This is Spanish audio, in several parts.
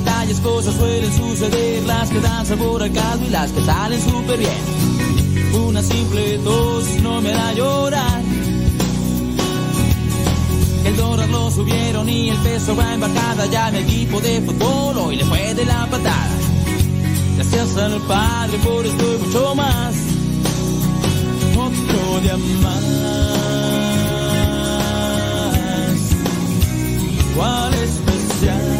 detalles cosas suelen suceder, las que dan sabor al caldo y las que salen súper bien. Una simple tos no me da llorar. El dólar lo subieron y el peso va embarcada ya mi equipo de fútbol hoy le fue de la patada. Gracias al Padre por esto y mucho más. Otro día más. ¿Cuál especial?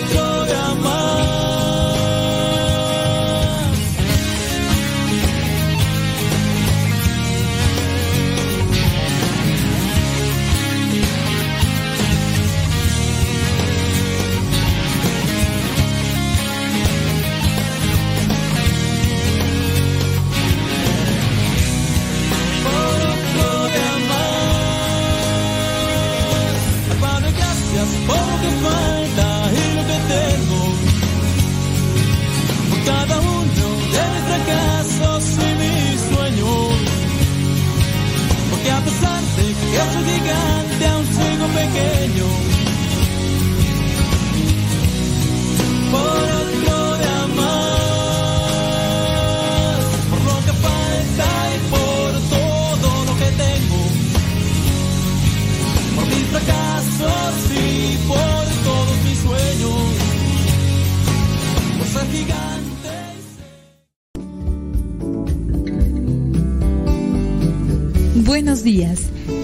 gigante, aún sigo pequeño. Por otro día más. Por lo que falta y por todo lo que tengo. Por mis fracasos y por todos mis sueños. Por ser gigante. Buenos días.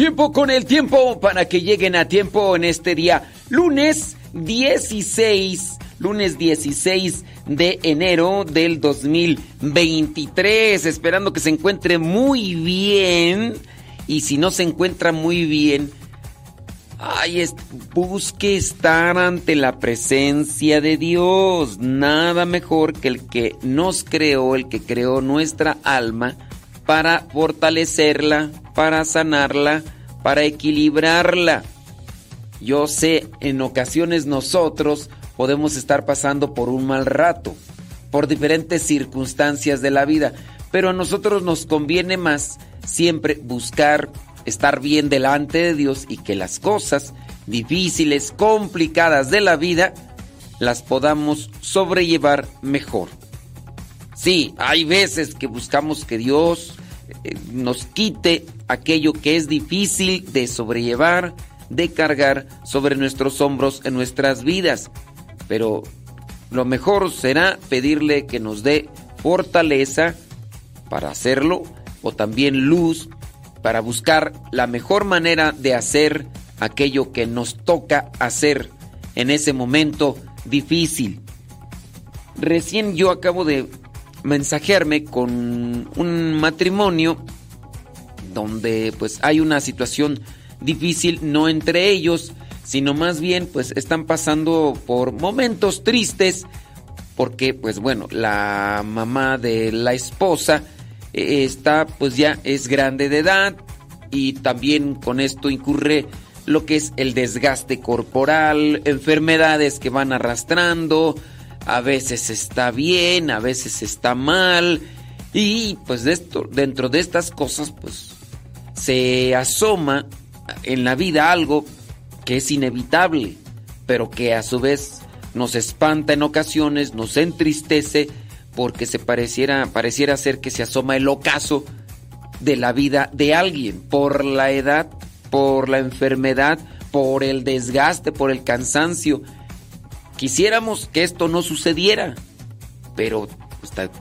Tiempo con el tiempo para que lleguen a tiempo en este día, lunes 16, lunes 16 de enero del 2023, esperando que se encuentre muy bien. Y si no se encuentra muy bien, ay, busque estar ante la presencia de Dios. Nada mejor que el que nos creó, el que creó nuestra alma para fortalecerla, para sanarla, para equilibrarla. Yo sé, en ocasiones nosotros podemos estar pasando por un mal rato, por diferentes circunstancias de la vida, pero a nosotros nos conviene más siempre buscar estar bien delante de Dios y que las cosas difíciles, complicadas de la vida, las podamos sobrellevar mejor. Sí, hay veces que buscamos que Dios eh, nos quite aquello que es difícil de sobrellevar, de cargar sobre nuestros hombros en nuestras vidas. Pero lo mejor será pedirle que nos dé fortaleza para hacerlo o también luz para buscar la mejor manera de hacer aquello que nos toca hacer en ese momento difícil. Recién yo acabo de mensajearme con un matrimonio donde pues hay una situación difícil no entre ellos, sino más bien pues están pasando por momentos tristes porque pues bueno, la mamá de la esposa eh, está pues ya es grande de edad y también con esto incurre lo que es el desgaste corporal, enfermedades que van arrastrando, a veces está bien, a veces está mal y pues esto, dentro de estas cosas pues se asoma en la vida algo que es inevitable, pero que a su vez nos espanta en ocasiones, nos entristece porque se pareciera, pareciera ser que se asoma el ocaso de la vida de alguien por la edad, por la enfermedad, por el desgaste, por el cansancio. Quisiéramos que esto no sucediera, pero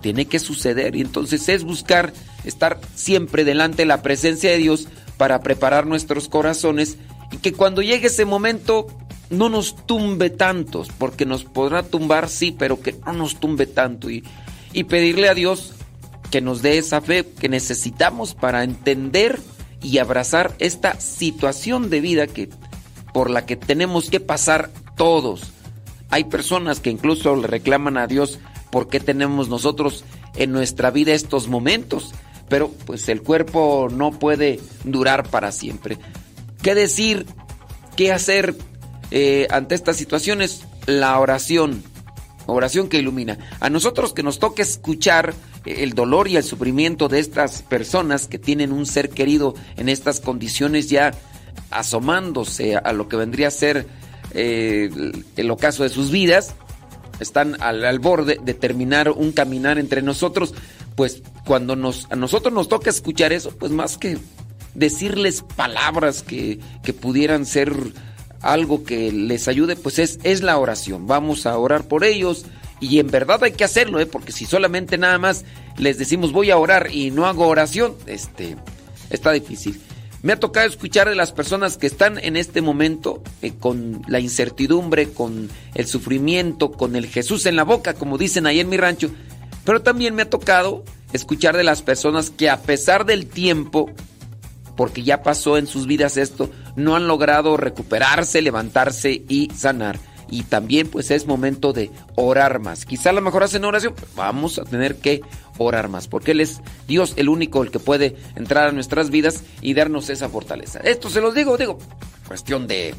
tiene que suceder y entonces es buscar estar siempre delante de la presencia de Dios para preparar nuestros corazones y que cuando llegue ese momento no nos tumbe tantos, porque nos podrá tumbar, sí, pero que no nos tumbe tanto. Y, y pedirle a Dios que nos dé esa fe que necesitamos para entender y abrazar esta situación de vida que por la que tenemos que pasar todos. Hay personas que incluso le reclaman a Dios por qué tenemos nosotros en nuestra vida estos momentos, pero pues el cuerpo no puede durar para siempre. ¿Qué decir? ¿Qué hacer eh, ante estas situaciones, la oración, oración que ilumina. A nosotros que nos toca escuchar el dolor y el sufrimiento de estas personas que tienen un ser querido en estas condiciones ya asomándose a lo que vendría a ser eh, el ocaso de sus vidas, están al, borde de terminar un caminar entre nosotros, pues cuando nos, a nosotros nos toca escuchar eso, pues más que decirles palabras que, que pudieran ser algo que les ayude, pues es, es la oración. Vamos a orar por ellos y en verdad hay que hacerlo, ¿eh? porque si solamente nada más les decimos voy a orar y no hago oración, este, está difícil. Me ha tocado escuchar de las personas que están en este momento eh, con la incertidumbre, con el sufrimiento, con el Jesús en la boca, como dicen ahí en mi rancho. Pero también me ha tocado escuchar de las personas que a pesar del tiempo porque ya pasó en sus vidas esto, no han logrado recuperarse, levantarse y sanar. Y también pues es momento de orar más. Quizá a lo mejor hacen oración, vamos a tener que orar más, porque Él es Dios el único el que puede entrar a nuestras vidas y darnos esa fortaleza. Esto se los digo, digo, cuestión de,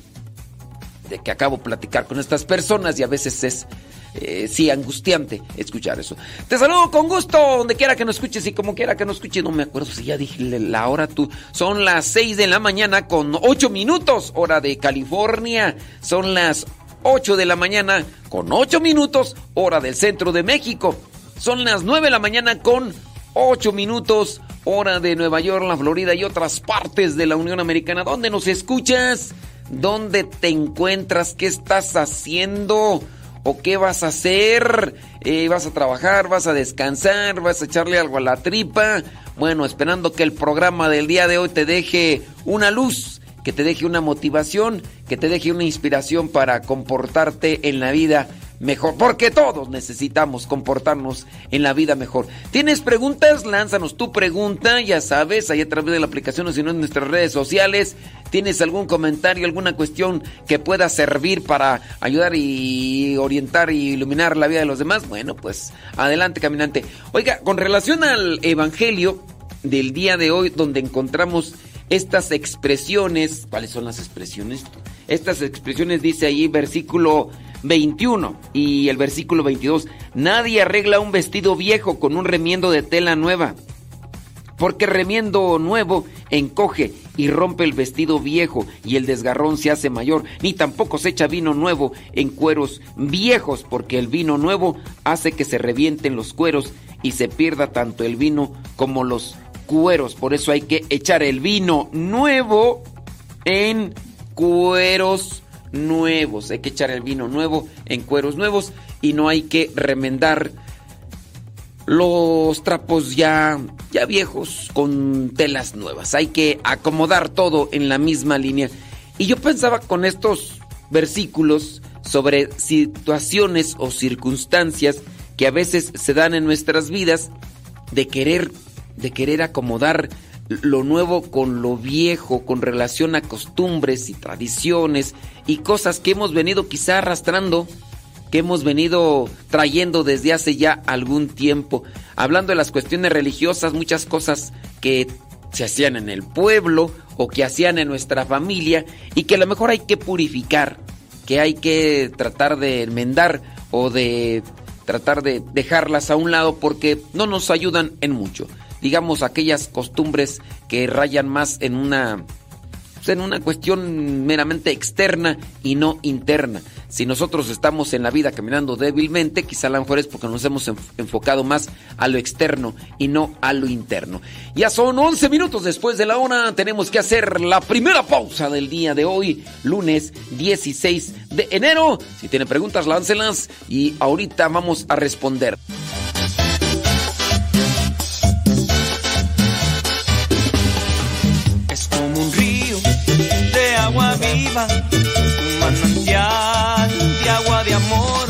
de que acabo de platicar con estas personas y a veces es eh, sí, angustiante escuchar eso. Te saludo con gusto, donde quiera que nos escuches y como quiera que nos escuches. No me acuerdo si ya dije la hora tú. Son las 6 de la mañana con 8 minutos, hora de California. Son las 8 de la mañana con 8 minutos, hora del centro de México. Son las 9 de la mañana con 8 minutos, hora de Nueva York, la Florida y otras partes de la Unión Americana. ¿Dónde nos escuchas? ¿Dónde te encuentras? ¿Qué estás haciendo? O qué vas a hacer? Eh, ¿Vas a trabajar? ¿Vas a descansar? ¿Vas a echarle algo a la tripa? Bueno, esperando que el programa del día de hoy te deje una luz, que te deje una motivación, que te deje una inspiración para comportarte en la vida mejor, porque todos necesitamos comportarnos en la vida mejor. ¿Tienes preguntas? Lánzanos tu pregunta, ya sabes, ahí a través de la aplicación o si no en nuestras redes sociales. ¿Tienes algún comentario, alguna cuestión que pueda servir para ayudar y orientar y iluminar la vida de los demás? Bueno, pues adelante, caminante. Oiga, con relación al Evangelio del día de hoy, donde encontramos estas expresiones, ¿cuáles son las expresiones? Estas expresiones dice ahí versículo 21 y el versículo 22. Nadie arregla un vestido viejo con un remiendo de tela nueva, porque remiendo nuevo encoge y rompe el vestido viejo y el desgarrón se hace mayor, ni tampoco se echa vino nuevo en cueros viejos, porque el vino nuevo hace que se revienten los cueros y se pierda tanto el vino como los cueros. Por eso hay que echar el vino nuevo en cueros nuevos. Hay que echar el vino nuevo en cueros nuevos y no hay que remendar los trapos ya, ya viejos con telas nuevas. Hay que acomodar todo en la misma línea. Y yo pensaba con estos versículos sobre situaciones o circunstancias que a veces se dan en nuestras vidas de querer de querer acomodar lo nuevo con lo viejo, con relación a costumbres y tradiciones y cosas que hemos venido quizá arrastrando, que hemos venido trayendo desde hace ya algún tiempo. Hablando de las cuestiones religiosas, muchas cosas que se hacían en el pueblo o que hacían en nuestra familia y que a lo mejor hay que purificar, que hay que tratar de enmendar o de tratar de dejarlas a un lado porque no nos ayudan en mucho digamos, aquellas costumbres que rayan más en una pues, en una cuestión meramente externa y no interna. Si nosotros estamos en la vida caminando débilmente, quizá a lo mejor es porque nos hemos enfocado más a lo externo y no a lo interno. Ya son 11 minutos después de la hora, tenemos que hacer la primera pausa del día de hoy, lunes 16 de enero. Si tienen preguntas, láncelas y ahorita vamos a responder. Viva, un manantial de agua de amor,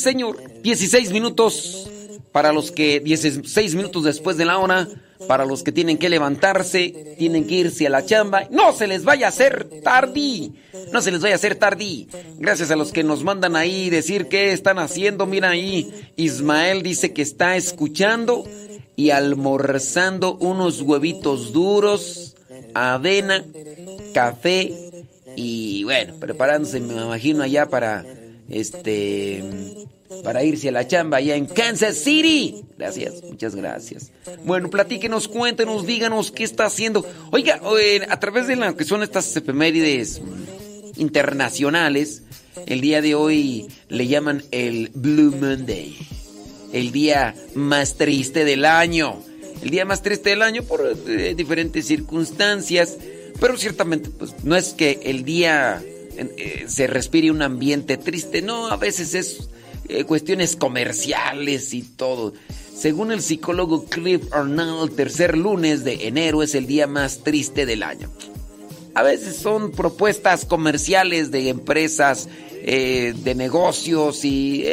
Señor. 16 minutos para los que 16 minutos después de la hora, para los que tienen que levantarse, tienen que irse a la chamba. No se les vaya a hacer tardí. No se les vaya a hacer tardí. Gracias a los que nos mandan ahí decir qué están haciendo. Mira ahí, Ismael dice que está escuchando y almorzando unos huevitos duros, avena, café y bueno, preparándose, me imagino allá para este para irse a la chamba allá en Kansas City. Gracias, muchas gracias. Bueno, platíquenos, cuéntenos, díganos qué está haciendo. Oiga, a través de lo que son estas efemérides internacionales, el día de hoy le llaman el Blue Monday, el día más triste del año. El día más triste del año por eh, diferentes circunstancias, pero ciertamente pues no es que el día eh, se respire un ambiente triste, no, a veces es eh, cuestiones comerciales y todo. Según el psicólogo Cliff Arnold, el tercer lunes de enero es el día más triste del año. A veces son propuestas comerciales de empresas, eh, de negocios y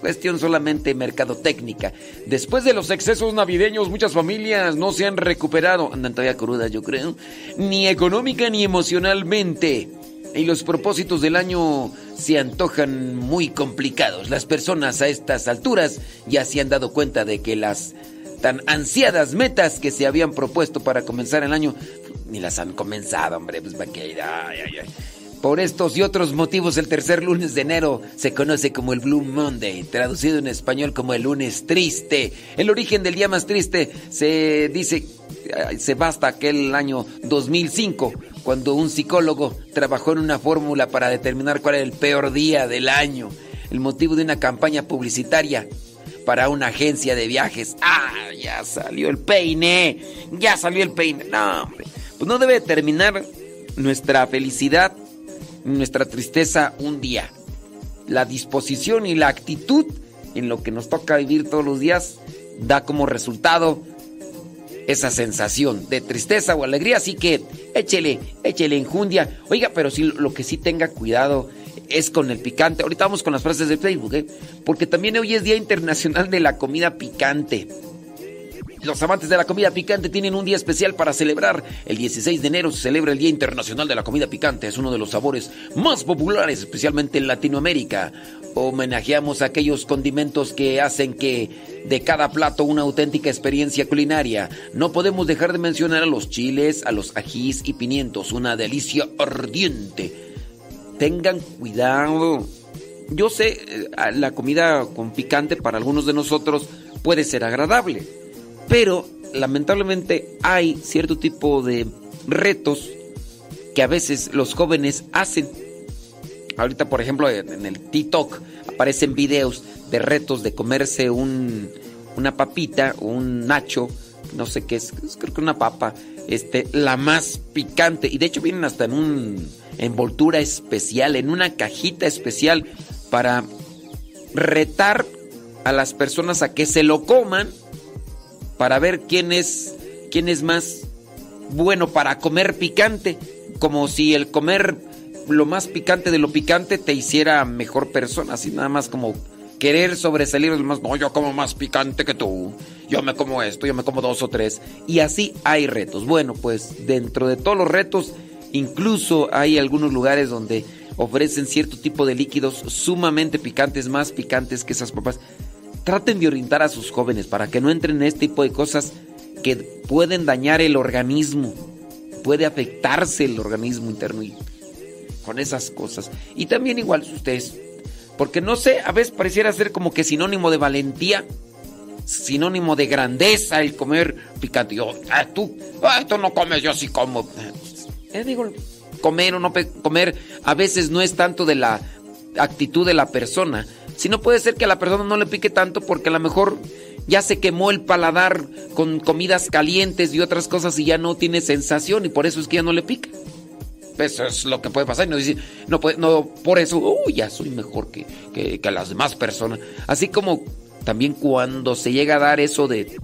cuestión solamente mercadotécnica. Después de los excesos navideños, muchas familias no se han recuperado, andan todavía crudas yo creo, ni económica ni emocionalmente. Y los propósitos del año se antojan muy complicados. Las personas a estas alturas ya se han dado cuenta de que las tan ansiadas metas que se habían propuesto para comenzar el año ni las han comenzado, hombre, pues va que ay, ay, ay. Por estos y otros motivos, el tercer lunes de enero se conoce como el Blue Monday, traducido en español como el lunes triste. El origen del día más triste se dice, se basta aquel año 2005, cuando un psicólogo trabajó en una fórmula para determinar cuál era el peor día del año. El motivo de una campaña publicitaria para una agencia de viajes. ¡Ah! Ya salió el peine. Ya salió el peine. No, hombre. Pues no debe terminar nuestra felicidad, nuestra tristeza un día. La disposición y la actitud en lo que nos toca vivir todos los días da como resultado esa sensación de tristeza o alegría. Así que échele, échele enjundia. Oiga, pero sí, lo que sí tenga cuidado es con el picante. Ahorita vamos con las frases de Facebook, ¿eh? Porque también hoy es Día Internacional de la Comida Picante. Los amantes de la comida picante tienen un día especial para celebrar. El 16 de enero se celebra el Día Internacional de la Comida Picante. Es uno de los sabores más populares, especialmente en Latinoamérica. Homenajeamos a aquellos condimentos que hacen que de cada plato una auténtica experiencia culinaria. No podemos dejar de mencionar a los chiles, a los ajís y pimientos, una delicia ardiente. Tengan cuidado. Yo sé, eh, la comida con picante para algunos de nosotros puede ser agradable pero lamentablemente hay cierto tipo de retos que a veces los jóvenes hacen. Ahorita, por ejemplo, en el TikTok aparecen videos de retos de comerse un, una papita, un nacho, no sé qué es, creo que una papa, este, la más picante. Y de hecho vienen hasta en una envoltura especial, en una cajita especial para retar a las personas a que se lo coman para ver quién es, quién es más bueno para comer picante, como si el comer lo más picante de lo picante te hiciera mejor persona, así nada más como querer sobresalir más, no, yo como más picante que tú, yo me como esto, yo me como dos o tres, y así hay retos. Bueno, pues dentro de todos los retos, incluso hay algunos lugares donde ofrecen cierto tipo de líquidos sumamente picantes, más picantes que esas papas traten de orientar a sus jóvenes para que no entren en este tipo de cosas que pueden dañar el organismo, puede afectarse el organismo interno y con esas cosas. Y también igual ustedes, porque no sé, a veces pareciera ser como que sinónimo de valentía, sinónimo de grandeza el comer picante. Yo, ah, tú, ah, tú no comes, yo sí como. Eh, digo, comer o no comer a veces no es tanto de la actitud de la persona, si no puede ser que a la persona no le pique tanto porque a lo mejor ya se quemó el paladar con comidas calientes y otras cosas y ya no tiene sensación y por eso es que ya no le pica. Eso es lo que puede pasar. Y no decir, no, puede, no por eso, uy, ya soy mejor que, que, las demás personas. Así como también cuando se llega a dar eso de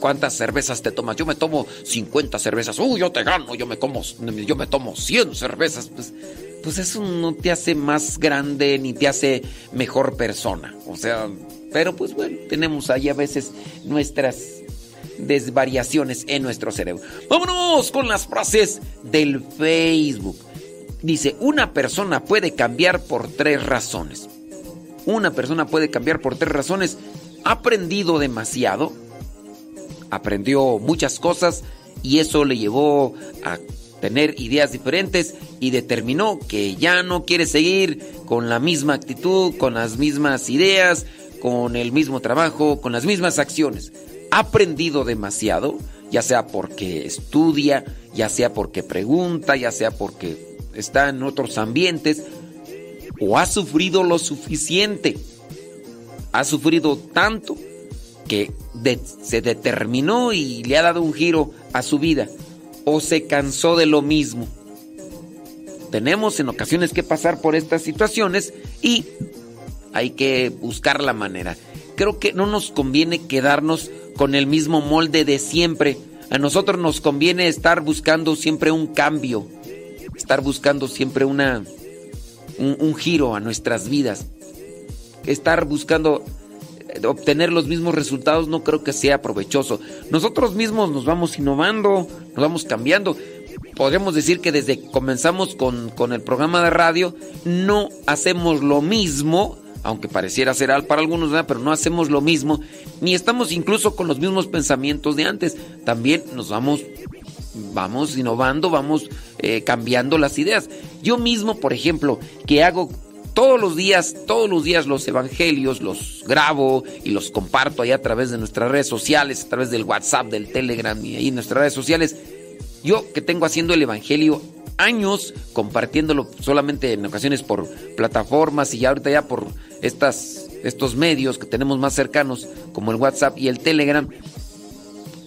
¿Cuántas cervezas te tomas? Yo me tomo 50 cervezas. Uy, yo te gano. Yo me como, yo me tomo 100 cervezas. Pues, pues eso no te hace más grande ni te hace mejor persona. O sea, pero pues bueno, tenemos ahí a veces nuestras desvariaciones en nuestro cerebro. Vámonos con las frases del Facebook. Dice, una persona puede cambiar por tres razones. Una persona puede cambiar por tres razones. Ha aprendido demasiado, aprendió muchas cosas y eso le llevó a tener ideas diferentes y determinó que ya no quiere seguir con la misma actitud, con las mismas ideas, con el mismo trabajo, con las mismas acciones. Ha aprendido demasiado, ya sea porque estudia, ya sea porque pregunta, ya sea porque está en otros ambientes, o ha sufrido lo suficiente. Ha sufrido tanto que se determinó y le ha dado un giro a su vida o se cansó de lo mismo. Tenemos en ocasiones que pasar por estas situaciones y hay que buscar la manera. Creo que no nos conviene quedarnos con el mismo molde de siempre. A nosotros nos conviene estar buscando siempre un cambio, estar buscando siempre una un, un giro a nuestras vidas, estar buscando obtener los mismos resultados no creo que sea provechoso. Nosotros mismos nos vamos innovando, nos vamos cambiando. Podríamos decir que desde que comenzamos con, con el programa de radio, no hacemos lo mismo, aunque pareciera ser al para algunos, pero no hacemos lo mismo, ni estamos incluso con los mismos pensamientos de antes. También nos vamos, vamos innovando, vamos eh, cambiando las ideas. Yo mismo, por ejemplo, que hago todos los días, todos los días los evangelios los grabo y los comparto ahí a través de nuestras redes sociales, a través del WhatsApp, del Telegram y ahí nuestras redes sociales. Yo que tengo haciendo el evangelio años, compartiéndolo solamente en ocasiones por plataformas y ahorita ya por estas, estos medios que tenemos más cercanos, como el WhatsApp y el Telegram,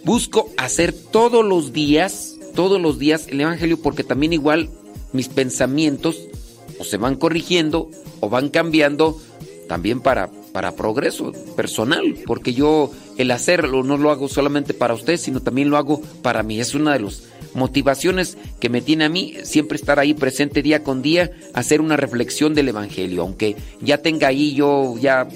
busco hacer todos los días, todos los días el evangelio porque también igual mis pensamientos o se van corrigiendo o van cambiando también para, para progreso personal, porque yo el hacerlo no lo hago solamente para usted, sino también lo hago para mí. Es una de las motivaciones que me tiene a mí siempre estar ahí presente día con día, hacer una reflexión del Evangelio, aunque ya tenga ahí yo ya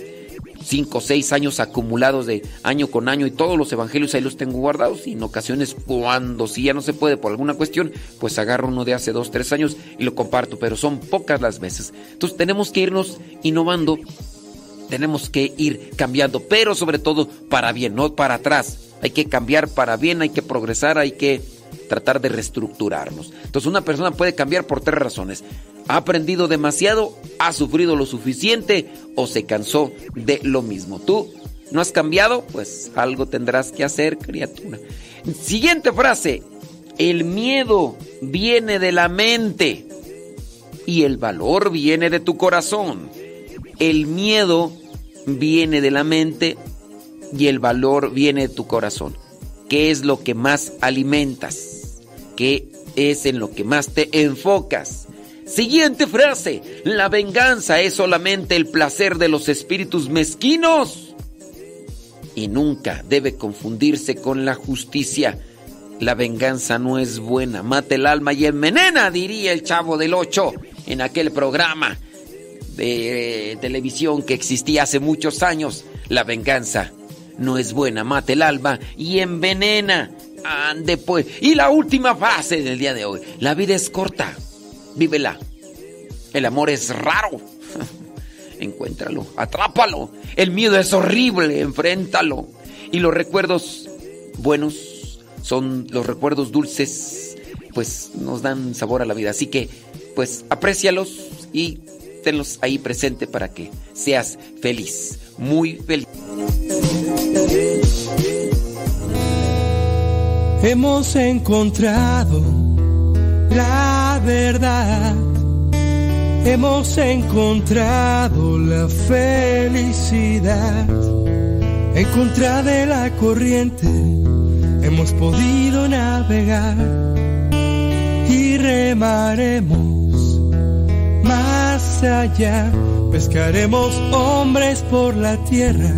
cinco o seis años acumulados de año con año y todos los evangelios ahí los tengo guardados y en ocasiones cuando si ya no se puede por alguna cuestión, pues agarro uno de hace dos, tres años y lo comparto, pero son pocas las veces. Entonces tenemos que irnos innovando, tenemos que ir cambiando, pero sobre todo para bien, no para atrás. Hay que cambiar para bien, hay que progresar, hay que tratar de reestructurarnos. Entonces una persona puede cambiar por tres razones ha aprendido demasiado, ha sufrido lo suficiente o se cansó de lo mismo. ¿Tú no has cambiado? Pues algo tendrás que hacer, criatura. Siguiente frase. El miedo viene de la mente y el valor viene de tu corazón. El miedo viene de la mente y el valor viene de tu corazón. ¿Qué es lo que más alimentas? ¿Qué es en lo que más te enfocas? Siguiente frase. La venganza es solamente el placer de los espíritus mezquinos. Y nunca debe confundirse con la justicia. La venganza no es buena, mata el alma y envenena, diría el chavo del 8 en aquel programa de televisión que existía hace muchos años. La venganza no es buena, mata el alma y envenena. Ande pues. Y la última frase del día de hoy. La vida es corta vívela. El amor es raro. Encuéntralo, atrápalo. El miedo es horrible, enfréntalo. Y los recuerdos buenos son los recuerdos dulces, pues nos dan sabor a la vida. Así que, pues, aprécialos y tenlos ahí presente para que seas feliz, muy feliz. Hemos encontrado la verdad. Hemos encontrado la felicidad. En contra de la corriente hemos podido navegar y remaremos más allá. Pescaremos hombres por la tierra.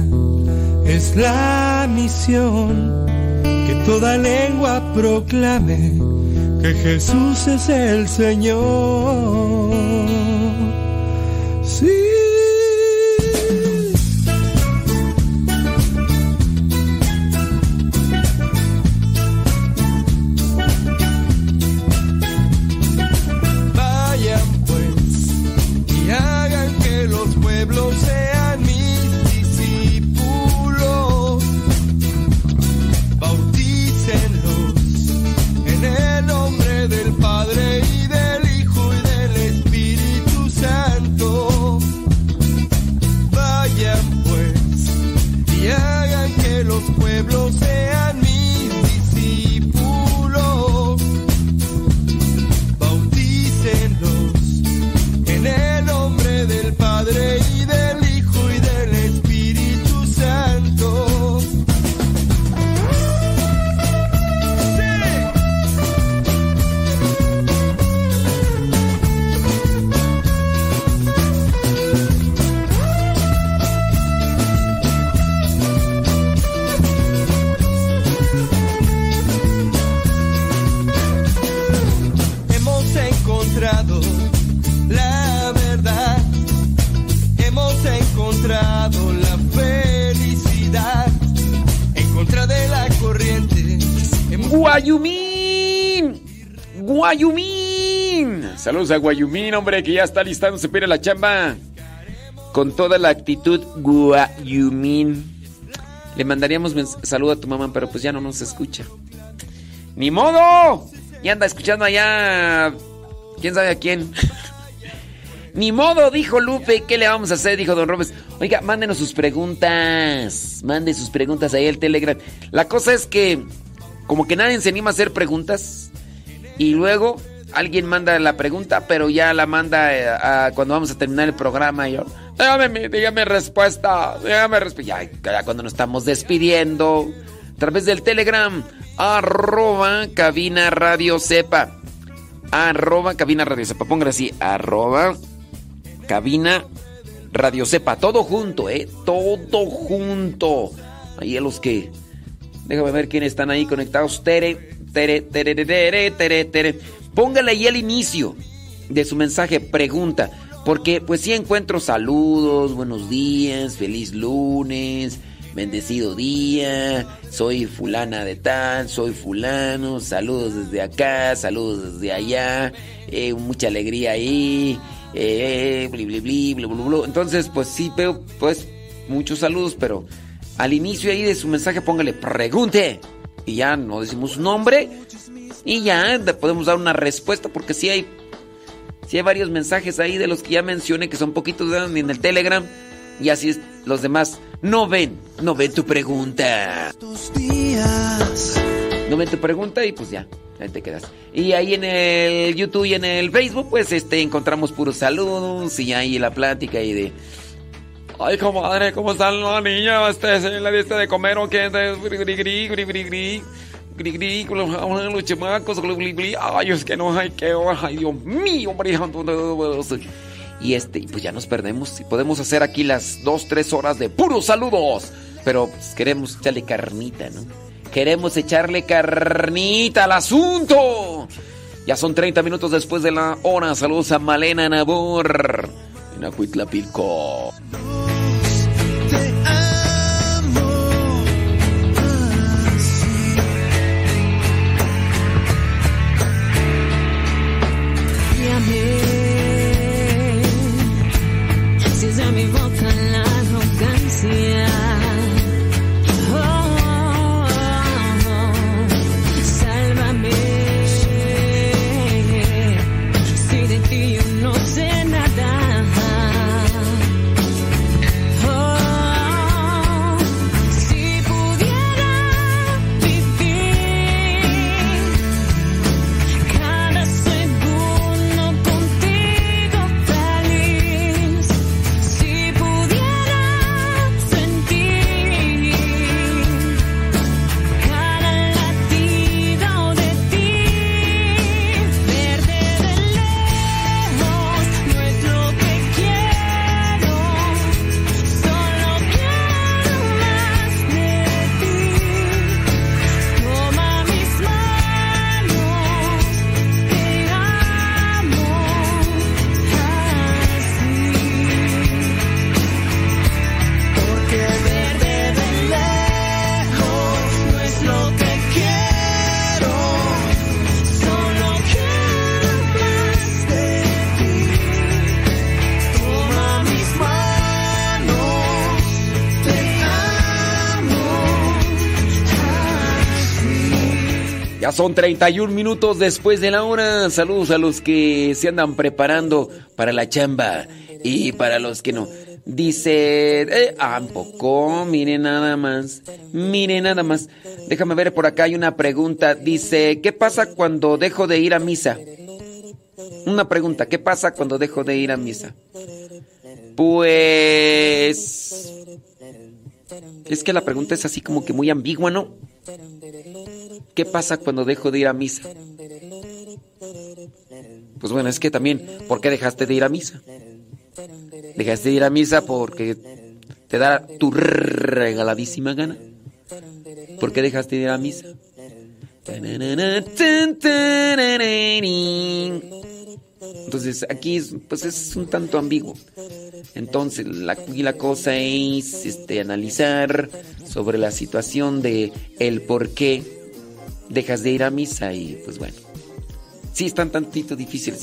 Es la misión que toda lengua proclame que Jesús es el Señor. pueblos Saludos a Guayumín, hombre, que ya está listando, se pide la chamba. Con toda la actitud, Guayumín. Le mandaríamos saludo a tu mamá, pero pues ya no nos escucha. ¡Ni modo! Y anda escuchando allá. ¿Quién sabe a quién? Ni modo, dijo Lupe. ¿Qué le vamos a hacer? Dijo Don Robes. Oiga, mándenos sus preguntas. Mande sus preguntas ahí al Telegram. La cosa es que, como que nadie se anima a hacer preguntas. Y luego alguien manda la pregunta, pero ya la manda eh, cuando vamos a terminar el programa. Y yo, dígame, dígame respuesta, dígame respuesta. Ya, cuando nos estamos despidiendo, a través del Telegram, arroba cabina radio sepa. Arroba cabina radio sepa. Ponga así, arroba cabina radio sepa. Todo junto, ¿eh? Todo junto. Ahí a los que... Déjame ver quiénes están ahí conectados. Tere, tere, tere, tere, tere, tere. Póngale ahí el inicio de su mensaje pregunta. Porque pues sí encuentro saludos, buenos días, feliz lunes, bendecido día, soy fulana de tal, soy fulano, saludos desde acá, saludos desde allá, eh, mucha alegría ahí, eh, bli, bli, bli, blu, blu, blu. Entonces pues sí veo pues muchos saludos, pero al inicio ahí de su mensaje póngale pregunte y ya no decimos su nombre. Y ya podemos dar una respuesta porque sí hay, sí hay varios mensajes ahí de los que ya mencioné que son poquitos en el Telegram. Y así es, los demás no ven, no ven tu pregunta. No ven tu pregunta y pues ya, ahí te quedas. Y ahí en el YouTube y en el Facebook pues este encontramos puros saludos y ahí la plática y de... Ay, comadre, ¿cómo están la niña? ¿Este, ¿La diste de comer o qué? los chamacos, ay, es que no hay que, ay, Dios mío, y este, pues ya nos perdemos y podemos hacer aquí las dos, tres horas de puros saludos, pero pues, queremos echarle carnita, ¿no? Queremos echarle carnita al asunto. Ya son 30 minutos después de la hora. Saludos a Malena Nabor en Acuitlapilco. Son 31 minutos después de la hora. Saludos a los que se andan preparando para la chamba y para los que no. Dice, eh, ah, poco, mire nada más, mire nada más. Déjame ver, por acá hay una pregunta. Dice, ¿qué pasa cuando dejo de ir a misa? Una pregunta, ¿qué pasa cuando dejo de ir a misa? Pues... Es que la pregunta es así como que muy ambigua, ¿no? ¿Qué pasa cuando dejo de ir a misa? Pues bueno, es que también, ¿por qué dejaste de ir a misa? Dejaste de ir a misa porque te da tu regaladísima gana. ¿Por qué dejaste de ir a misa? Entonces aquí pues es un tanto ambiguo. Entonces la, aquí la cosa es este, analizar sobre la situación de el por qué dejas de ir a misa y pues bueno. Sí, es tan tantito difícil.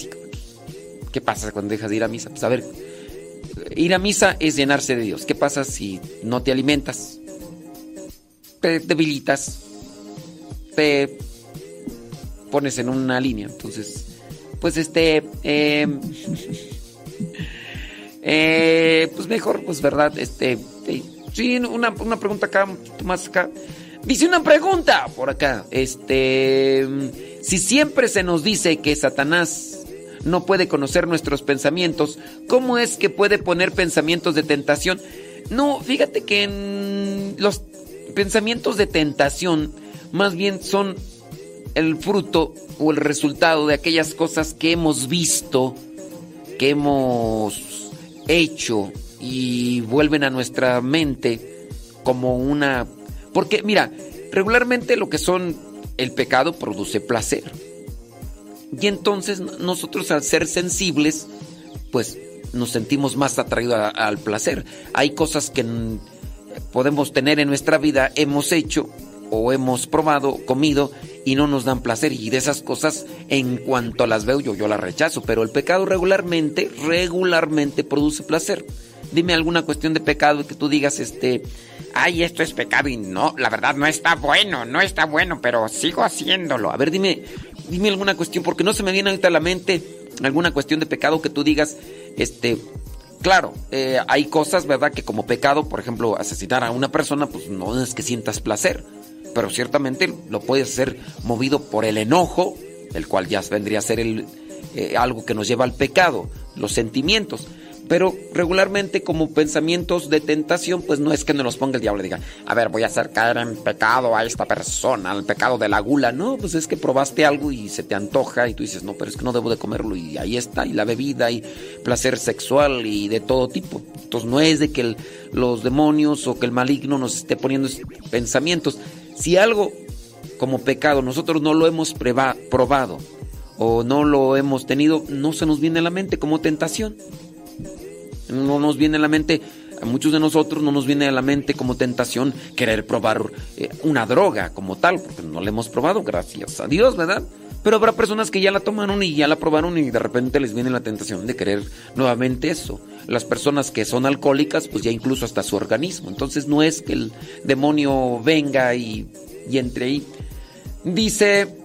¿Qué pasa cuando dejas de ir a misa? Pues a ver, ir a misa es llenarse de Dios. ¿Qué pasa si no te alimentas? Te debilitas, te pones en una línea. Entonces, pues este, em, eh, pues mejor, pues verdad, este, sí, una, una pregunta acá, más acá. Dice una pregunta por acá. Este, si siempre se nos dice que Satanás no puede conocer nuestros pensamientos, ¿cómo es que puede poner pensamientos de tentación? No, fíjate que los pensamientos de tentación más bien son el fruto o el resultado de aquellas cosas que hemos visto, que hemos hecho y vuelven a nuestra mente como una porque, mira, regularmente lo que son el pecado produce placer. Y entonces nosotros al ser sensibles, pues nos sentimos más atraídos al placer. Hay cosas que podemos tener en nuestra vida, hemos hecho o hemos probado, comido y no nos dan placer. Y de esas cosas, en cuanto las veo, yo, yo las rechazo. Pero el pecado regularmente, regularmente produce placer. Dime alguna cuestión de pecado que tú digas, este, ay, esto es pecado y no, la verdad no está bueno, no está bueno, pero sigo haciéndolo. A ver, dime, dime alguna cuestión, porque no se me viene ahorita a la mente alguna cuestión de pecado que tú digas, este, claro, eh, hay cosas, ¿verdad? Que como pecado, por ejemplo, asesinar a una persona, pues no es que sientas placer pero ciertamente lo puedes hacer movido por el enojo, el cual ya vendría a ser el, eh, algo que nos lleva al pecado, los sentimientos. Pero regularmente como pensamientos de tentación, pues no es que nos los ponga el diablo y diga, a ver, voy a hacer caer en pecado a esta persona, al pecado de la gula. No, pues es que probaste algo y se te antoja y tú dices, no, pero es que no debo de comerlo y ahí está, y la bebida y placer sexual y de todo tipo. Entonces no es de que los demonios o que el maligno nos esté poniendo pensamientos, si algo como pecado nosotros no lo hemos probado o no lo hemos tenido, no se nos viene a la mente como tentación. No nos viene a la mente, a muchos de nosotros no nos viene a la mente como tentación querer probar eh, una droga como tal, porque no la hemos probado, gracias a Dios, ¿verdad? Pero habrá personas que ya la tomaron y ya la probaron y de repente les viene la tentación de querer nuevamente eso. Las personas que son alcohólicas, pues ya incluso hasta su organismo. Entonces no es que el demonio venga y, y entre ahí. Dice,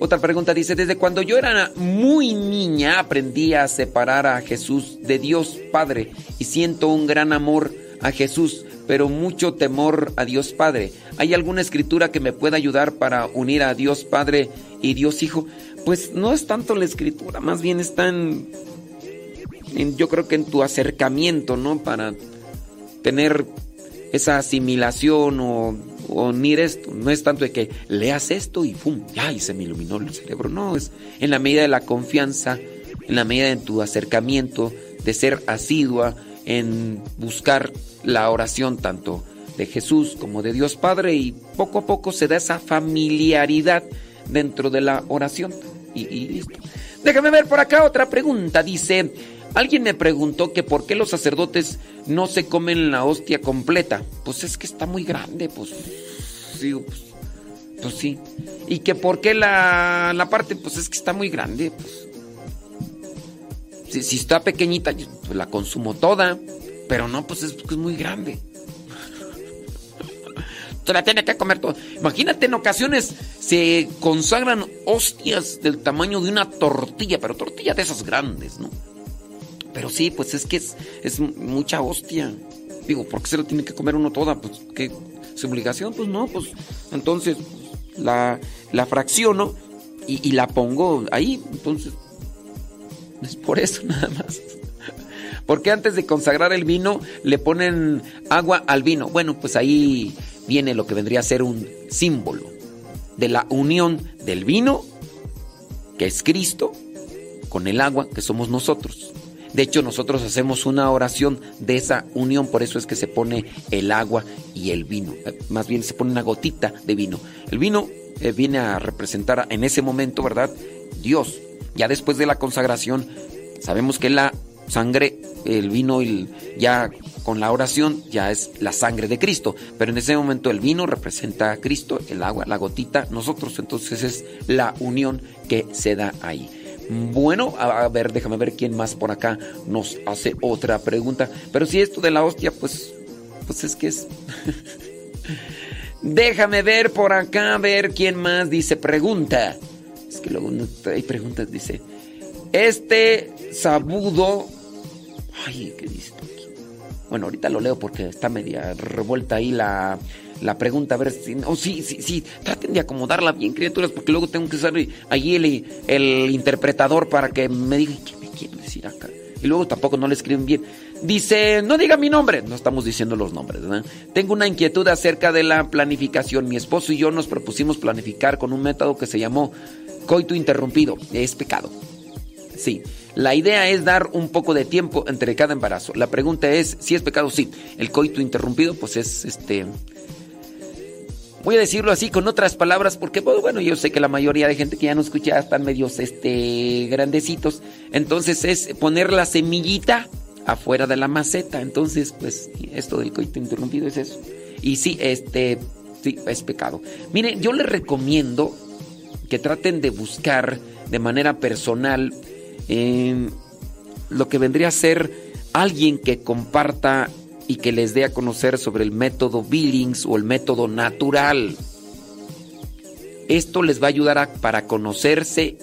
otra pregunta dice, desde cuando yo era muy niña aprendí a separar a Jesús de Dios Padre y siento un gran amor a Jesús, pero mucho temor a Dios Padre. ¿Hay alguna escritura que me pueda ayudar para unir a Dios Padre y Dios Hijo? Pues no es tanto la escritura, más bien está en, yo creo que en tu acercamiento, ¿no? Para tener esa asimilación o, unir esto. No es tanto de que leas esto y ¡pum! ¡Ya! Y se me iluminó el cerebro. No, es en la medida de la confianza, en la medida de tu acercamiento, de ser asidua en buscar la oración tanto de Jesús como de Dios Padre y poco a poco se da esa familiaridad dentro de la oración. Y, listo. Déjame ver por acá otra pregunta. Dice, alguien me preguntó que por qué los sacerdotes no se comen la hostia completa. Pues es que está muy grande, pues sí, pues, pues sí. Y que por qué la, la, parte, pues es que está muy grande. Pues. Si, si está pequeñita, pues la consumo toda. Pero no, pues es, muy grande se la tiene que comer todo. Imagínate, en ocasiones se consagran hostias del tamaño de una tortilla, pero tortilla de esas grandes, ¿no? Pero sí, pues es que es, mucha hostia. Digo, ¿por qué se la tiene que comer uno toda? Pues, ¿qué? ¿Es obligación? Pues no, pues entonces la, la fracciono y, y la pongo ahí. Entonces, es por eso nada más. Porque antes de consagrar el vino le ponen agua al vino. Bueno, pues ahí viene lo que vendría a ser un símbolo de la unión del vino, que es Cristo, con el agua, que somos nosotros. De hecho, nosotros hacemos una oración de esa unión, por eso es que se pone el agua y el vino. Eh, más bien se pone una gotita de vino. El vino eh, viene a representar en ese momento, ¿verdad? Dios. Ya después de la consagración, sabemos que la sangre, el vino, el, ya con la oración ya es la sangre de Cristo. Pero en ese momento el vino representa a Cristo, el agua, la gotita, nosotros. Entonces es la unión que se da ahí. Bueno, a, ver, déjame ver quién más por acá nos hace otra pregunta. Pero si esto de la hostia, pues, pues es que es... déjame ver por acá, a ver quién más dice pregunta. Es que luego no hay preguntas, dice. Este sabudo Ay, ¿qué dice aquí? Bueno, ahorita lo leo porque está media revuelta ahí la, pregunta. A ver si. Oh, sí, sí, sí. Traten de acomodarla bien, criaturas, porque luego tengo que usar allí el, el interpretador para que me diga qué me quiere decir acá. Y luego tampoco no le escriben bien. Dice, no diga mi nombre. No estamos diciendo los nombres, ¿verdad? Tengo una inquietud acerca de la planificación. Mi esposo y yo nos propusimos planificar con un método que se llamó coito interrumpido. Es pecado. Sí. La idea es dar un poco de tiempo entre cada embarazo. La pregunta es si es pecado, sí. El coito interrumpido, pues es este. Voy a decirlo así con otras palabras porque pues, bueno, yo sé que la mayoría de gente que ya no escucha están medios este grandecitos, entonces es poner la semillita afuera de la maceta, entonces pues esto del coito interrumpido es eso. Y sí, este sí es pecado. Mire, yo les recomiendo que traten de buscar de manera personal eh, lo que vendría a ser alguien que comparta y que les dé a conocer sobre el método Billings o el método natural. Esto les va a ayudar para conocerse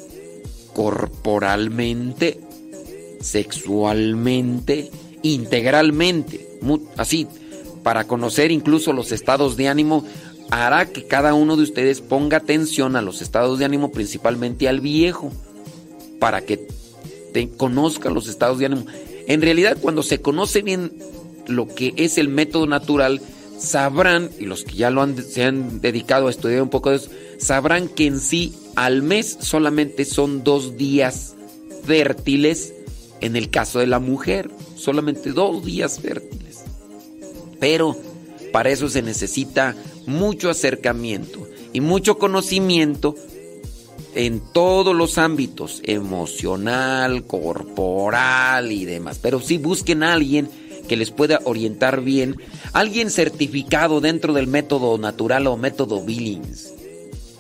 corporalmente, sexualmente, integralmente, así, para conocer incluso los estados de ánimo, hará que cada uno de ustedes ponga atención a los estados de ánimo, principalmente al viejo, para que te conozca los estados de ánimo. En realidad, cuando se conoce bien lo que es el método natural, sabrán, y los que ya lo han, se han dedicado a estudiar un poco de eso, sabrán que en sí al mes solamente son dos días fértiles en el caso de la mujer, solamente dos días fértiles. Pero para eso se necesita mucho acercamiento y mucho conocimiento en todos los ámbitos, emocional, corporal y demás. Pero sí busquen a alguien que les pueda orientar bien, alguien certificado dentro del método natural o método Billings,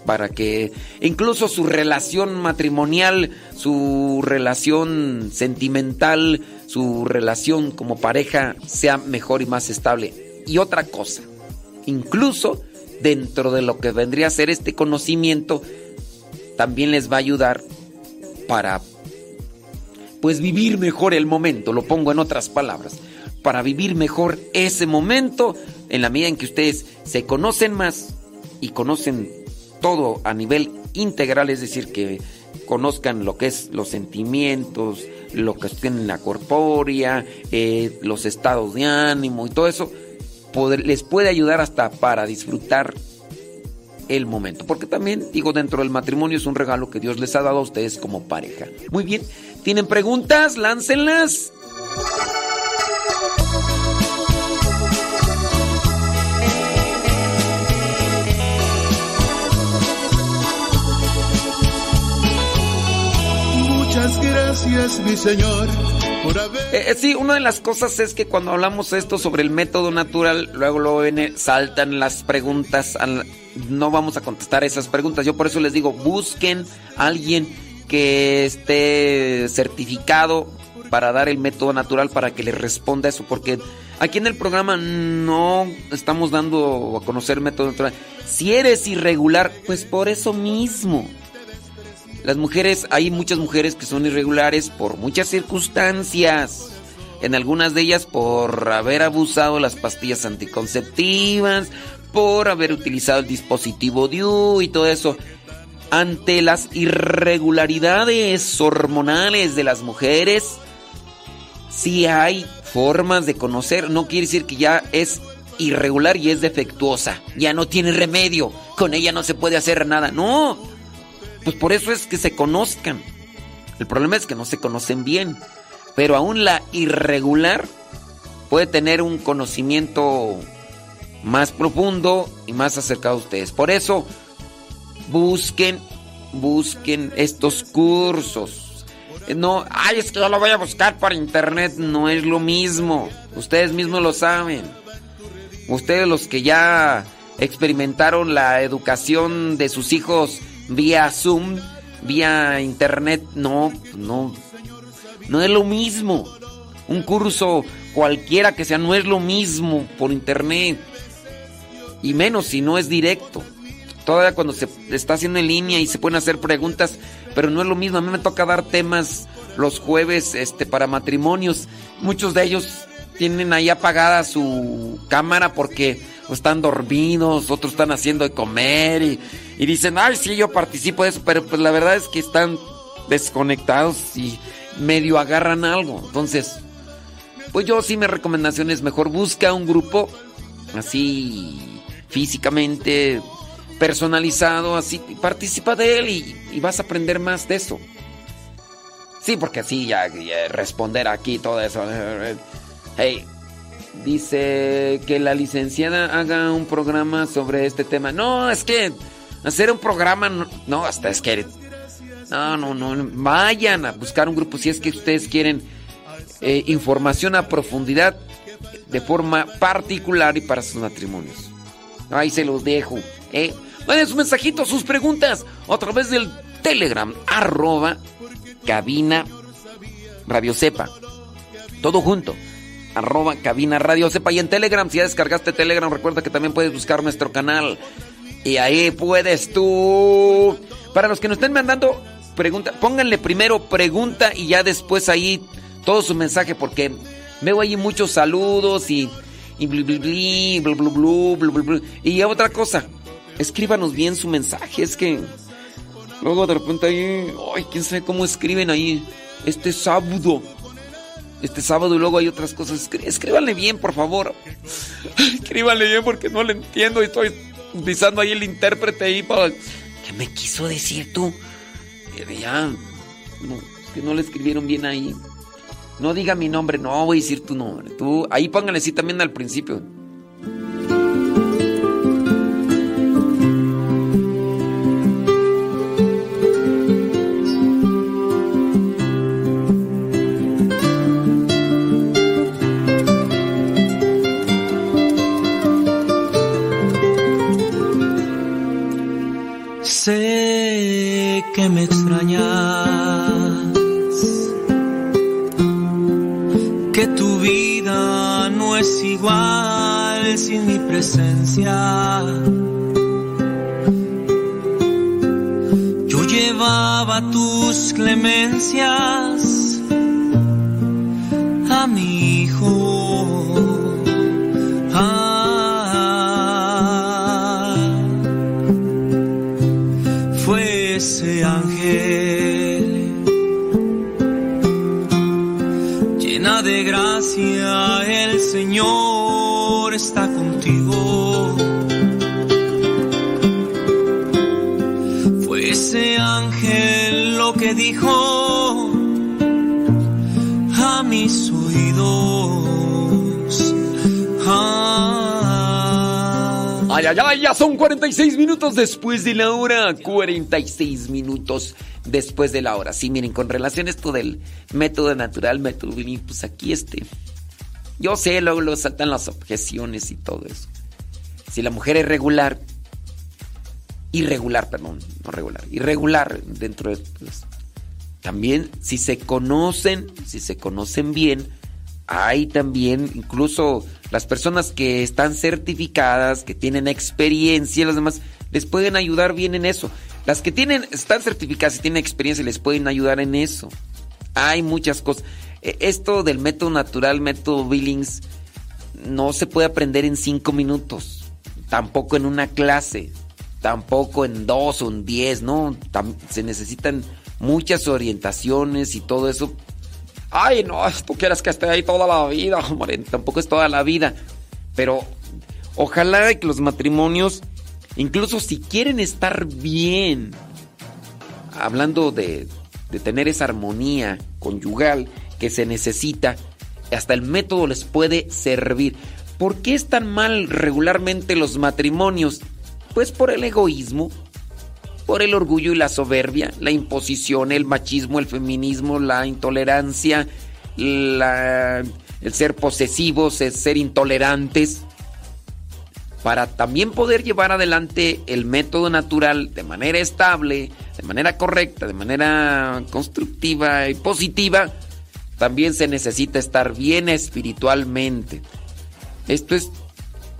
para que incluso su relación matrimonial, su relación sentimental, su relación como pareja sea mejor y más estable. Y otra cosa, incluso dentro de lo que vendría a ser este conocimiento, también les va a ayudar para pues vivir mejor el momento, lo pongo en otras palabras para vivir mejor ese momento en la medida en que ustedes se conocen más y conocen todo a nivel integral, es decir, que conozcan lo que es los sentimientos, lo que tienen la corpórea, eh, los estados de ánimo y todo eso, les puede ayudar hasta para disfrutar el momento. Porque también, digo, dentro del matrimonio es un regalo que Dios les ha dado a ustedes como pareja. Muy bien, ¿tienen preguntas? Láncenlas. Gracias, mi Señor. Eh, eh, sí, una de las cosas es que cuando hablamos esto sobre el método natural, luego, luego viene, saltan las preguntas. no vamos a contestar esas preguntas. Yo por eso les digo, busquen a alguien que esté certificado para dar el método natural para que les responda eso. Porque aquí en el programa no estamos dando a conocer método natural. Si eres irregular, pues por eso mismo. Las mujeres, hay muchas mujeres que son irregulares por muchas circunstancias. En algunas de ellas por haber abusado las pastillas anticonceptivas, por haber utilizado el dispositivo DIU y todo eso. Ante las irregularidades hormonales de las mujeres, sí hay formas de conocer. No quiere decir que ya es irregular y es defectuosa. Ya no tiene remedio. Con ella no se puede hacer nada. No pues por eso es que se conozcan. El problema es que no se conocen bien. Pero aún la irregular puede tener un conocimiento más profundo y más acercado a ustedes. Por eso, busquen, busquen estos cursos. No, ay, es que yo lo voy a buscar por internet. No es lo mismo. Ustedes mismos lo saben. Ustedes los que ya experimentaron la educación de sus hijos vía Zoom, vía internet, no, no, no es lo mismo. Un curso cualquiera que sea no es lo mismo por internet. Y menos si no es directo. Todavía cuando se está haciendo en línea y se pueden hacer preguntas, pero no es lo mismo. A mí me toca dar temas los jueves este, para matrimonios. Muchos de ellos tienen ahí apagada su cámara porque están dormidos, otros están haciendo de comer y, y dicen, ay, sí, yo participo de eso, pero pues la verdad es que están desconectados y medio agarran algo. Entonces, pues yo sí mi recomendación es mejor busca un grupo así físicamente personalizado, así, participa de él y, vas a aprender más de eso. Sí, porque así ya, responder aquí todo eso. Hey, Dice que la licenciada haga un programa sobre este tema. No, es que hacer un programa, no, hasta es que... No, no, no, vayan a buscar un grupo si es que ustedes quieren eh, información a profundidad de forma particular y para sus matrimonios. Ahí se los dejo. ¿eh? Manden sus mensajitos, sus preguntas a través del Telegram, arroba cabina radio sepa. Todo junto arroba cabina radio sepa. Y en Telegram, si ya descargaste Telegram, recuerda que también puedes buscar nuestro canal. Y ahí puedes tú. Para los que nos estén mandando pregunta, pónganle primero pregunta y ya después ahí todo su mensaje, porque veo ahí muchos saludos y. Y blu, blu, Y otra cosa, escríbanos bien su mensaje. Es que luego de repente ahí. Ay, quién sabe cómo escriben ahí. Este sábado este sábado y luego hay otras cosas. Escríbanle bien, por favor. Escríbanle bien porque no le entiendo y estoy utilizando ahí el intérprete ahí para... ¿Qué me quiso decir tú? Ya, no, que no le escribieron bien ahí. No diga mi nombre, no voy a decir tu nombre. Tú, ahí póngale sí también al principio. Me extrañas, que tu vida no es igual sin mi presencia. Yo llevaba tus clemencias Señor está contigo. Fue ese ángel lo que dijo a mis oídos. Ah. Ay, ay, ay, ya son 46 minutos después de la hora. 46 minutos después de la hora. Sí, miren, con relación a esto del método natural, método pues aquí este. Yo sé, luego, saltan las objeciones y todo eso. Si la mujer es regular, irregular, perdón, no regular, irregular dentro de... Pues, también, si se conocen, si se conocen bien, hay también incluso las personas que están certificadas, que tienen experiencia, los demás, les pueden ayudar bien en eso. Las que tienen, están certificadas y tienen experiencia les pueden ayudar en eso. Hay muchas cosas. E, esto del método natural, método Billings, no se puede aprender en cinco minutos. Tampoco en una clase. Tampoco en dos o en diez, ¿no? se necesitan muchas orientaciones y todo eso. Ay, no, tú quieres que esté ahí toda la vida, hombre. Tampoco es toda la vida. Pero ojalá que los matrimonios Incluso si quieren estar bien, hablando de, tener esa armonía conyugal que se necesita, hasta el método les puede servir. ¿Por qué están mal regularmente los matrimonios? Pues por el egoísmo, por el orgullo y la soberbia, la imposición, el machismo, el feminismo, la intolerancia, el ser posesivos, el ser intolerantes para también poder llevar adelante el método natural de manera estable, de manera correcta, de manera constructiva y positiva, también se necesita estar bien espiritualmente. Esto es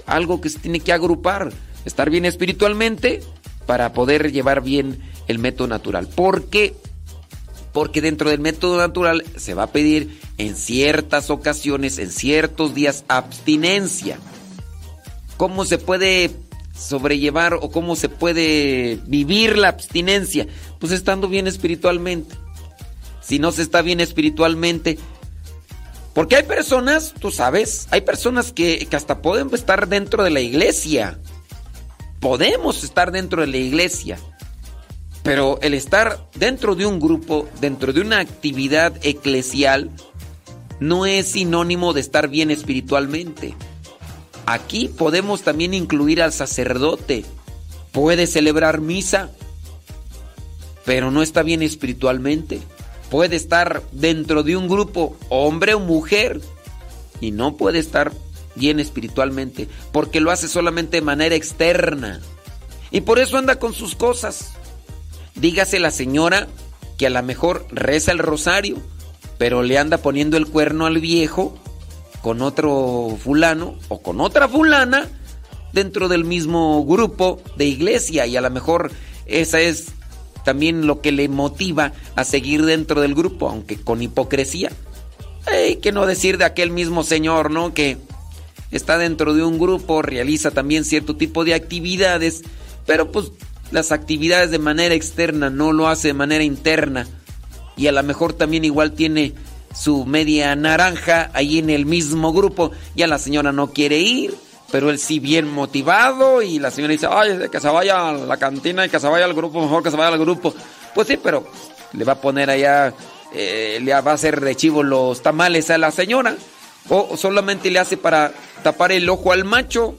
algo que se tiene que agrupar, estar bien espiritualmente para poder llevar bien el método natural. ¿Por qué? Porque dentro del método natural se va a pedir en ciertas ocasiones, en ciertos días, abstinencia. ¿Cómo se puede sobrellevar o cómo se puede vivir la abstinencia? Pues estando bien espiritualmente. Si no se está bien espiritualmente, porque hay personas, tú sabes, hay personas que, que, hasta pueden estar dentro de la iglesia. Podemos estar dentro de la iglesia. Pero el estar dentro de un grupo, dentro de una actividad eclesial, no es sinónimo de estar bien espiritualmente. Aquí podemos también incluir al sacerdote. Puede celebrar misa, pero no está bien espiritualmente. Puede estar dentro de un grupo, hombre o mujer, y no puede estar bien espiritualmente, porque lo hace solamente de manera externa. Y por eso anda con sus cosas. Dígase la señora que a lo mejor reza el rosario, pero le anda poniendo el cuerno al viejo con otro fulano o con otra fulana dentro del mismo grupo de iglesia y a lo mejor esa es también lo que le motiva a seguir dentro del grupo, aunque con hipocresía. Hay que no decir de aquel mismo señor, ¿no? Que está dentro de un grupo, realiza también cierto tipo de actividades, pero pues las actividades de manera externa no lo hace de manera interna. Y a lo mejor también igual tiene su media naranja ahí en el mismo grupo. Ya la señora no quiere ir, pero él sí bien motivado y la señora dice, ay, que se vaya a la cantina y que se vaya al grupo, mejor que se vaya al grupo. Pues sí, pero le va a poner allá, eh, le va a hacer de chivo los tamales a la señora. O solamente le hace para tapar el ojo al macho,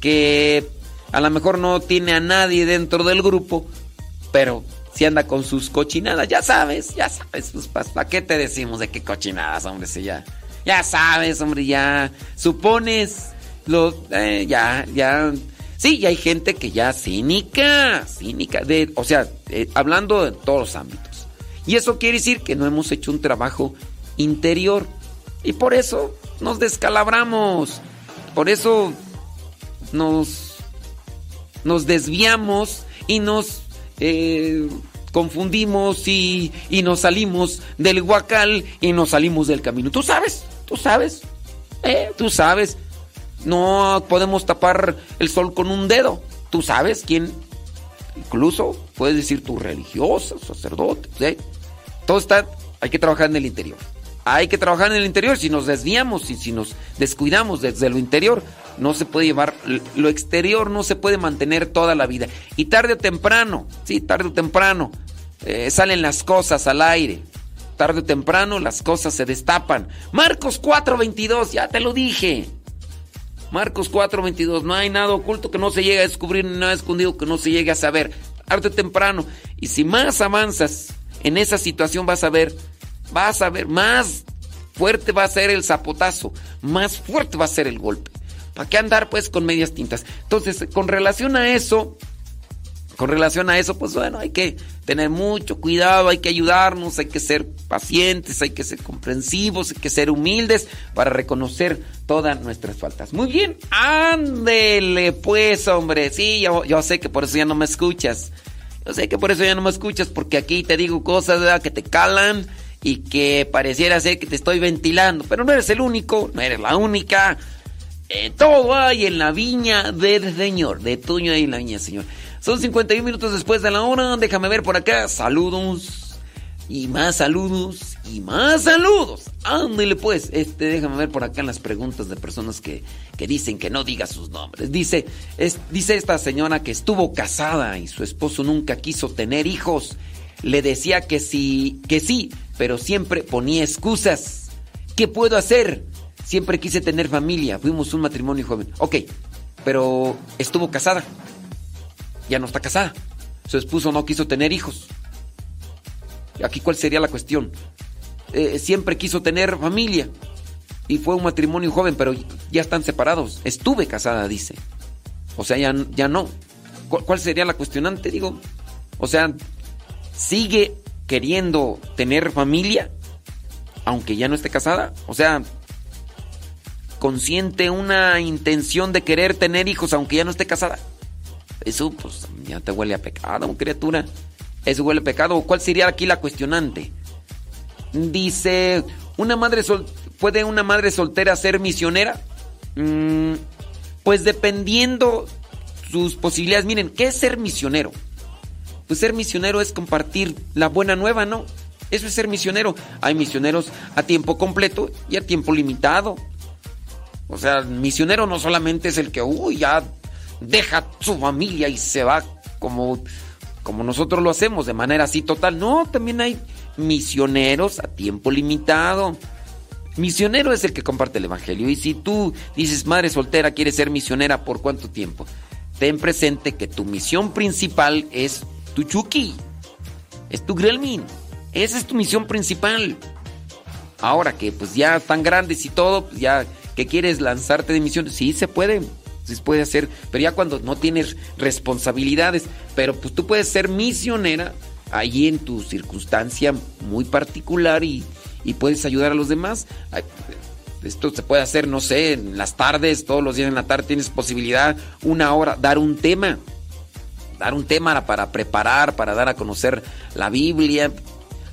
que a lo mejor no tiene a nadie dentro del grupo, pero si anda con sus cochinadas, ya sabes, ya sabes, pues ¿para qué te decimos de qué cochinadas, hombre? Si ya, ya sabes, hombre, ya supones, lo, eh, ya, ya, sí, y hay gente que ya cínica, cínica, de, o sea, eh, hablando de todos los ámbitos. Y eso quiere decir que no hemos hecho un trabajo interior. Y por eso nos descalabramos. Por eso nos, nos desviamos y nos eh, confundimos y, y, nos salimos del huacal y nos salimos del camino. Tú sabes, tú sabes, eh, tú sabes. No podemos tapar el sol con un dedo. Tú sabes quién. Incluso puedes decir tu religiosa, sacerdote. ¿sí? Todo está. Hay que trabajar en el interior. Hay que trabajar en el interior. Si nos desviamos y si nos descuidamos desde lo interior, no se puede llevar. Lo exterior no se puede mantener toda la vida. Y tarde o temprano, sí, tarde o temprano, eh, salen las cosas al aire. Tarde o temprano las cosas se destapan. Marcos 4:22, ya te lo dije. Marcos 4:22, no hay nada oculto que no se llegue a descubrir, ni nada escondido que no se llegue a saber. Tarde o temprano. Y si más avanzas en esa situación vas a ver vas a ver, más fuerte va a ser el zapotazo, más fuerte va a ser el golpe. ¿Para qué andar pues con medias tintas? Entonces, con relación a eso, con relación a eso, pues bueno, hay que tener mucho cuidado, hay que ayudarnos, hay que ser pacientes, hay que ser comprensivos, hay que ser humildes para reconocer todas nuestras faltas. Muy bien, ándele pues, hombre. Sí, yo, sé que por eso ya no me escuchas. Yo sé que por eso ya no me escuchas, porque aquí te digo cosas que te calan y que pareciera ser que te estoy ventilando, pero no eres el único, no eres la única. Eh, todo hay en la viña del Señor, de tuyo hay en la viña Señor. Son 51 minutos después de la hora, déjame ver por acá, saludos. Y más saludos, y más saludos. Ándale pues, este, déjame ver por acá las preguntas de personas que, que dicen que no diga sus nombres. Dice, es, dice esta señora que estuvo casada y su esposo nunca quiso tener hijos. Le decía que sí, que sí, pero siempre ponía excusas. ¿Qué puedo hacer? Siempre quise tener familia, fuimos un matrimonio joven. Ok, pero estuvo casada. Ya no está casada. Su esposo no quiso tener hijos. Aquí cuál sería la cuestión. Eh, siempre quiso tener familia. Y fue un matrimonio joven, pero ya están separados. Estuve casada, dice. O sea, ya, ya no. ¿Cuál sería la cuestionante? Digo, o sea, sigue queriendo tener familia, aunque ya no esté casada. O sea, consiente una intención de querer tener hijos, aunque ya no esté casada. Eso, pues, ya te huele a pecado, criatura. Eso huele a pecado. ¿Cuál sería aquí la cuestionante? Dice, ¿una madre sol ¿puede una madre soltera ser misionera? Mm, pues dependiendo sus posibilidades. Miren, ¿qué es ser misionero? pues ser misionero es compartir la buena nueva, ¿no? Eso es ser misionero. Hay misioneros a tiempo completo y a tiempo limitado. O sea, misionero no solamente es el que, uy, ya deja su familia y se va como, como nosotros lo hacemos, de manera así total. No, también hay misioneros a tiempo limitado. Misionero es el que comparte el Evangelio. Y si tú dices, madre soltera, quieres ser misionera, ¿por cuánto tiempo? Ten presente que tu misión principal es tu Chucky, es tu Gremlin. Esa es tu misión principal. Ahora que pues ya están grandes y todo, pues ya que quieres lanzarte de misión, sí se puede, se puede hacer, pero ya cuando no tienes responsabilidades, pero pues tú puedes ser misionera ahí en tu circunstancia muy particular y, y puedes ayudar a los demás. Esto se puede hacer, no sé, en las tardes, todos los días en la tarde tienes posibilidad, una hora, dar un tema. Dar un tema para preparar, para dar a conocer la Biblia,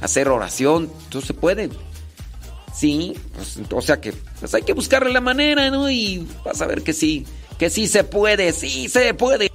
hacer oración, todo se puede. Sí, pues, o sea que pues hay que buscarle la manera, ¿no? Y vas a ver que sí, que sí se puede, sí se puede.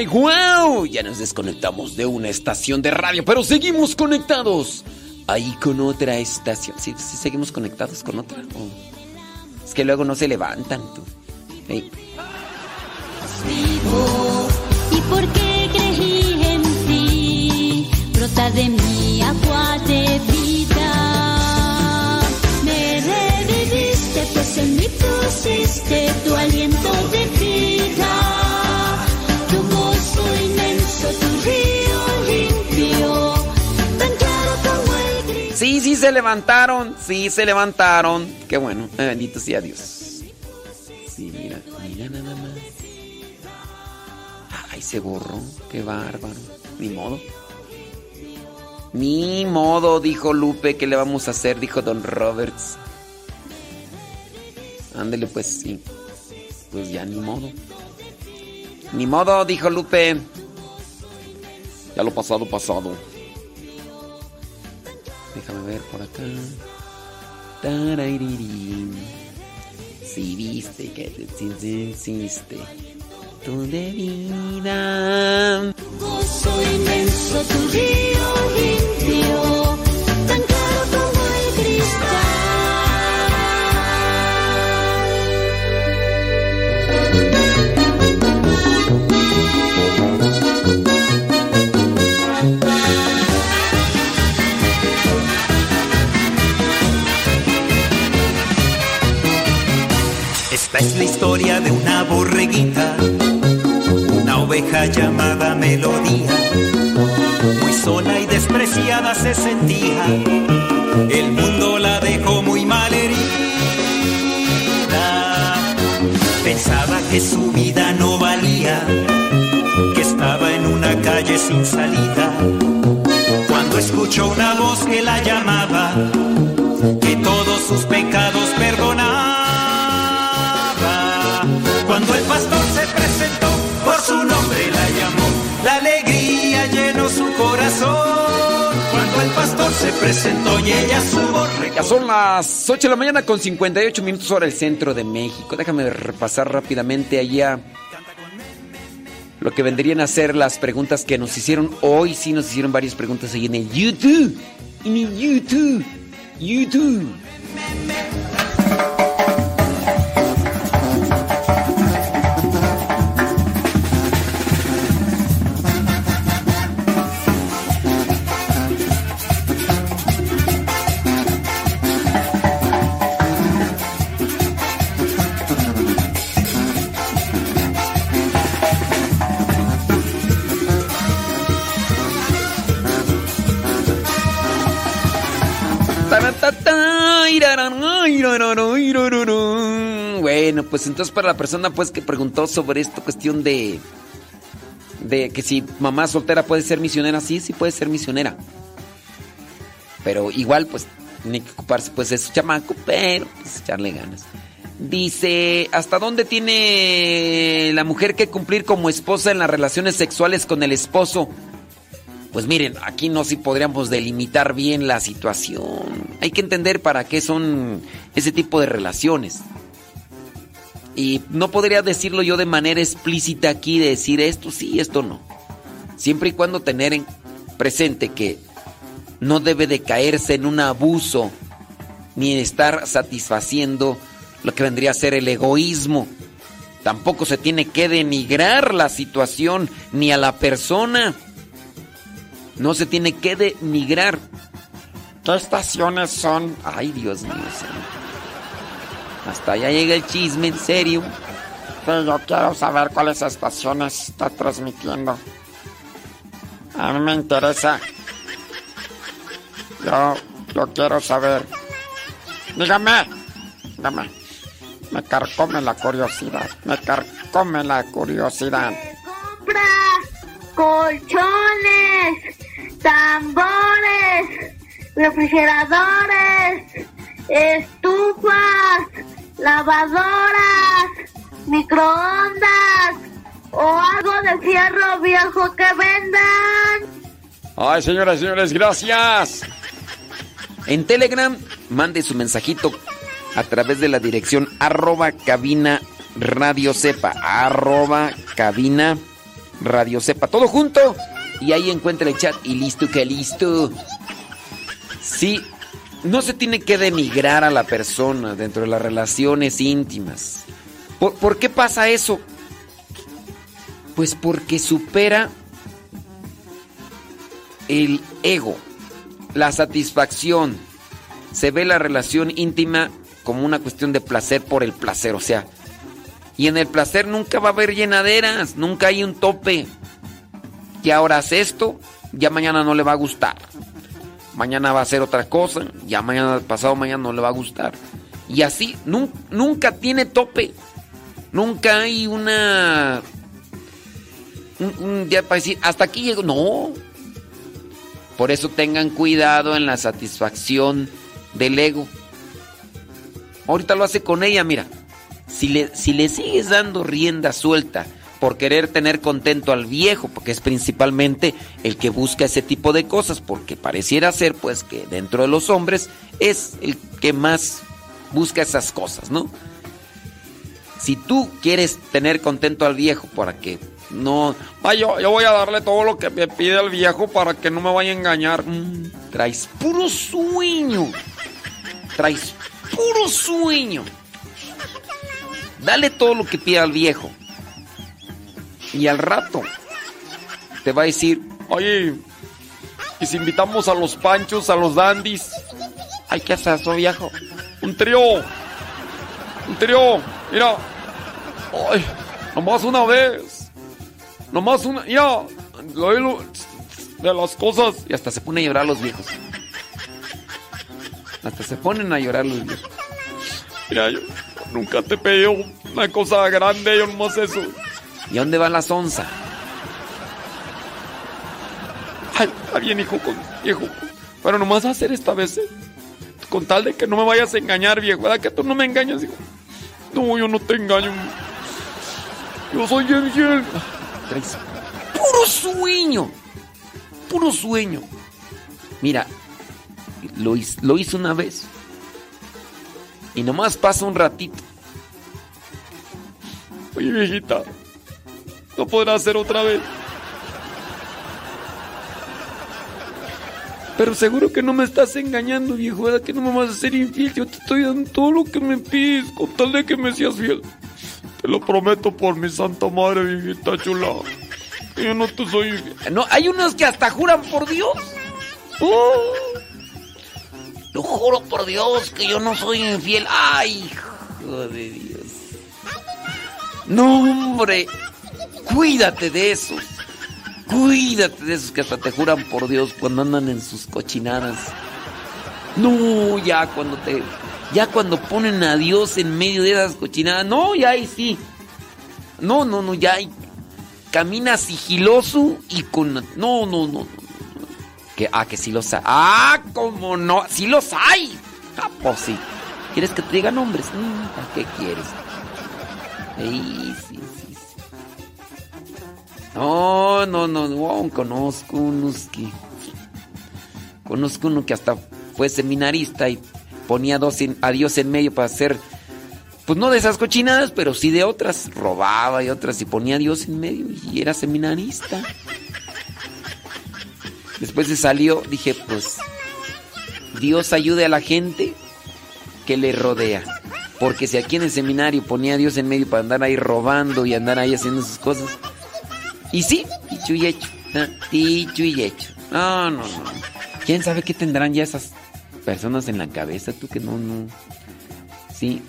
Wow, ya nos desconectamos de una estación de radio, pero seguimos conectados ahí con otra estación. Sí, sí seguimos conectados con otra. Es que luego no se levantan. Tú. ¿Y por qué creí en ti? Brota de mi agua de vida. Me reviviste, pues en mí pusiste tu aliento de vida. Sí, sí se levantaron, sí se levantaron. Qué bueno, eh, bendito sea Dios. Sí, mira, mira nada más. Ay, se borró, qué bárbaro. Ni modo. Ni modo, dijo Lupe, ¿qué le vamos a hacer? Dijo Don Roberts. Ándele pues, sí. Pues ya ni modo. Ni modo, dijo Lupe. Ya lo pasado, pasado. Déjame ver por acá. Si viste que te hiciste tu de vida. Gozo inmenso, tu río limpio, es la historia de una borreguita, una oveja llamada Melodía. Muy sola y despreciada se sentía, el mundo la dejó muy mal herida. Pensaba que su vida no valía, que estaba en una calle sin salida. Cuando escuchó una voz que la llamaba, que todos sus pecados presentó y ella su Ya son las 8 de la mañana con 58 minutos hora el centro de México. Déjame repasar rápidamente allá lo que vendrían a ser las preguntas que nos hicieron hoy. Sí nos hicieron varias preguntas ahí en el YouTube. En el YouTube. YouTube. Bueno, pues entonces para la persona pues que preguntó sobre esta cuestión de de que si mamá soltera puede ser misionera, sí, sí puede ser misionera. Pero igual pues tiene que ocuparse pues de su chamaco, pero pues echarle ganas. Dice, ¿hasta dónde tiene la mujer que cumplir como esposa en las relaciones sexuales con el esposo? Pues miren, aquí no sí podríamos delimitar bien la situación. Hay que entender para qué son ese tipo de relaciones. Y no podría decirlo yo de manera explícita aquí, decir esto sí, esto no. Siempre y cuando tener en presente que no debe de caerse en un abuso ni estar satisfaciendo lo que vendría a ser el egoísmo. Tampoco se tiene que denigrar la situación ni a la persona. No se tiene que denigrar. ¿Qué estaciones son? Ay, Dios mío. Señor. Hasta allá llega el chisme, en serio. Sí, yo quiero saber cuáles estaciones está transmitiendo. A mí me interesa. Yo, yo quiero saber. Dígame, dígame. Me carcome la curiosidad. Me carcome la curiosidad. compra colchones, tambores, refrigeradores, estufas, lavadoras, microondas o algo de fierro viejo que vendan. Ay, señoras y señores, gracias. En Telegram, mande su mensajito a través de la dirección arroba cabina radio sepa. Arroba cabina radio sepa. Todo junto. Y ahí encuentra el chat y listo que listo. Sí, no se tiene que denigrar a la persona dentro de las relaciones íntimas. ¿Por, por qué pasa eso? Pues porque supera el ego, la satisfacción. Se ve la relación íntima como una cuestión de placer por el placer, o sea. Y en el placer nunca va a haber llenaderas, nunca hay un tope. Y ahora hace esto, ya mañana no le va a gustar. Mañana va a hacer otra cosa, ya mañana, pasado mañana no le va a gustar. Y así, nun- nunca tiene tope. Nunca hay una. Un, un día para decir, hasta aquí llego. No. Por eso tengan cuidado en la satisfacción del ego. Ahorita lo hace con ella, mira. Si le, si le sigues dando rienda suelta por querer tener contento al viejo, porque es principalmente el que busca ese tipo de cosas, porque pareciera ser pues que dentro de los hombres es el que más busca esas cosas, ¿no? Si tú quieres tener contento al viejo para que no... Yo, yo voy a darle todo lo que me pide el viejo para que no me vaya a engañar. Mm, traes puro sueño. Traes puro sueño. Dale todo lo que pide al viejo. Y al rato te va a decir, Oye, ¿y si invitamos a los panchos, a los dandis? Ay, ¿qué haces eso, viejo? Un trío. Un trío. Mira. Ay, nomás una vez. Nomás una. Mira. de las cosas. Y hasta se pone a llorar los viejos. Hasta se ponen a llorar los viejos. Mira, yo nunca te pedí una cosa grande, yo nomás eso. ¿Y a dónde va la sonza? Ay, está bien, hijo, con, viejo. Pero nomás hacer esta vez, ¿eh? Con tal de que no me vayas a engañar, viejo. ¿Verdad que tú no me engañas, hijo? No, yo no te engaño. Yo soy bien fiel. Puro sueño. Puro sueño. Mira, lo, lo hizo una vez. Y nomás pasa un ratito. Oye, viejita, ¿no podrás hacer otra vez? Pero seguro que no me estás engañando, viejo, ¿verdad? Que no me vas a ser infiel. Yo te estoy dando todo lo que me pides, con tal de que me seas fiel. Te lo prometo por mi santa madre, viejita chula. que Yo no te soy infiel. No, hay unos que hasta juran por Dios. Oh. Lo juro por Dios que yo no soy infiel. Ay, hijo de Dios. No, hombre. Cuídate de esos. Cuídate de esos que hasta te juran por Dios cuando andan en sus cochinadas. No, ya cuando te. Ya cuando ponen a Dios en medio de esas cochinadas. No, ya ahí sí. No, no, no, ya ahí. Camina sigiloso y con. No, no, no. Que, ah, que sí los hay. Ah, cómo no. Sí los hay. Ah, pues sí. ¿Quieres que te diga nombres? Mm, ¿Para qué quieres? Sí, sí, sí. No, no, no, no. Conozco unos que. Conozco uno que hasta fue seminarista y ponía dos en- a Dios en medio para hacer. Pues no de esas cochinadas, pero sí de otras. Robaba y otras y ponía a Dios en medio y era seminarista. Después se salió, dije, pues Dios ayude a la gente que le rodea. Porque si aquí en el seminario ponía a Dios en medio para andar ahí robando y andar ahí haciendo sus cosas. Y sí, dicho y hecho. Dicho y hecho. No, no, no. ¿Quién sabe qué tendrán ya esas personas en la cabeza? Tú que no, no. Sí.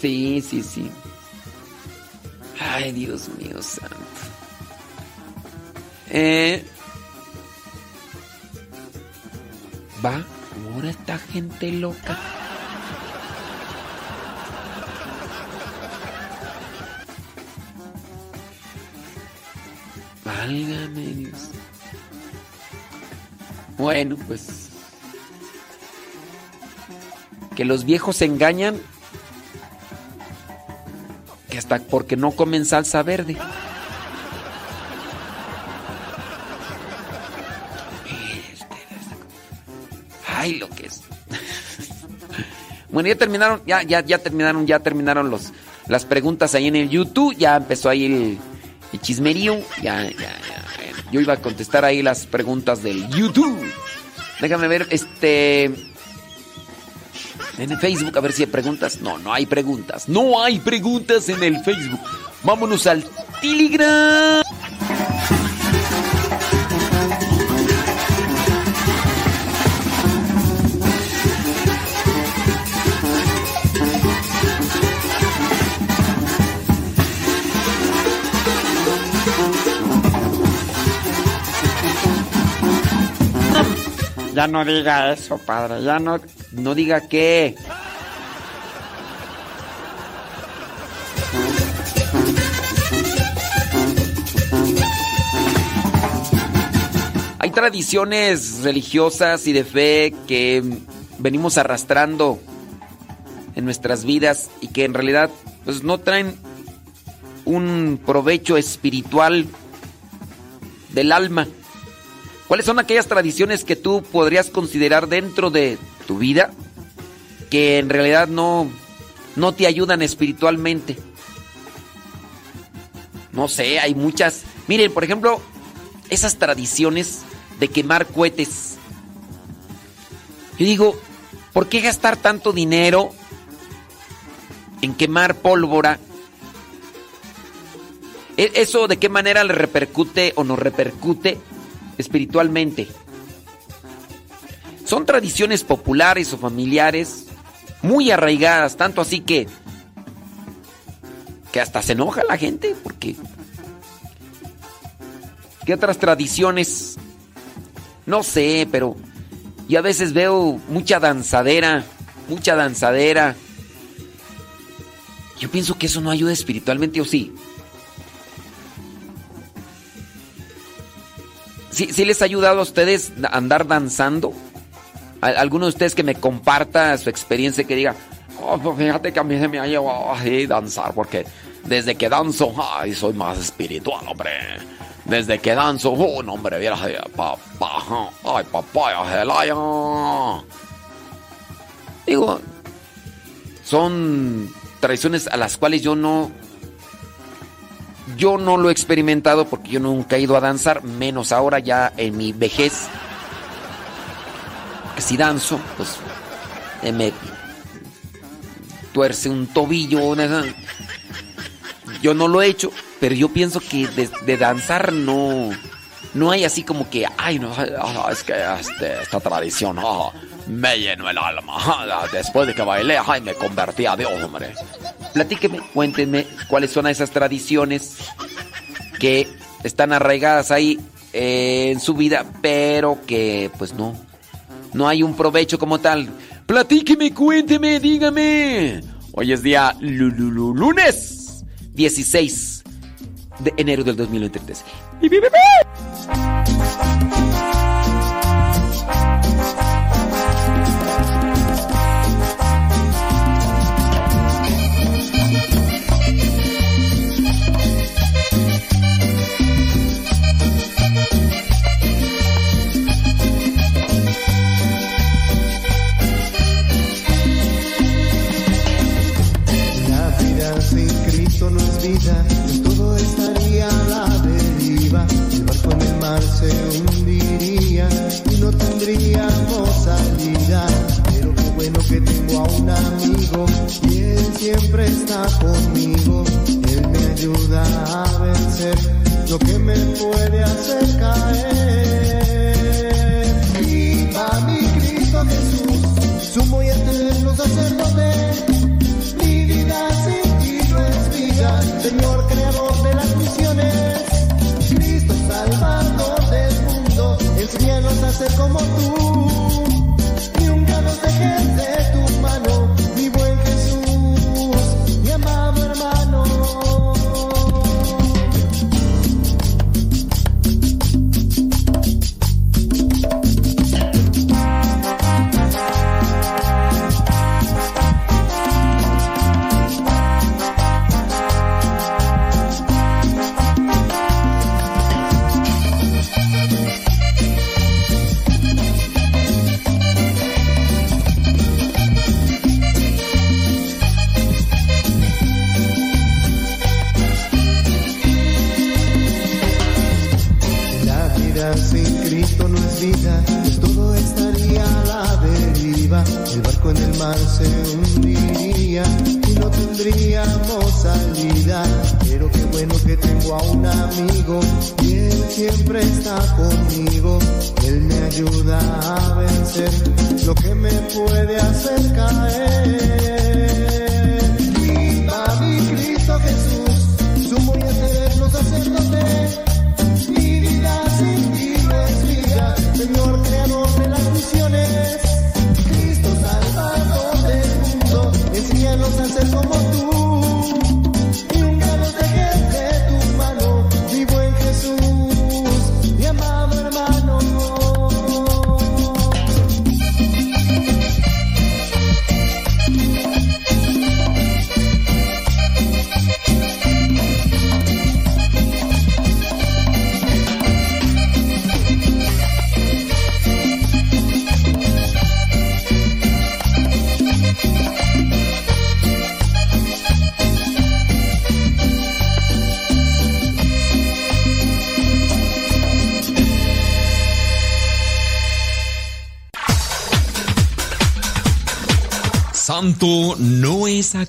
Sí, sí, sí. Ay, Dios mío santo. Eh. Va, ahora esta gente loca. Válgame Dios. Bueno, pues. Que los viejos se engañan. Que hasta porque no comen salsa verde. Ay, lo que es. bueno, ya terminaron, ya, ya, ya terminaron, ya terminaron los, las preguntas ahí en el YouTube. Ya empezó ahí el, el chismerío. Ya, ya, ya. Yo iba a contestar ahí las preguntas del YouTube. Déjame ver, este. En el Facebook, a ver si hay preguntas. No, no hay preguntas. No hay preguntas en el Facebook. Vámonos al Telegram. Ya no diga eso, padre. Ya no, no diga qué. Hay tradiciones religiosas y de fe que venimos arrastrando en nuestras vidas y que en realidad pues no traen un provecho espiritual del alma. ¿Cuáles son aquellas tradiciones que tú podrías considerar dentro de tu vida que en realidad no, no te ayudan espiritualmente? No sé, hay muchas. Miren, por ejemplo, esas tradiciones de quemar cohetes. Yo digo, ¿por qué gastar tanto dinero en quemar pólvora? ¿E- ¿Eso de qué manera le repercute o nos repercute espiritualmente? Son tradiciones populares o familiares muy arraigadas, tanto así que que hasta se enoja la gente porque ¿qué otras tradiciones? No sé, pero yo a veces veo mucha danzadera, mucha danzadera. Yo pienso que eso no ayuda espiritualmente o sí. ¿Sí, sí les ha ayudado a ustedes andar danzando? ¿A- ¿Alguno de ustedes que me comparta su experiencia que diga, "Oh, pues fíjate que a mí se me ha llevado así danzar porque desde que danzo, ay, soy más espiritual, hombre. Desde que danzo, oh, no, hombre, vieras, ay, papá, ay, papá, Celaya. Digo, son tradiciones a las cuales yo no yo no lo he experimentado porque yo nunca he ido a danzar, menos ahora ya en mi vejez. Que si danzo, pues eh, me tuerce un tobillo. Yo no lo he hecho, pero yo pienso que de, de danzar no, no hay así como que, ay, no, ah, es que este, esta tradición ah, me llenó el alma. Después de que bailé, ay, me convertí a Dios, hombre. Platíqueme, cuéntenme cuáles son esas tradiciones que están arraigadas ahí eh, en su vida, pero que pues no, no hay un provecho como tal. Platíqueme, cuénteme, dígame. Hoy es día lu- lu- lu- lunes 16 de enero del 2023. Tendríamos salida. Pero qué bueno que tengo a un amigo y él siempre está conmigo. Él me ayuda a vencer lo que me puede hacer caer. Viva mi Cristo Jesús, sumo y eterno sacerdote. Como tú.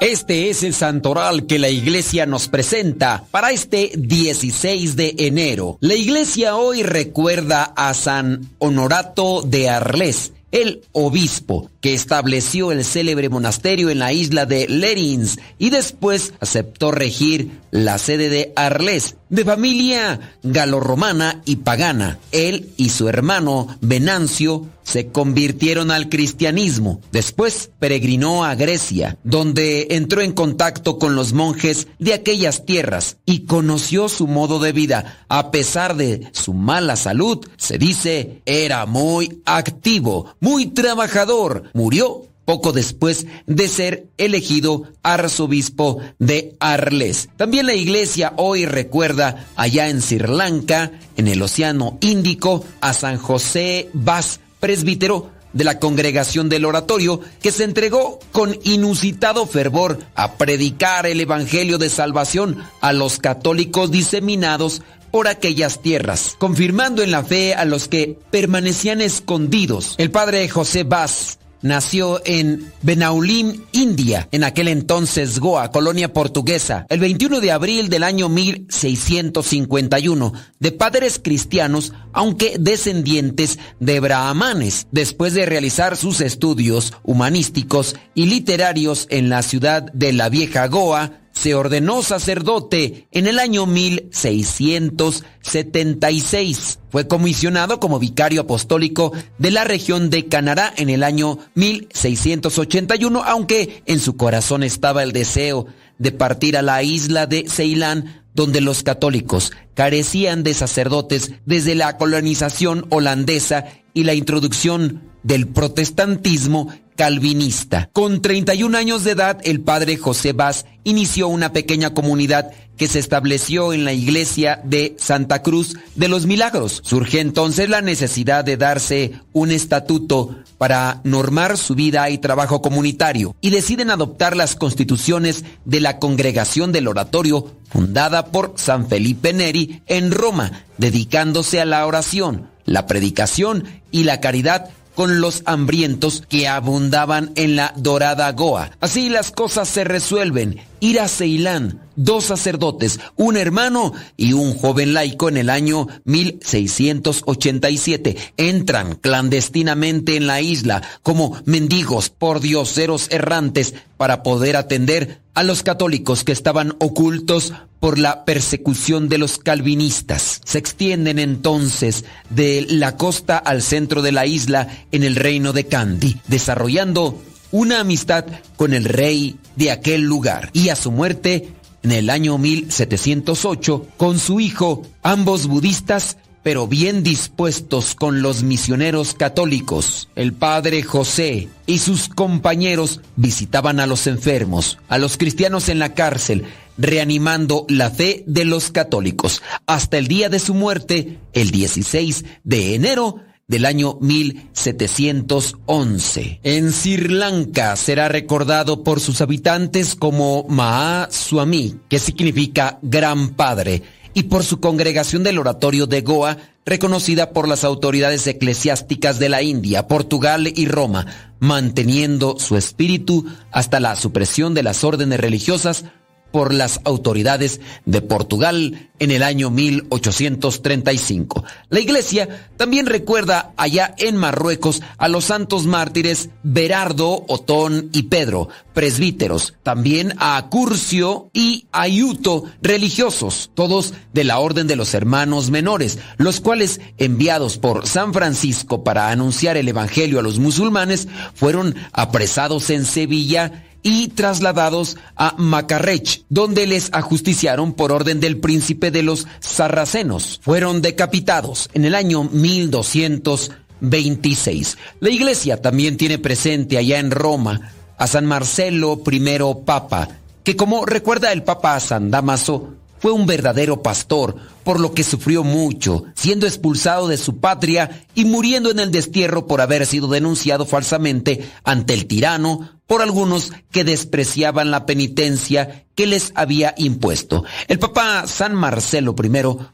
Este es el santoral que la iglesia nos presenta para este 16 de enero. La iglesia hoy recuerda a San Honorato de Arles, el obispo que estableció el célebre monasterio en la isla de Lerins y después aceptó regir la sede de Arles de familia galorromana y pagana. Él y su hermano Venancio se convirtieron al cristianismo. Después peregrinó a Grecia, donde entró en contacto con los monjes de aquellas tierras y conoció su modo de vida. A pesar de su mala salud, se dice, era muy activo, muy trabajador. Murió poco después de ser elegido arzobispo de Arles. También la iglesia hoy recuerda allá en Sri Lanka, en el Océano Índico, a San José Bas, presbítero de la congregación del oratorio, que se entregó con inusitado fervor a predicar el Evangelio de Salvación a los católicos diseminados por aquellas tierras, confirmando en la fe a los que permanecían escondidos. El padre José Bas nació en Benaulim, India, en aquel entonces Goa, colonia portuguesa, el 21 de abril del año 1651, de padres cristianos, aunque descendientes de brahmanes. Después de realizar sus estudios humanísticos y literarios en la ciudad de la vieja Goa, se ordenó sacerdote en el año 1676. Fue comisionado como vicario apostólico de la región de Canadá en el año 1681, aunque en su corazón estaba el deseo de partir a la isla de Ceilán, donde los católicos carecían de sacerdotes desde la colonización holandesa y la introducción del protestantismo calvinista. Con 31 años de edad, el padre José Vaz inició una pequeña comunidad que se estableció en la iglesia de Santa Cruz de los Milagros. Surge entonces la necesidad de darse un estatuto para normar su vida y trabajo comunitario y deciden adoptar las constituciones de la Congregación del Oratorio fundada por San Felipe Neri en Roma, dedicándose a la oración, la predicación y la caridad con los hambrientos que abundaban en la dorada Goa. Así las cosas se resuelven. Ir a Ceilán, dos sacerdotes, un hermano y un joven laico en el año 1687. Entran clandestinamente en la isla como mendigos por dioseros errantes para poder atender a los católicos que estaban ocultos por la persecución de los calvinistas. Se extienden entonces de la costa al centro de la isla en el reino de Kandy, desarrollando una amistad con el rey de aquel lugar y a su muerte en el año 1708 con su hijo, ambos budistas, pero bien dispuestos con los misioneros católicos. El padre José y sus compañeros visitaban a los enfermos, a los cristianos en la cárcel, reanimando la fe de los católicos, hasta el día de su muerte, el 16 de enero del año 1711. En Sri Lanka será recordado por sus habitantes como Maa Swami, que significa gran padre, y por su congregación del oratorio de Goa, reconocida por las autoridades eclesiásticas de la India, Portugal y Roma, manteniendo su espíritu hasta la supresión de las órdenes religiosas por las autoridades de Portugal en el año 1835. La iglesia también recuerda allá en Marruecos a los santos mártires Berardo, Otón y Pedro, presbíteros, también a Curcio y Ayuto, religiosos, todos de la orden de los hermanos menores, los cuales, enviados por San Francisco para anunciar el Evangelio a los musulmanes, fueron apresados en Sevilla y trasladados a Macarrech, donde les ajusticiaron por orden del príncipe de los sarracenos. Fueron decapitados en el año 1226. La iglesia también tiene presente allá en Roma a San Marcelo I Papa, que como recuerda el Papa San Damaso, fue un verdadero pastor, por lo que sufrió mucho, siendo expulsado de su patria y muriendo en el destierro por haber sido denunciado falsamente ante el tirano por algunos que despreciaban la penitencia que les había impuesto. El Papa San Marcelo I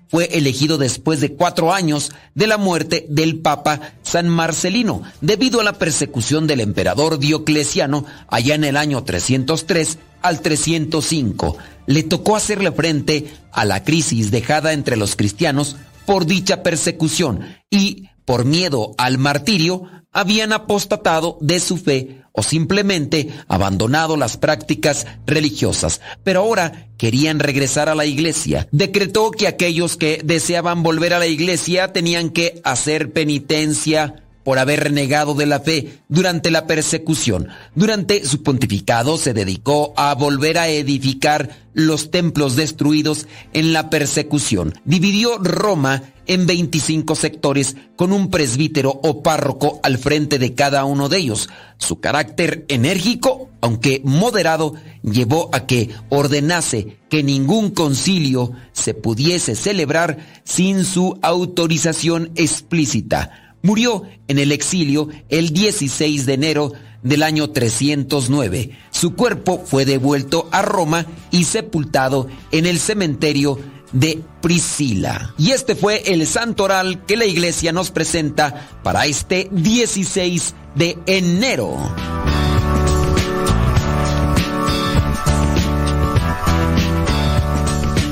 fue elegido después de cuatro años de la muerte del Papa San Marcelino, debido a la persecución del emperador Diocleciano allá en el año 303 al 305. Le tocó hacerle frente a la crisis dejada entre los cristianos por dicha persecución y, por miedo al martirio, habían apostatado de su fe o simplemente abandonado las prácticas religiosas, pero ahora querían regresar a la iglesia. Decretó que aquellos que deseaban volver a la iglesia tenían que hacer penitencia por haber renegado de la fe durante la persecución. Durante su pontificado se dedicó a volver a edificar los templos destruidos en la persecución. Dividió Roma en 25 sectores con un presbítero o párroco al frente de cada uno de ellos. Su carácter enérgico, aunque moderado, llevó a que ordenase que ningún concilio se pudiese celebrar sin su autorización explícita. Murió en el exilio el 16 de enero del año 309. Su cuerpo fue devuelto a Roma y sepultado en el cementerio de Priscila. Y este fue el santoral que la iglesia nos presenta para este 16 de enero.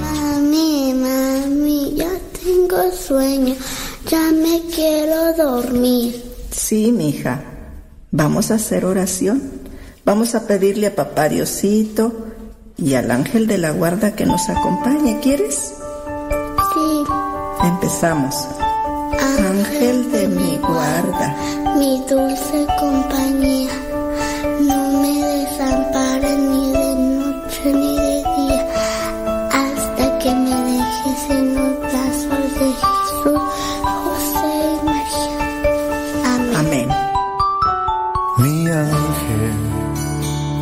Mami, mami, ya tengo sueño, ya me quiero dormir. Sí, mija. Vamos a hacer oración. Vamos a pedirle a papá Diosito y al ángel de la guarda que nos acompañe. ¿Quieres? Sí. Empezamos. Ángel de mi guarda. Mi dulce compañía,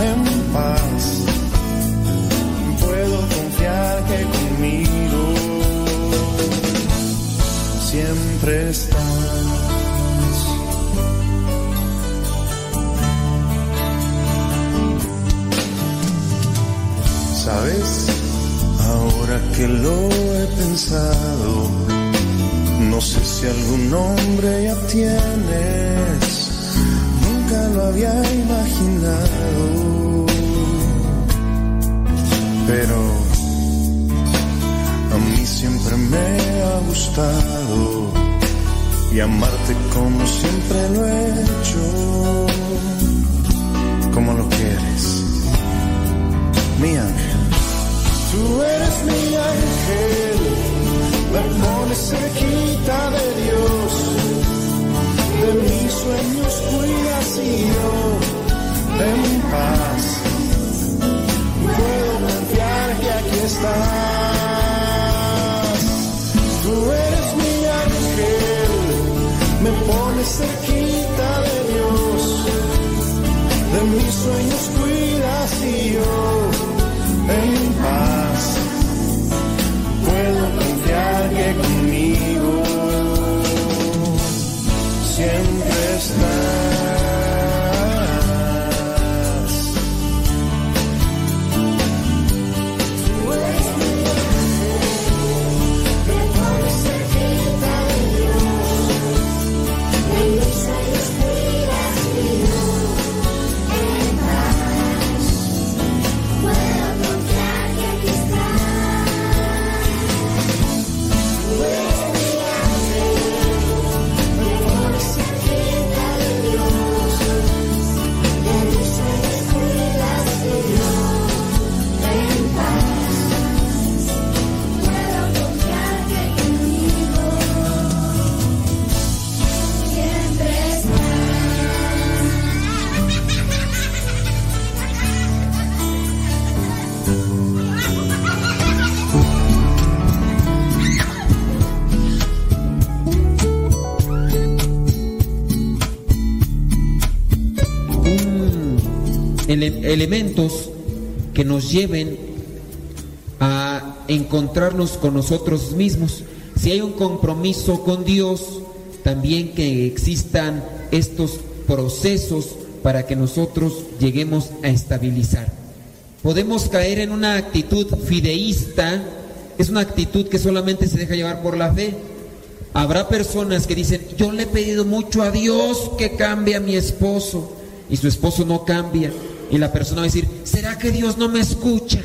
en paz puedo confiar que conmigo siempre estás. ¿Sabes? Ahora que lo he pensado, no sé si algún nombre ya tienes, lo había imaginado. Pero a mí siempre me ha gustado y amarte como siempre lo he hecho, como lo quieres, mi ángel. Tú eres mi ángel me pones cerquita de Dios, de mis sueños cuidas y yo en paz puedo confiar que aquí estás. Tú eres mi ángel, me pones cerquita de Dios, de mis sueños cuidas y yo en paz ele- elementos que nos lleven a encontrarnos con nosotros mismos. Si hay un compromiso con Dios, también que existan estos procesos para que nosotros lleguemos a estabilizar. Podemos caer en una actitud fideísta, es una actitud que solamente se deja llevar por la fe. Habrá personas que dicen, yo le he pedido mucho a Dios que cambie a mi esposo y su esposo no cambia. Y la persona va a decir, ¿será que Dios no me escucha?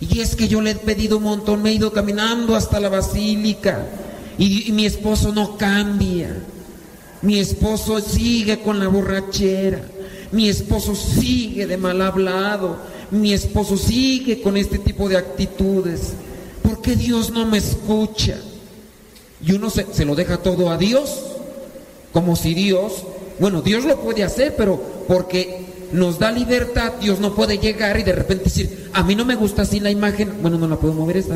Y es que yo le he pedido un montón, me he ido caminando hasta la basílica y, mi esposo no cambia. Mi esposo sigue con la borrachera. Mi esposo sigue de mal hablado. Mi esposo sigue con este tipo de actitudes. ¿Por qué Dios no me escucha? Y uno se, se lo deja todo a Dios. Como si Dios, bueno, Dios lo puede hacer, pero porque nos da libertad, Dios no puede llegar y de repente decir, a mí no me gusta así la imagen, bueno, no la puedo mover esta,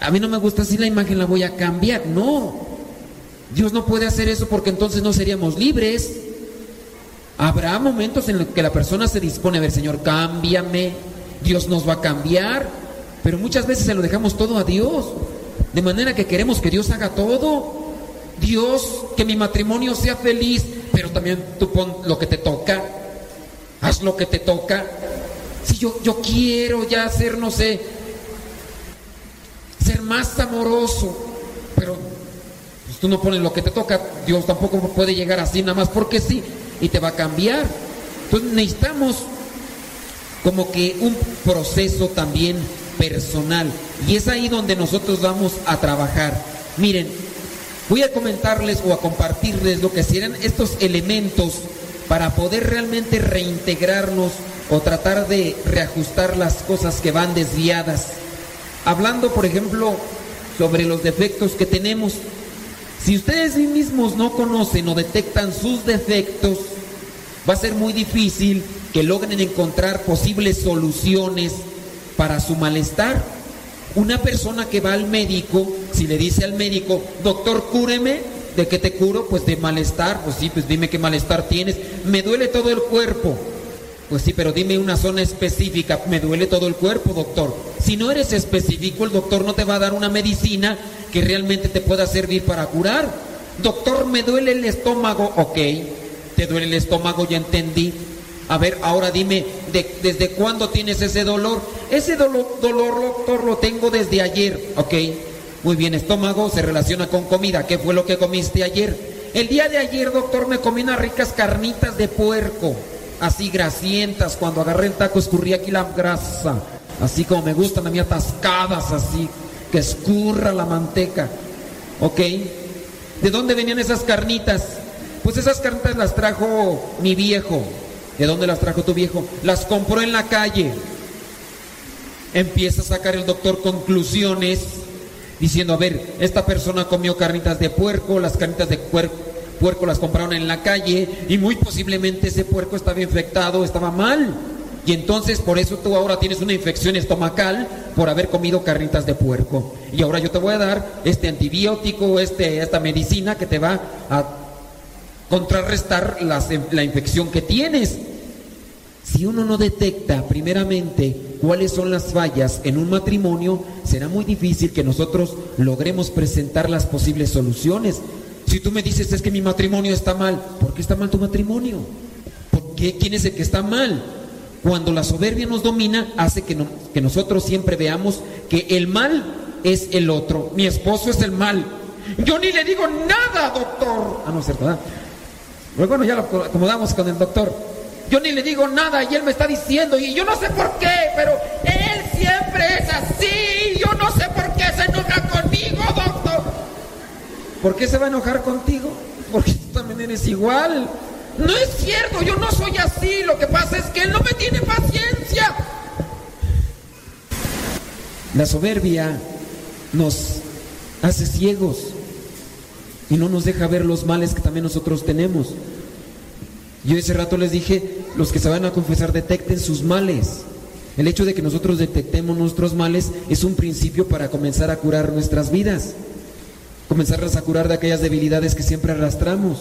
a mí no me gusta así la imagen, la voy a cambiar. No, Dios no puede hacer eso porque entonces no seríamos libres. Habrá momentos en los que la persona se dispone a ver, Señor, cámbiame, Dios nos va a cambiar, pero muchas veces se lo dejamos todo a Dios, de manera que queremos que Dios haga todo. Dios, que mi matrimonio sea feliz, pero también tú pon lo que te toca, haz lo que te toca. Si yo, yo quiero ya ser, no sé, ser más amoroso, pero pues, tú no pones lo que te toca, Dios tampoco puede llegar así nada más porque sí, y te va a cambiar. Entonces necesitamos como que un proceso también personal, y es ahí donde nosotros vamos a trabajar. Miren, voy a comentarles o a compartirles lo que serían estos elementos para poder realmente reintegrarnos o tratar de reajustar las cosas que van desviadas. Hablando, por ejemplo, sobre los defectos que tenemos. Si ustedes mismos no conocen o detectan sus defectos, va a ser muy difícil que logren encontrar posibles soluciones para su malestar. Una persona que va al médico, si le dice al médico, doctor, cúreme, ¿de qué te curo? Pues de malestar, pues sí, pues dime qué malestar tienes. Me duele todo el cuerpo. Pues sí, pero dime una zona específica. Me duele todo el cuerpo, doctor. Si no eres específico, el doctor no te va a dar una medicina que realmente te pueda servir para curar. Doctor, me duele el estómago. Ok, te duele el estómago, ya entendí. A ver, ahora dime, de- ¿desde cuándo tienes ese dolor? Ese dolor, dolor, doctor, lo tengo desde ayer. Ok, muy bien, estómago se relaciona con comida. ¿Qué fue lo que comiste ayer? El día de ayer, doctor, me comí unas ricas carnitas de puerco, así grasientas. Cuando agarré el taco escurrí aquí la grasa, así como me gustan a mí atascadas, así, que escurra la manteca. ¿Ok? ¿De dónde venían esas carnitas? Pues esas carnitas las trajo mi viejo. ¿De dónde las trajo tu viejo? Las compró en la calle. Empieza a sacar el doctor conclusiones diciendo, a ver, esta persona comió carnitas de puerco, las carnitas de puer- puerco las compraron en la calle y muy posiblemente ese puerco estaba infectado, estaba mal. Y entonces por eso tú ahora tienes una infección estomacal por haber comido carnitas de puerco. Y ahora yo te voy a dar este antibiótico, este, esta medicina que te va a contrarrestar las- la infección que tienes. Si uno no detecta primeramente cuáles son las fallas en un matrimonio, será muy difícil que nosotros logremos presentar las posibles soluciones. Si tú me dices es que mi matrimonio está mal, ¿por qué está mal tu matrimonio? ¿Por qué? ¿Quién es el que está mal? Cuando la soberbia nos domina, hace que, no- que nosotros siempre veamos que el mal es el otro. Mi esposo es el mal. Yo ni le digo nada, doctor. Ah, no cierto, ¿verdad? Pues bueno, ya lo acomodamos con el doctor. Yo ni le digo nada y él me está diciendo, y yo no sé por qué, pero él siempre es así. Yo no sé por qué se enoja conmigo, doctor. ¿Por qué se va a enojar contigo? Porque tú también eres igual. No es cierto, yo no soy así. Lo que pasa es que él no me tiene paciencia. La soberbia nos hace ciegos y no nos deja ver los males que también nosotros tenemos. Yo ese rato les dije, los que se van a confesar detecten sus males. El hecho de que nosotros detectemos nuestros males es un principio para comenzar a curar nuestras vidas. Comenzarlas a curar de aquellas debilidades que siempre arrastramos.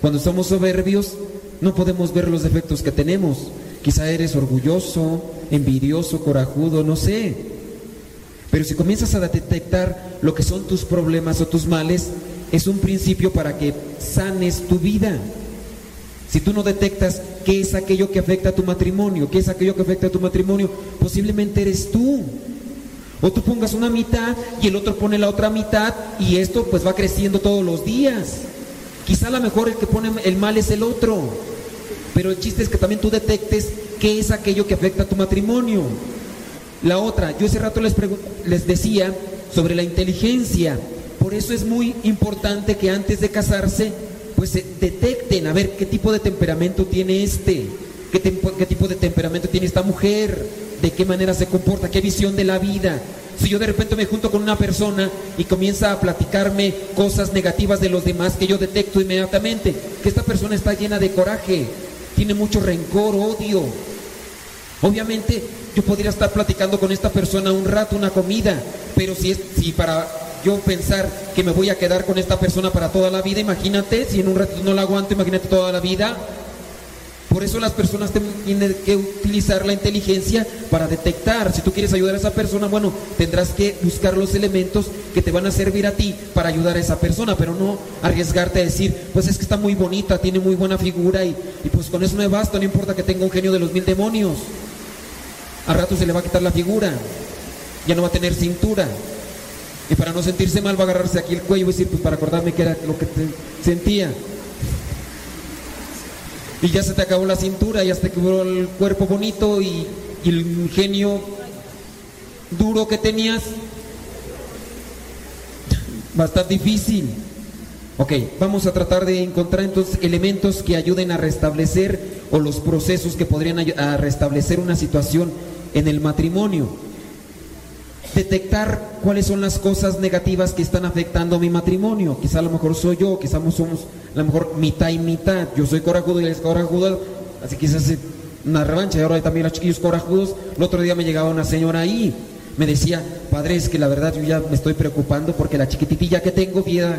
Cuando somos soberbios, no podemos ver los defectos que tenemos. Quizá eres orgulloso, envidioso, corajudo, no sé. Pero si comienzas a detectar lo que son tus problemas o tus males, es un principio para que sanes tu vida. Si tú no detectas qué es aquello que afecta a tu matrimonio, qué es aquello que afecta a tu matrimonio, posiblemente eres tú. O tú pongas una mitad y el otro pone la otra mitad y esto pues va creciendo todos los días. Quizá a lo mejor el que pone el mal es el otro. Pero el chiste es que también tú detectes qué es aquello que afecta a tu matrimonio. La otra, yo ese rato les, les decía sobre la inteligencia. Por eso es muy importante que antes de casarse, pues detecten a ver qué tipo de temperamento tiene este, qué, qué tipo de temperamento tiene esta mujer, de qué manera se comporta, qué visión de la vida. Si yo de repente me junto con una persona y comienza a platicarme cosas negativas de los demás que yo detecto inmediatamente, que esta persona está llena de coraje, tiene mucho rencor, odio. Obviamente yo podría estar platicando con esta persona un rato, una comida, pero si es si para yo pensar que me voy a quedar con esta persona para toda la vida, imagínate, si en un rato no la aguanto, imagínate toda la vida. Por eso las personas tienen que utilizar la inteligencia para detectar. Si tú quieres ayudar a esa persona, bueno, tendrás que buscar los elementos que te van a servir a ti para ayudar a esa persona, pero no arriesgarte a decir, pues es que está muy bonita, tiene muy buena figura y, y pues con eso me basta, no importa que tenga un genio de los mil demonios. Al rato se le va a quitar la figura, ya no va a tener cintura. Y para no sentirse mal va a agarrarse aquí el cuello y decir, pues para acordarme que era lo que te sentía. Y ya se te acabó la cintura, ya se te quebró el cuerpo bonito y, el ingenio duro que tenías. Va a estar difícil. Ok, vamos a tratar de encontrar entonces elementos que ayuden a restablecer o los procesos que podrían a restablecer una situación en el matrimonio detectar cuáles son las cosas negativas que están afectando mi matrimonio. Quizá a lo mejor soy yo, quizá somos a lo mejor mitad y mitad. Yo soy corajudo y él es corajudo, así que hace una revancha. Y ahora hay también los chiquillos corajudos. El otro día me llegaba una señora ahí, me decía, padre, es que la verdad yo ya me estoy preocupando porque la chiquititilla que tengo, vida,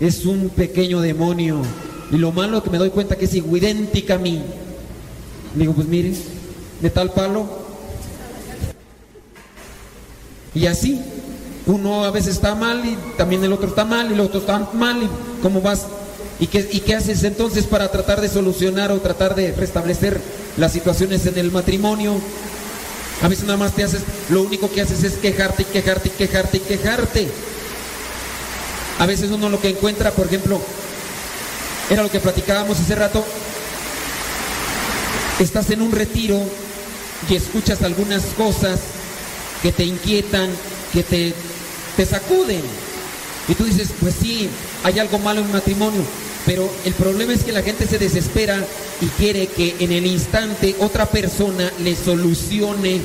es un pequeño demonio. Y lo malo que me doy cuenta que es idéntica a mí. digo, pues mire, de tal palo y así, uno a veces está mal y también el otro está mal y el otro está mal y cómo vas ¿Y qué, ¿Y qué haces entonces para tratar de solucionar o tratar de restablecer las situaciones en el matrimonio? A veces nada más te haces, lo único que haces es quejarte y quejarte y quejarte y quejarte. A veces uno lo que encuentra, por ejemplo, era lo que platicábamos hace rato, estás en un retiro y escuchas algunas cosas que te inquietan, que te, te sacuden. Y tú dices, pues sí, hay algo malo en matrimonio, pero el problema es que la gente se desespera y quiere que en el instante otra persona le solucione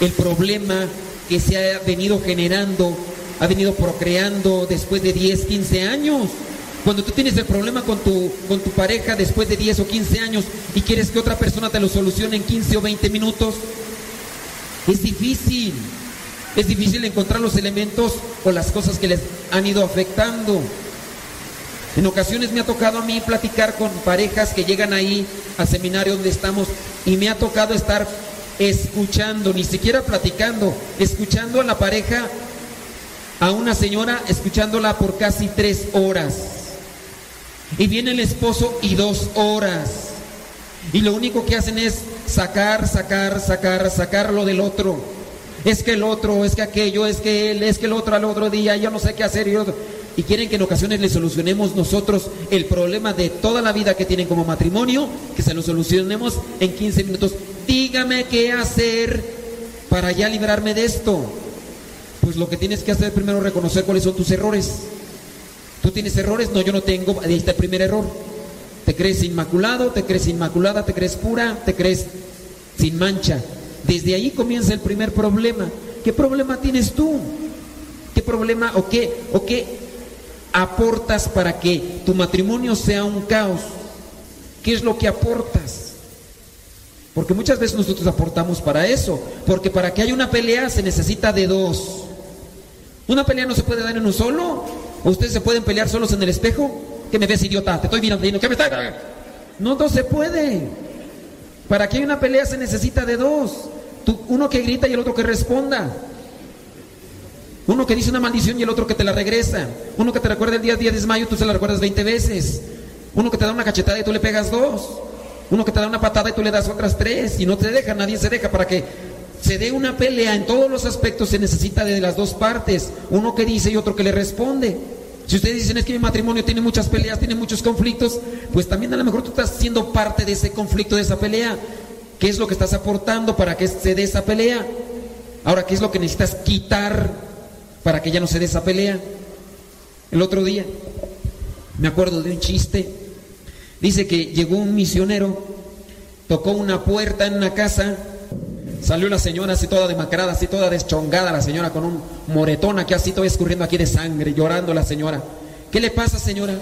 el problema que se ha venido generando, ha venido procreando después de 10, 15 años. Cuando tú tienes el problema con tu, con tu pareja después de 10 o 15 años y quieres que otra persona te lo solucione en 15 o 20 minutos, es difícil. Es difícil encontrar los elementos o las cosas que les han ido afectando. En ocasiones me ha tocado a mí platicar con parejas que llegan ahí al seminario donde estamos y me ha tocado estar escuchando, ni siquiera platicando, escuchando a la pareja, a una señora, escuchándola por casi tres horas. Y viene el esposo y dos horas. Y lo único que hacen es sacar, sacar, sacar, sacar lo del otro. Es que el otro, es que aquello, es que él, es que el otro al otro día, yo no sé qué hacer. Y, y quieren que en ocasiones le solucionemos nosotros el problema de toda la vida que tienen como matrimonio, que se lo solucionemos en 15 minutos. Dígame qué hacer para ya librarme de esto. Pues lo que tienes que hacer primero es reconocer cuáles son tus errores. ¿Tú tienes errores? No, yo no tengo. Ahí está el primer error. Te crees inmaculado, te crees inmaculada, te crees pura, te crees sin mancha. Desde ahí comienza el primer problema. ¿Qué problema tienes tú? ¿Qué problema o qué o qué aportas para que tu matrimonio sea un caos? ¿Qué es lo que aportas? Porque muchas veces nosotros aportamos para eso, porque para que haya una pelea se necesita de dos. Una pelea no se puede dar en un solo. ¿O ustedes se pueden pelear solos en el espejo? ¿Qué me ves, idiota? Te estoy mirando, ¿qué me está? No, no se puede. Para que haya una pelea se necesita de dos. Tú- uno que grita y el otro que responda. Uno que dice una maldición y el otro que te la regresa. Uno que te recuerda el día 10 de mayo, tú se la recuerdas 20 veces. Uno que te da una cachetada y tú le pegas dos. Uno que te da una patada y tú le das otras tres. Y no te deja, nadie se deja. Para que se dé una pelea en todos los aspectos se necesita de las dos partes. Uno que dice y otro que le responde. Si ustedes dicen es que mi matrimonio tiene muchas peleas, tiene muchos conflictos, pues también a lo mejor tú estás siendo parte de ese conflicto, de esa pelea. ¿Qué es lo que estás aportando para que se dé esa pelea? Ahora, ¿qué es lo que necesitas quitar para que ya no se dé esa pelea? El otro día, me acuerdo de un chiste. Dice que llegó un misionero, tocó una puerta en una casa, salió la señora así toda demacrada, así toda deschongada, la señora con un moretón aquí así todo escurriendo aquí de sangre, llorando la señora. ¿Qué le pasa, señora?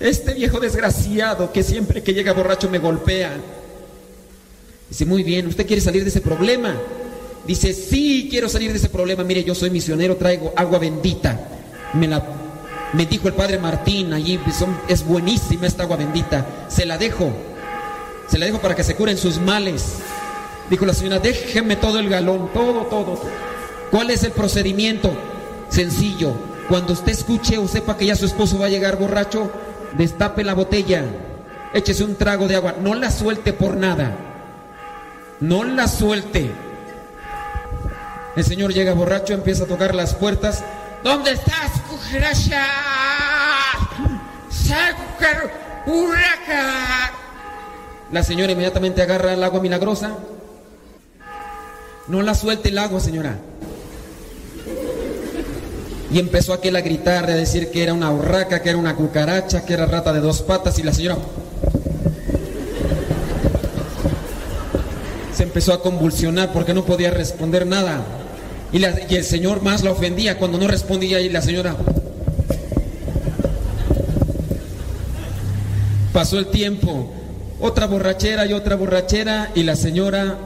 Este viejo desgraciado que siempre que llega borracho me golpea. Dice, muy bien, ¿usted quiere salir de ese problema? Dice, sí, quiero salir de ese problema. Mire, yo soy misionero, traigo agua bendita. Me la me dijo el padre Martín, allí son- es buenísima esta agua bendita. Se la dejo. Se la dejo para que se curen sus males. Dijo la señora, déjeme todo el galón, todo, todo. ¿Cuál es el procedimiento? Sencillo. Cuando usted escuche o sepa que ya su esposo va a llegar borracho, destape la botella, échese un trago de agua, no la suelte por nada. No la suelte. El señor llega borracho, empieza a tocar las puertas. ¿Dónde estás, cucaracha? La señora inmediatamente agarra el agua milagrosa. No la suelte el agua, señora. Y empezó aquel a gritar, a decir que era una urraca, que era una cucaracha, que era rata de dos patas. Y la señora se empezó a convulsionar porque no podía responder nada. Y, el señor más la ofendía cuando no respondía y la señora... Pasó el tiempo, otra borrachera y otra borrachera y la señora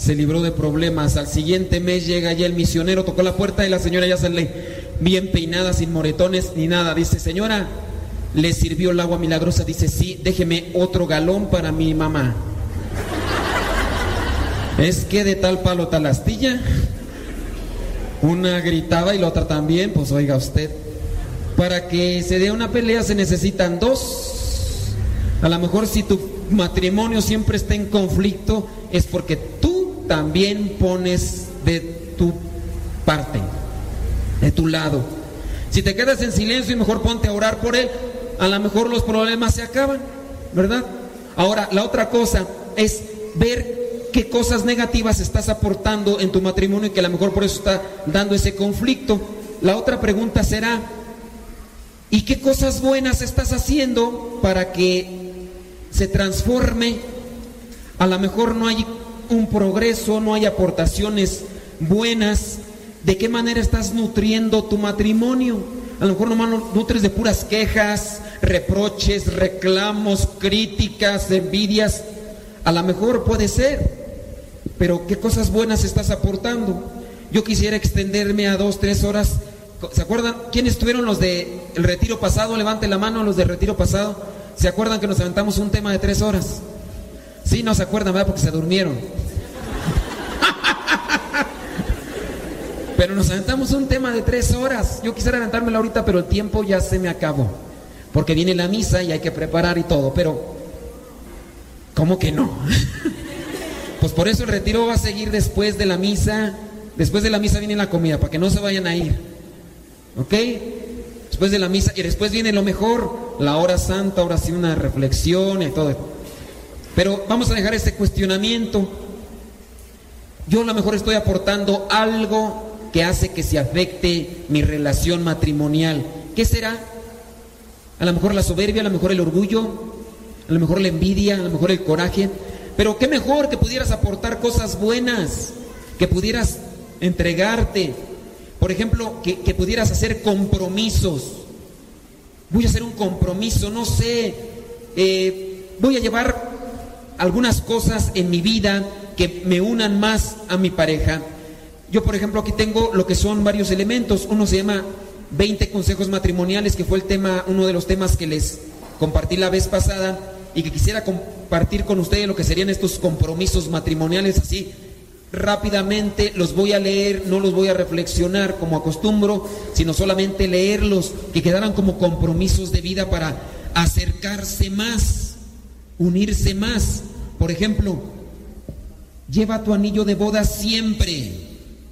se libró de problemas. Al siguiente mes llega ya el misionero, tocó la puerta y la señora ya sale bien peinada, sin moretones ni nada. Dice, señora, ¿le sirvió el agua milagrosa? Dice, sí, déjeme otro galón para mi mamá. Es que de tal palo tal astilla. Una gritaba y la otra también, pues oiga usted. Para que se dé una pelea se necesitan dos. A lo mejor si tu matrimonio siempre está en conflicto es porque también pones de tu parte, de tu lado. Si te quedas en silencio y mejor ponte a orar por él, a lo mejor los problemas se acaban, ¿verdad? Ahora, la otra cosa es ver qué cosas negativas estás aportando en tu matrimonio y que a lo mejor por eso está dando ese conflicto. La otra pregunta será, ¿y qué cosas buenas estás haciendo para que se transforme? A lo mejor no hay un progreso, no hay aportaciones buenas. ¿De qué manera estás nutriendo tu matrimonio? A lo mejor nomás nutres de puras quejas, reproches, reclamos, críticas, envidias. A lo mejor puede ser. Pero ¿qué cosas buenas estás aportando? Yo quisiera extenderme a dos, tres horas. ¿Se acuerdan? ¿Quiénes estuvieron los del retiro pasado? Levante la mano los del retiro pasado. ¿Se acuerdan que nos aventamos un tema de tres horas? Sí, no se acuerdan, ¿verdad? Porque se durmieron. Pero nos aventamos un tema de tres horas. Yo quisiera aventármelo ahorita, pero el tiempo ya se me acabó. Porque viene la misa y hay que preparar y todo. Pero, ¿cómo que no? Pues por eso el retiro va a seguir después de la misa. Después de la misa viene la comida, para que no se vayan a ir. ¿Ok? Después de la misa, y después viene lo mejor, la hora santa, sí una reflexión y todo. Pero vamos a dejar este cuestionamiento. Yo a lo mejor estoy aportando algo que hace que se afecte mi relación matrimonial. ¿Qué será? A lo mejor la soberbia, a lo mejor el orgullo, a lo mejor la envidia, a lo mejor el coraje. Pero qué mejor que pudieras aportar cosas buenas, que pudieras entregarte. Por ejemplo, que, pudieras hacer compromisos. Voy a hacer un compromiso, no sé, eh, voy a llevar algunas cosas en mi vida que me unan más a mi pareja. Yo, por ejemplo, aquí tengo lo que son varios elementos. Uno se llama 20 consejos matrimoniales, que fue el tema, uno de los temas que les compartí la vez pasada. y que quisiera compartir con ustedes lo que serían estos compromisos matrimoniales así. Rápidamente los voy a leer, no los voy a reflexionar como acostumbro, sino solamente leerlos, que quedaran como compromisos de vida para acercarse más, unirse más. Por ejemplo, lleva tu anillo de boda siempre.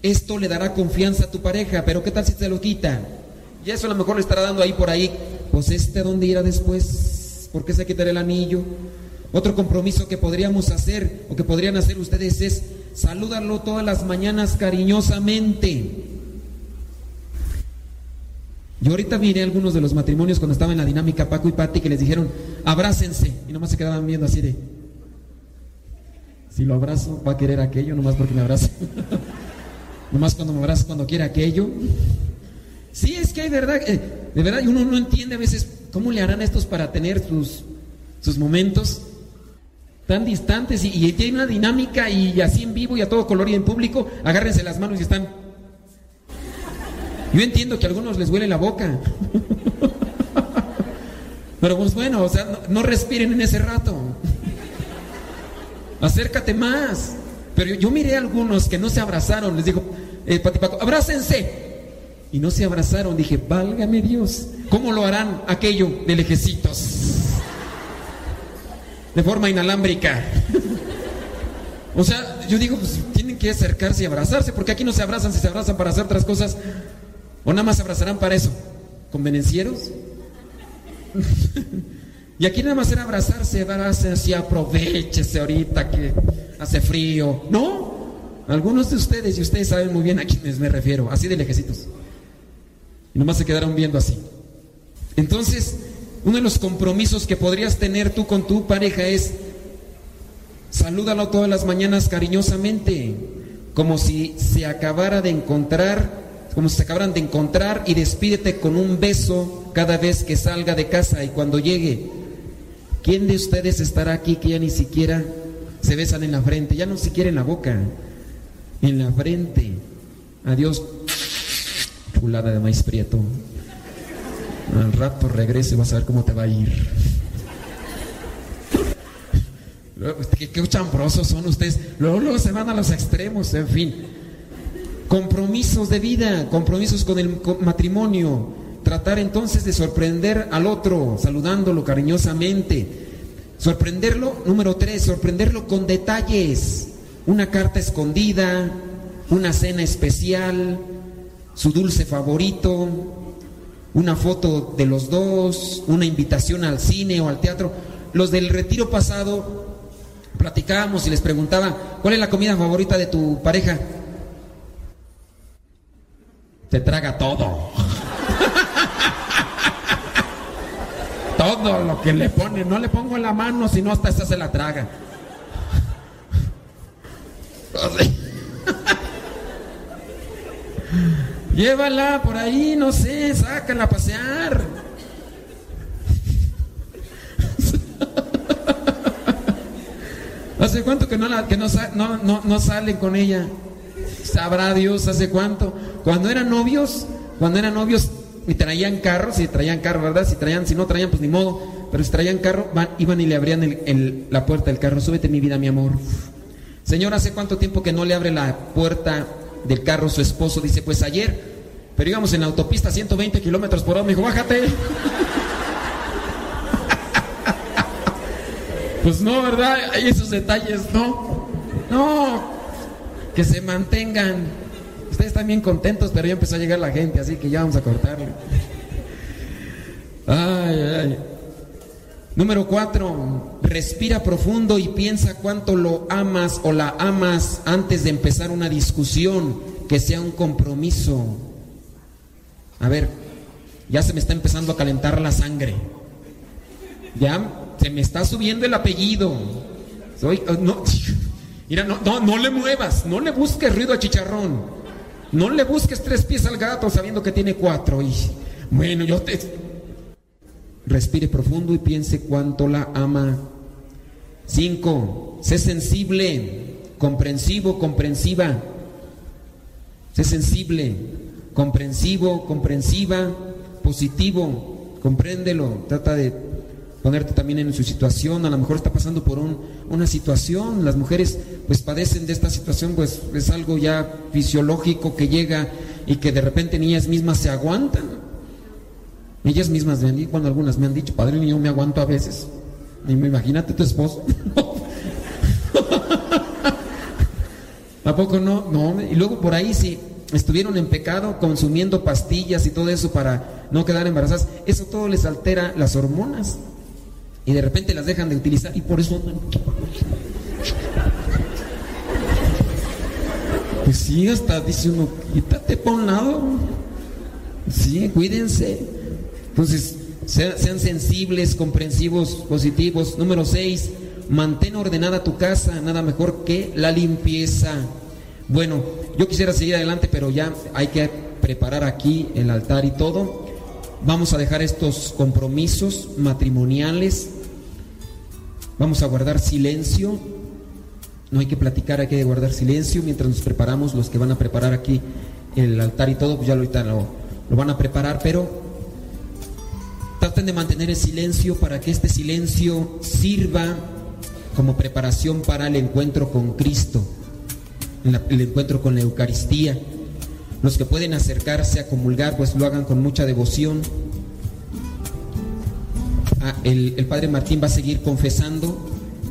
Esto le dará confianza a tu pareja, pero ¿qué tal si te lo quita? Y eso a lo mejor le estará dando ahí por ahí. Pues este a dónde irá después, ¿por qué se quitará el anillo? Otro compromiso que podríamos hacer o que podrían hacer ustedes es salúdalo todas las mañanas cariñosamente. Yo ahorita miré algunos de los matrimonios cuando estaba en la dinámica Paco y Pati que les dijeron, abrácense. Y nomás se quedaban viendo así de, si lo abrazo va a querer aquello, nomás porque me abraza. nomás cuando me abraza, cuando quiere aquello. Sí, es que hay verdad, eh, de verdad, uno no entiende a veces cómo le harán estos para tener sus, sus momentos tan distantes y, y tiene una dinámica y así en vivo y a todo color y en público, agárrense las manos y están. Yo entiendo que a algunos les huele la boca. Pero pues bueno, o sea, no respiren en ese rato. Acércate más. Pero yo, miré a algunos que no se abrazaron, les digo, eh, Patipaco, abrácense. Y no se abrazaron. Dije, válgame Dios. ¿Cómo lo harán aquello de lejecitos? De forma inalámbrica. o sea, yo digo, pues tienen que acercarse y abrazarse, porque aquí no se abrazan, si se abrazan para hacer otras cosas. O nada más se abrazarán para eso. ¿Convenencieros? y aquí nada más era abrazarse, abrazarse así, aprovechese ahorita que hace frío. ¿No? Algunos de ustedes, y ustedes saben muy bien a quiénes me refiero, así de lejecitos. Y nomás se quedaron viendo así. Entonces, uno de los compromisos que podrías tener tú con tu pareja es salúdalo todas las mañanas cariñosamente, como si se acabara de encontrar, como si se acabaran de encontrar y despídete con un beso cada vez que salga de casa y cuando llegue. ¿Quién de ustedes estará aquí que ya ni siquiera se besan en la frente, ya no siquiera en la boca, en la frente? Adiós, chulada de maíz prieto. Al rato regrese, vas a ver cómo te va a ir. Qué, qué chambrosos son ustedes. Luego, luego se van a los extremos, en fin. Compromisos de vida, compromisos con el matrimonio. Tratar entonces de sorprender al otro, saludándolo cariñosamente. Sorprenderlo, número tres, sorprenderlo con detalles. Una carta escondida, una cena especial, su dulce favorito, una foto de los dos, una invitación al cine o al teatro. Los del retiro pasado platicábamos y les preguntaba, ¿cuál es la comida favorita de tu pareja? Te traga todo. Todo lo que le pone, no le pongo la mano, sino hasta esa se la traga. Llévala por ahí, no sé, sácala a pasear. ¿Hace cuánto que no, la, que no, no, no, no salen con ella? Sabrá Dios hace cuánto. Cuando eran novios, cuando eran novios y traían carro, si traían carro, ¿verdad? Si traían, si no traían, pues ni modo. Pero si traían carro, van, iban y le abrían el, la puerta del carro. Súbete mi vida, mi amor. Señor, ¿hace cuánto tiempo que no le abre la puerta del carro su esposo? Dice, pues ayer, pero íbamos en la autopista a 120 kilómetros por hora. Me dijo, bájate. pues no, ¿verdad? Hay esos detalles, ¿no? No, que se mantengan. Ustedes están bien contentos, pero ya empezó a llegar la gente, así que ya vamos a cortarle. Número cuatro, respira profundo y piensa cuánto lo amas o la amas antes de empezar una discusión, que sea un compromiso. A ver, ya se me está empezando a calentar la sangre. Ya se me está subiendo el apellido. Soy, no, mira, no, no, no le muevas, no le busques ruido a chicharrón. No le busques tres pies al gato sabiendo que tiene cuatro. Y bueno, yo te. Respire profundo y piense cuánto la ama. Cinco, sé sensible, comprensivo, comprensiva. Sé sensible, comprensivo, comprensiva, positivo. Compréndelo. Trata de ponerte también en su situación, a lo mejor está pasando por un, una situación, las mujeres pues padecen de esta situación, pues es algo ya fisiológico que llega y que de repente ellas mismas se aguantan. Ellas mismas me han dicho, bueno, algunas me han dicho, padre, yo me aguanto a veces. Y me imagínate tu esposo. ¿A poco no? No, y luego por ahí sí estuvieron en pecado consumiendo pastillas y todo eso para no quedar embarazadas, eso todo les altera las hormonas y de repente las dejan de utilizar y por eso pues sí hasta dice uno quítate por un lado sí cuídense. Entonces sean, sean sensibles comprensivos positivos. Número 6 mantén ordenada tu casa nada mejor que la limpieza. Bueno yo quisiera seguir adelante pero ya hay que preparar aquí el altar y todo. Vamos a dejar estos compromisos matrimoniales Vamos a guardar silencio. No hay que platicar, hay que guardar silencio mientras nos preparamos. Los que van a preparar aquí el altar y todo, pues ya ahorita lo, lo van a preparar, pero traten de mantener el silencio para que este silencio sirva como preparación para el encuentro con Cristo, el encuentro con la Eucaristía. Los que pueden acercarse a comulgar, pues lo hagan con mucha devoción. Ah, el, Padre Martín va a seguir confesando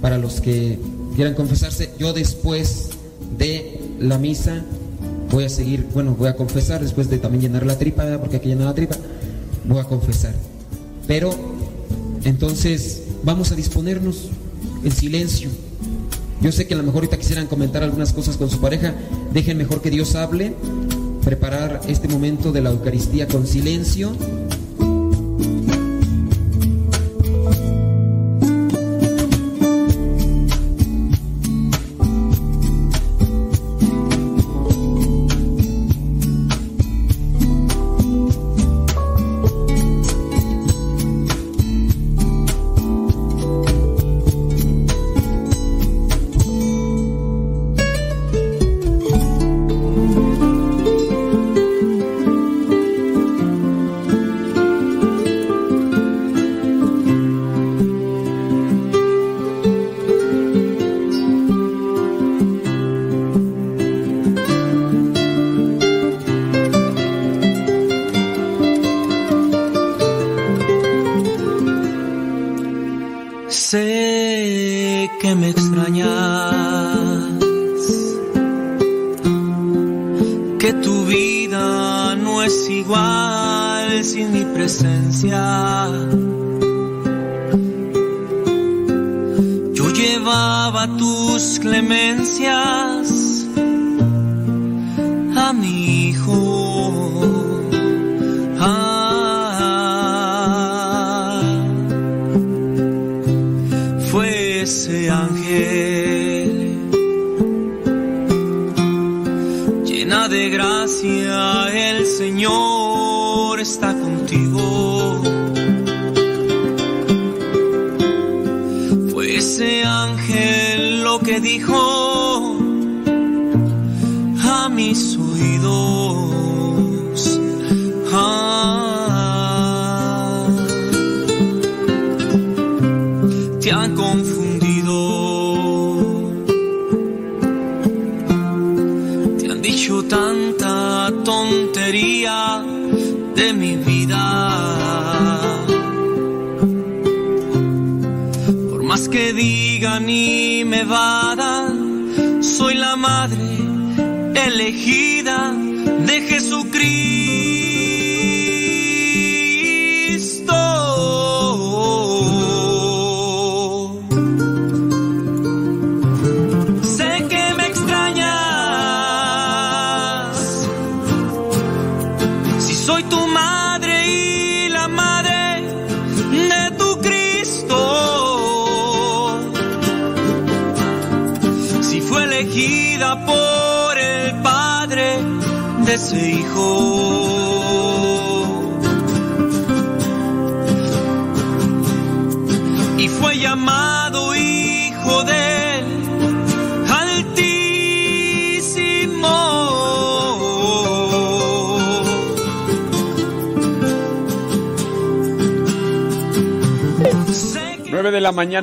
para los que quieran confesarse. Yo después de la misa voy a seguir, bueno, voy a confesar después de también llenar la tripa, porque hay que llenar la tripa, voy a confesar. Pero entonces vamos a disponernos en silencio. Yo sé que a lo mejor ahorita quisieran comentar algunas cosas con su pareja, dejen mejor que Dios hable, preparar este momento de la Eucaristía con silencio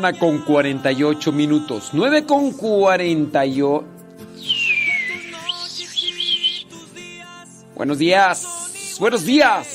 mañana con 48 minutos. 9 con 48. Buenos días. Buenos días.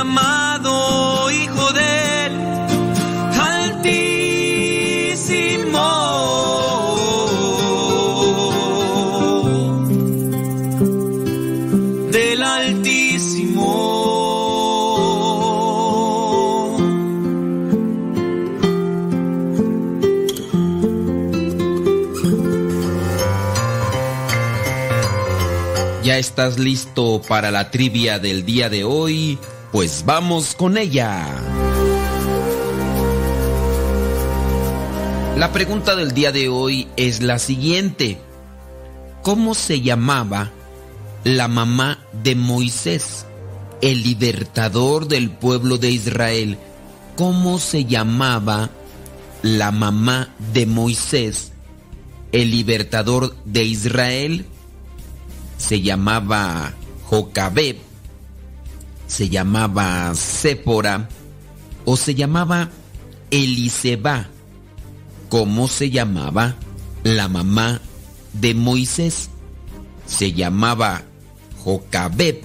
Llamado hijo del Altísimo. Del Altísimo. ¿Ya estás listo para la trivia del día de hoy? Pues vamos con ella. La pregunta del día de hoy es la siguiente. ¿Cómo se llamaba la mamá de Moisés, el libertador del pueblo de Israel? ¿Cómo se llamaba la mamá de Moisés, el libertador de Israel? Se llamaba Jocabeb, se llamaba Sépora o se llamaba Eliseba. ¿Cómo se llamaba la mamá de Moisés? Se llamaba Jocabeb,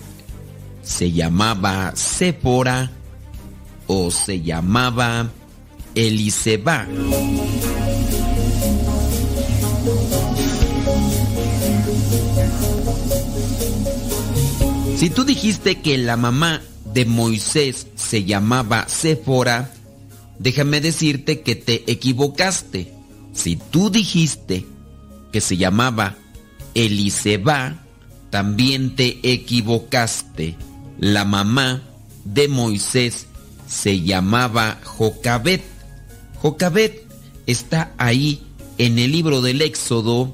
se llamaba Sépora o se llamaba Eliseba. Si tú dijiste que la mamá de Moisés se llamaba Séfora, déjame decirte que te equivocaste. Si tú dijiste que se llamaba Eliseba, también te equivocaste. La mamá de Moisés se llamaba Jocabet. Jocabet está ahí en el libro del Éxodo,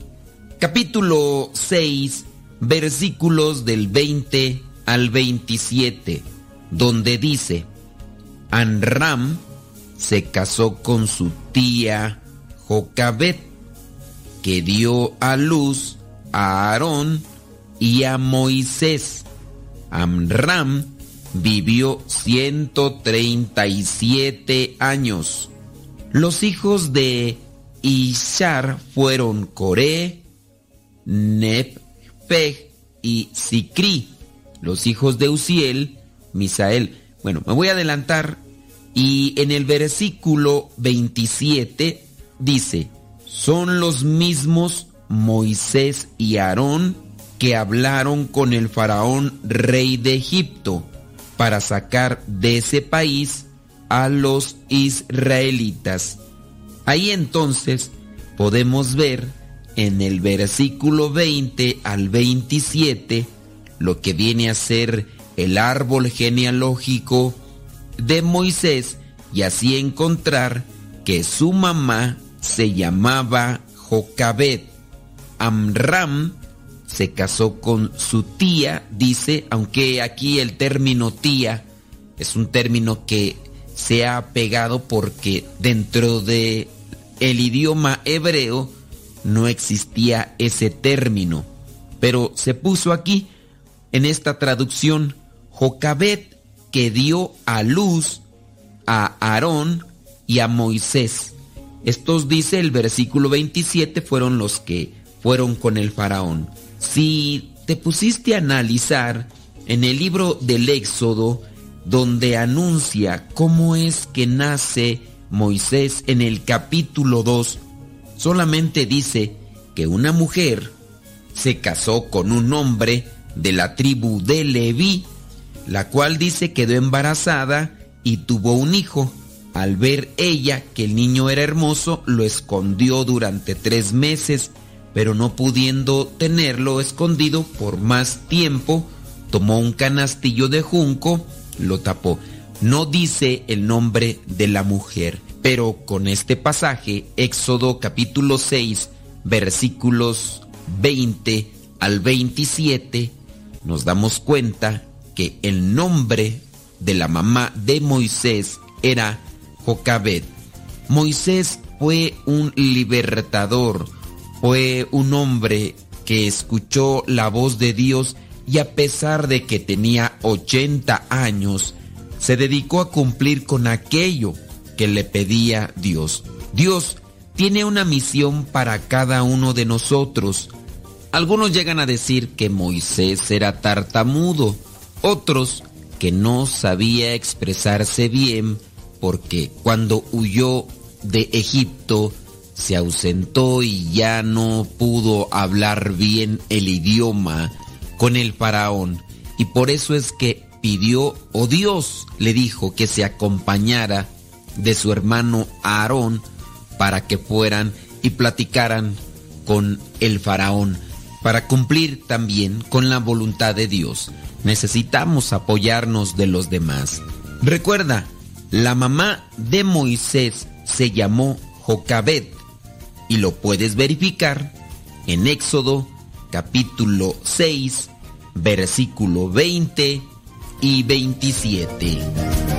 capítulo 6, versículos del 20 al 27, donde dice, Anram se casó con su tía Jocabet, que dio a luz a Aarón y a Moisés. Amram vivió 137 años. Los hijos de Ishar fueron Coré, Y Sicri. Los hijos de Uziel, Misael. Bueno, me voy a adelantar y en el versículo 27 dice, son los mismos Moisés y Aarón que hablaron con el faraón rey de Egipto para sacar de ese país a los israelitas. Ahí entonces podemos ver en el versículo 20 al 27 lo que viene a ser el árbol genealógico de Moisés y así encontrar que su mamá se llamaba Jocabet. Amram se casó con su tía, dice, aunque aquí el término tía es un término que se ha pegado porque dentro de el idioma hebreo no existía ese término, pero se puso aquí en esta traducción Jocabet que dio a luz a Aarón y a Moisés. Estos dice el versículo 27 fueron los que fueron con el faraón. Si te pusiste a analizar en el libro del Éxodo, donde anuncia cómo es que nace Moisés en el capítulo 2, solamente dice que una mujer se casó con un hombre de la tribu de Leví, la cual dice quedó embarazada y tuvo un hijo. Al ver ella que el niño era hermoso, lo escondió durante tres meses pero no pudiendo tenerlo escondido por más tiempo, tomó un canastillo de junco, lo tapó. No dice el nombre de la mujer, pero con este pasaje, Éxodo capítulo 6, versículos 20 al 27, nos damos cuenta que el nombre de la mamá de Moisés era Jocabed. Moisés fue un libertador, fue un hombre que escuchó la voz de Dios y a pesar de que tenía 80 años, se dedicó a cumplir con aquello que le pedía Dios. Dios tiene una misión para cada uno de nosotros. Algunos llegan a decir que Moisés era tartamudo, otros que no sabía expresarse bien porque cuando huyó de Egipto se ausentó y ya no pudo hablar bien el idioma con el faraón. Y por eso es que pidió, o Dios le dijo que se acompañara de su hermano Aarón para que fueran y platicaran con el faraón, para cumplir también con la voluntad de Dios. Necesitamos apoyarnos de los demás. Recuerda, la mamá de Moisés se llamó Jocabet y lo puedes verificar en Éxodo capítulo 6, versículo 20 y 27.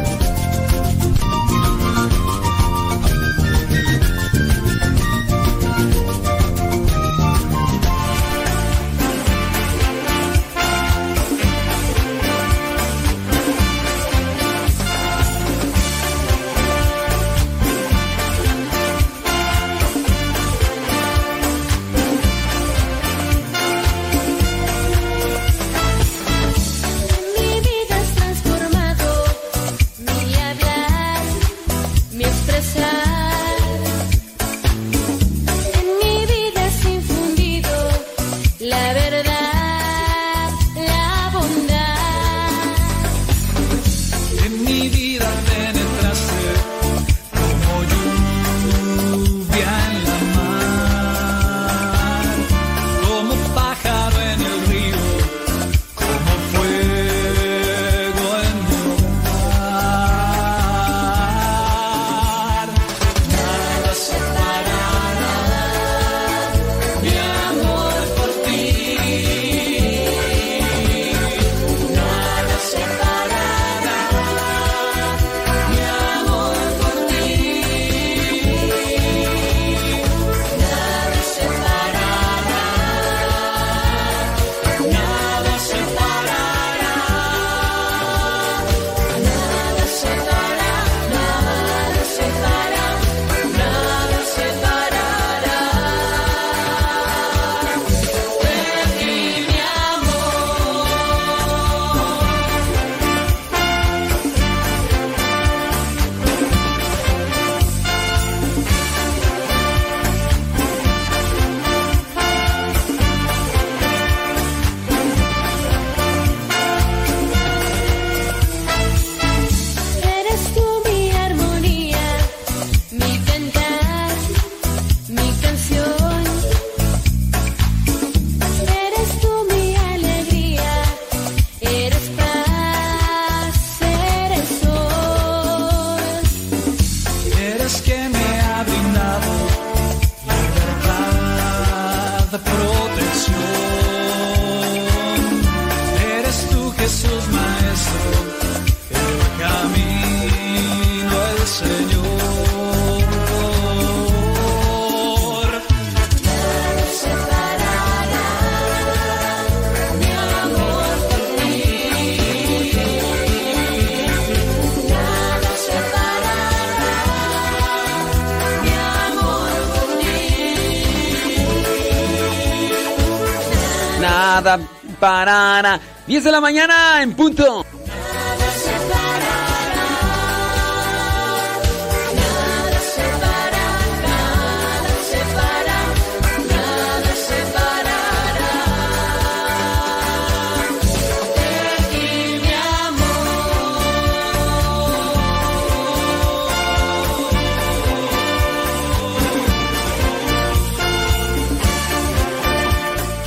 Parará. 10 de la mañana en punto.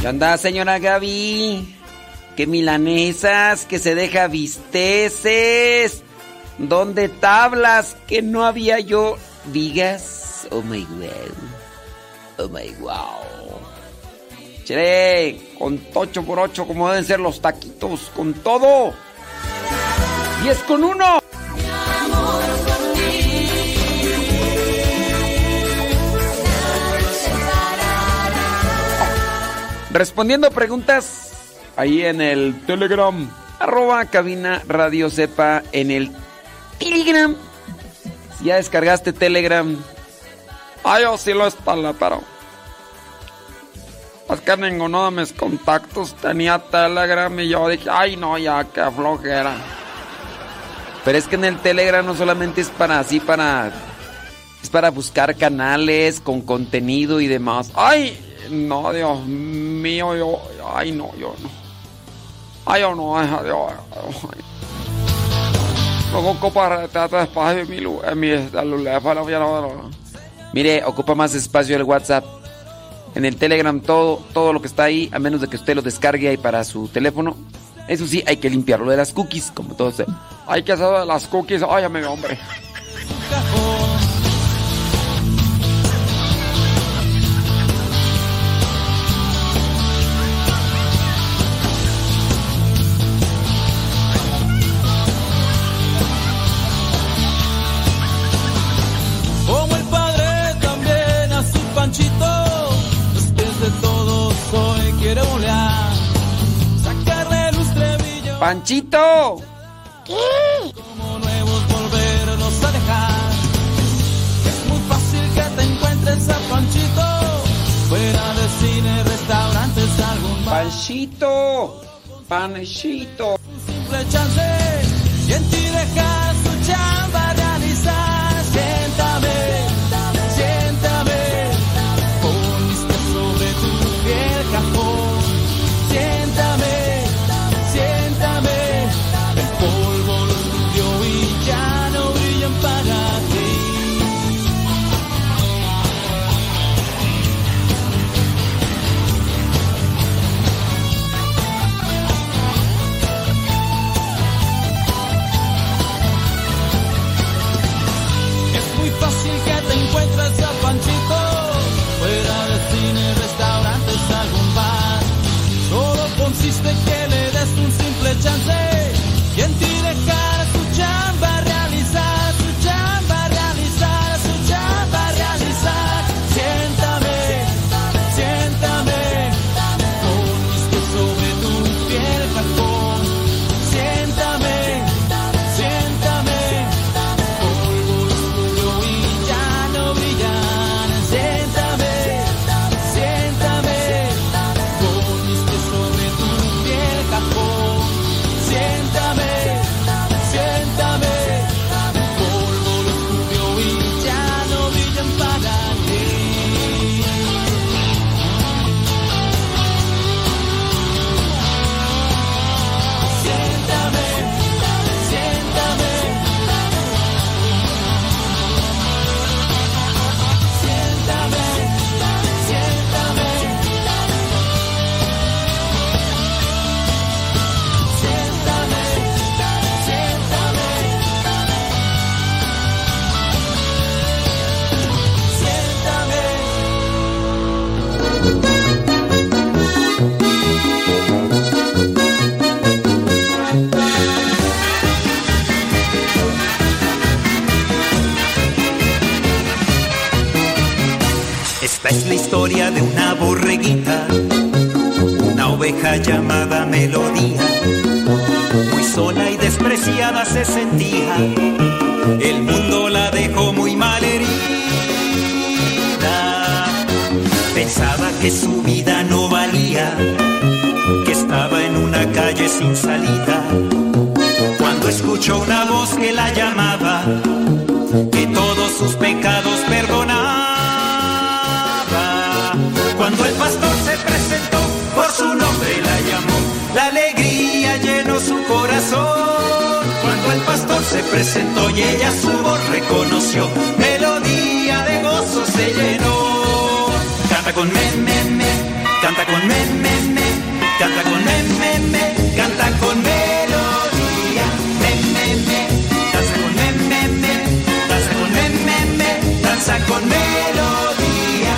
¿Qué onda, señora Gaby? Que milanesas, que se deja visteces. ¿Dónde tablas? Que no había yo vigas. Oh my wow. Oh my wow. Chere, con tocho por ocho, como deben ser los taquitos, con todo. ¡Diez con uno! Respondiendo preguntas ahí en el Telegram. Arroba cabina radio sepa en el Telegram. Si ya descargaste Telegram. Ay, yo sí lo instalé, pero... Es que ninguno de mis contactos tenía Telegram y yo dije, ay no, ya, qué flojera. Pero es que en el Telegram no solamente es para así, para... Es para buscar canales con contenido y demás. Ay, no, Dios mío, yo... Ay, no, yo no. Ay, yo no, ay, Dios. ay. Luego ocupa retrato de espacio en mi, en mi no, no. Mire, ocupa más espacio el WhatsApp. En el Telegram todo, todo lo que está ahí, a menos de que usted lo descargue ahí para su teléfono. Eso sí, hay que limpiarlo de las cookies, como todos. Hay que hacer de las cookies. Ay, mi hombre. ¡Panchito! ¿Qué? Como nuevos volvernos a dejar. Es muy fácil que te encuentres a Panchito, fuera de cine, restaurantes, algún bar. Panchito, Panchito. simple chance y en ti deja su chamba sin salida. Cuando escuchó una voz que la llamaba, que todos sus pecados perdonaba. Cuando el pastor se presentó, por su nombre la llamó, la alegría llenó su corazón. Cuando el pastor se presentó y ella su voz reconoció, melodía de gozo se llenó. Canta con me, me, me, canta con me, me, me, canta con me, me, me, con melodía.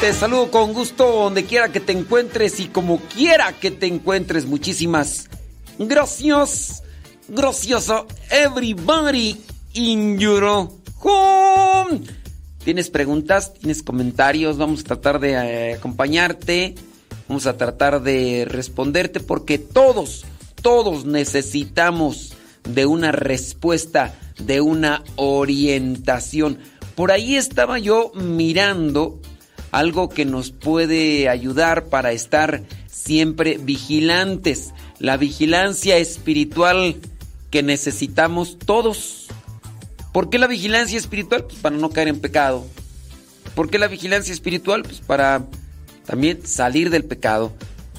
Te saludo con gusto donde quiera que te encuentres y como quiera que te encuentres. Muchísimas gracias. Gracioso everybody in your home. ¿Tienes preguntas? ¿Tienes comentarios? Vamos a tratar de eh, acompañarte. Vamos a tratar de responderte porque todos, todos necesitamos de una respuesta, de una orientación. Por ahí estaba yo mirando algo que nos puede ayudar para estar siempre vigilantes. La vigilancia espiritual que necesitamos todos. ¿Por qué la vigilancia espiritual? Pues para no caer en pecado. ¿Por qué la vigilancia espiritual? Pues para también salir del pecado.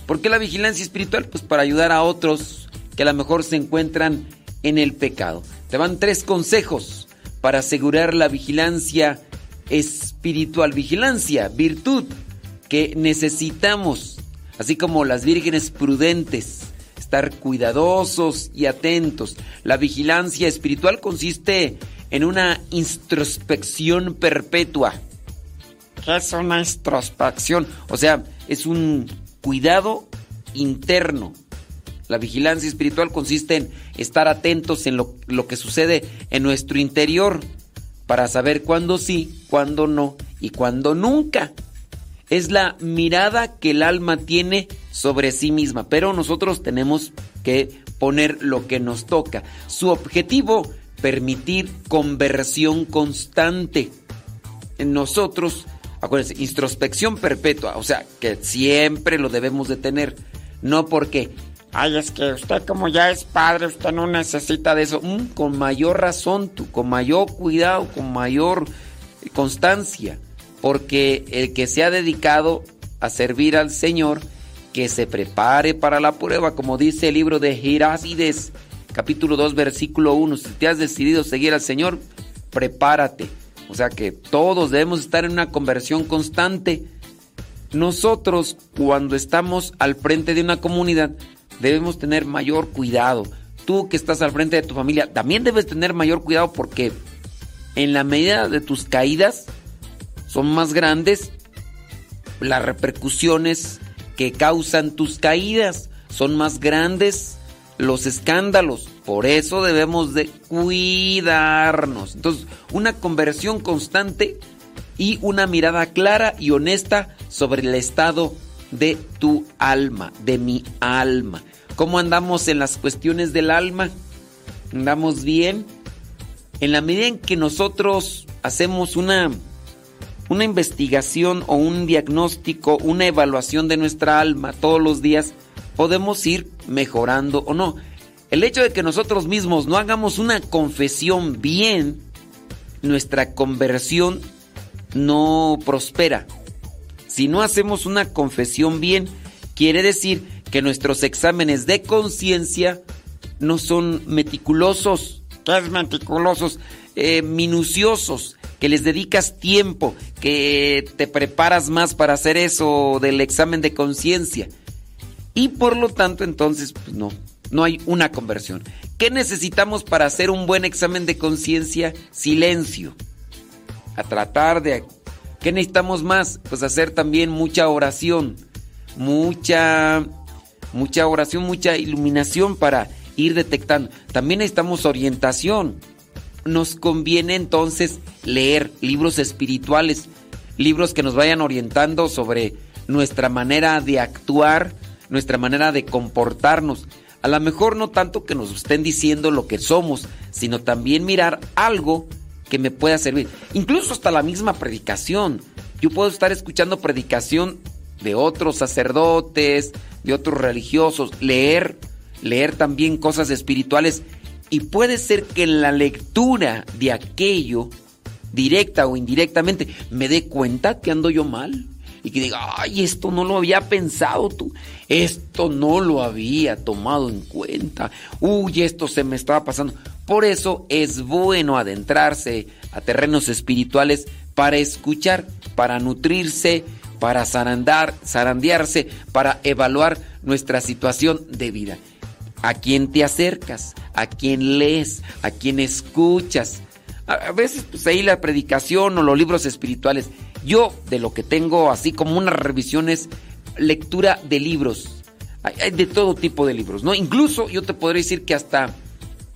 ¿Por qué la vigilancia espiritual? Pues para ayudar a otros que a lo mejor se encuentran en el pecado. Te van tres consejos para asegurar la vigilancia espiritual. Vigilancia, virtud que necesitamos, así como las vírgenes prudentes, estar cuidadosos y atentos. La vigilancia espiritual consiste en una introspección perpetua. ¿Qué es una introspección? O sea, es un cuidado interno. La vigilancia espiritual consiste en estar atentos en lo, que sucede en nuestro interior para saber cuándo sí, cuándo no y cuándo nunca. Es la mirada que el alma tiene sobre sí misma, pero nosotros tenemos que poner lo que nos toca. Su objetivo, permitir conversión constante. En nosotros, acuérdense, introspección perpetua, o sea, que siempre lo debemos de tener, no porque Ay, es que usted como ya es padre, usted no necesita de eso. Mm, con mayor razón, tú, con mayor cuidado, con mayor constancia. Porque el que se ha dedicado a servir al Señor, que se prepare para la prueba, como dice el libro de Girácides, capítulo 2, versículo 1. Si te has decidido seguir al Señor, prepárate. O sea que todos debemos estar en una conversión constante. Nosotros, cuando estamos al frente de una comunidad, debemos tener mayor cuidado. Tú que estás al frente de tu familia, también debes tener mayor cuidado porque en la medida de tus caídas son más grandes las repercusiones que causan tus caídas, son más grandes los escándalos. Por eso debemos de cuidarnos. Entonces, una conversión constante y una mirada clara y honesta sobre el estado de tu alma, de mi alma. ¿Cómo andamos en las cuestiones del alma? ¿Andamos bien? En la medida en que nosotros hacemos una, una investigación o un diagnóstico, una evaluación de nuestra alma todos los días, podemos ir mejorando o no. El hecho de que nosotros mismos no hagamos una confesión bien, nuestra conversión no prospera. Si no hacemos una confesión bien, quiere decir que nuestros exámenes de conciencia no son meticulosos. ¿Qué es meticulosos? Eh, minuciosos, que les dedicas tiempo, que te preparas más para hacer eso del examen de conciencia. Y por lo tanto, entonces, pues no, no hay una conversión. ¿Qué necesitamos para hacer un buen examen de conciencia? Silencio. A tratar de ¿Qué necesitamos más? Pues hacer también mucha oración, mucha, mucha oración, mucha iluminación para ir detectando. También necesitamos orientación. Nos conviene entonces leer libros espirituales, libros que nos vayan orientando sobre nuestra manera de actuar, nuestra manera de comportarnos. A lo mejor no tanto que nos estén diciendo lo que somos, sino también mirar algo que me pueda servir. Incluso hasta la misma predicación. Yo puedo estar escuchando predicación de otros sacerdotes, de otros religiosos, leer, leer también cosas espirituales y puede ser que en la lectura de aquello, directa o indirectamente, me dé cuenta que ando yo mal y que diga, ay, esto no lo había pensado tú, esto no lo había tomado en cuenta, uy, esto se me estaba pasando. Por eso es bueno adentrarse a terrenos espirituales para escuchar, para nutrirse, para zarandar, zarandearse, para evaluar nuestra situación de vida. ¿A quién te acercas? ¿A quién lees? ¿A quién escuchas? A veces pues ahí la predicación o los libros espirituales. Yo de lo que tengo así como unas revisiones, lectura de libros. Hay, de todo tipo de libros, ¿no? Incluso yo te podría decir que hasta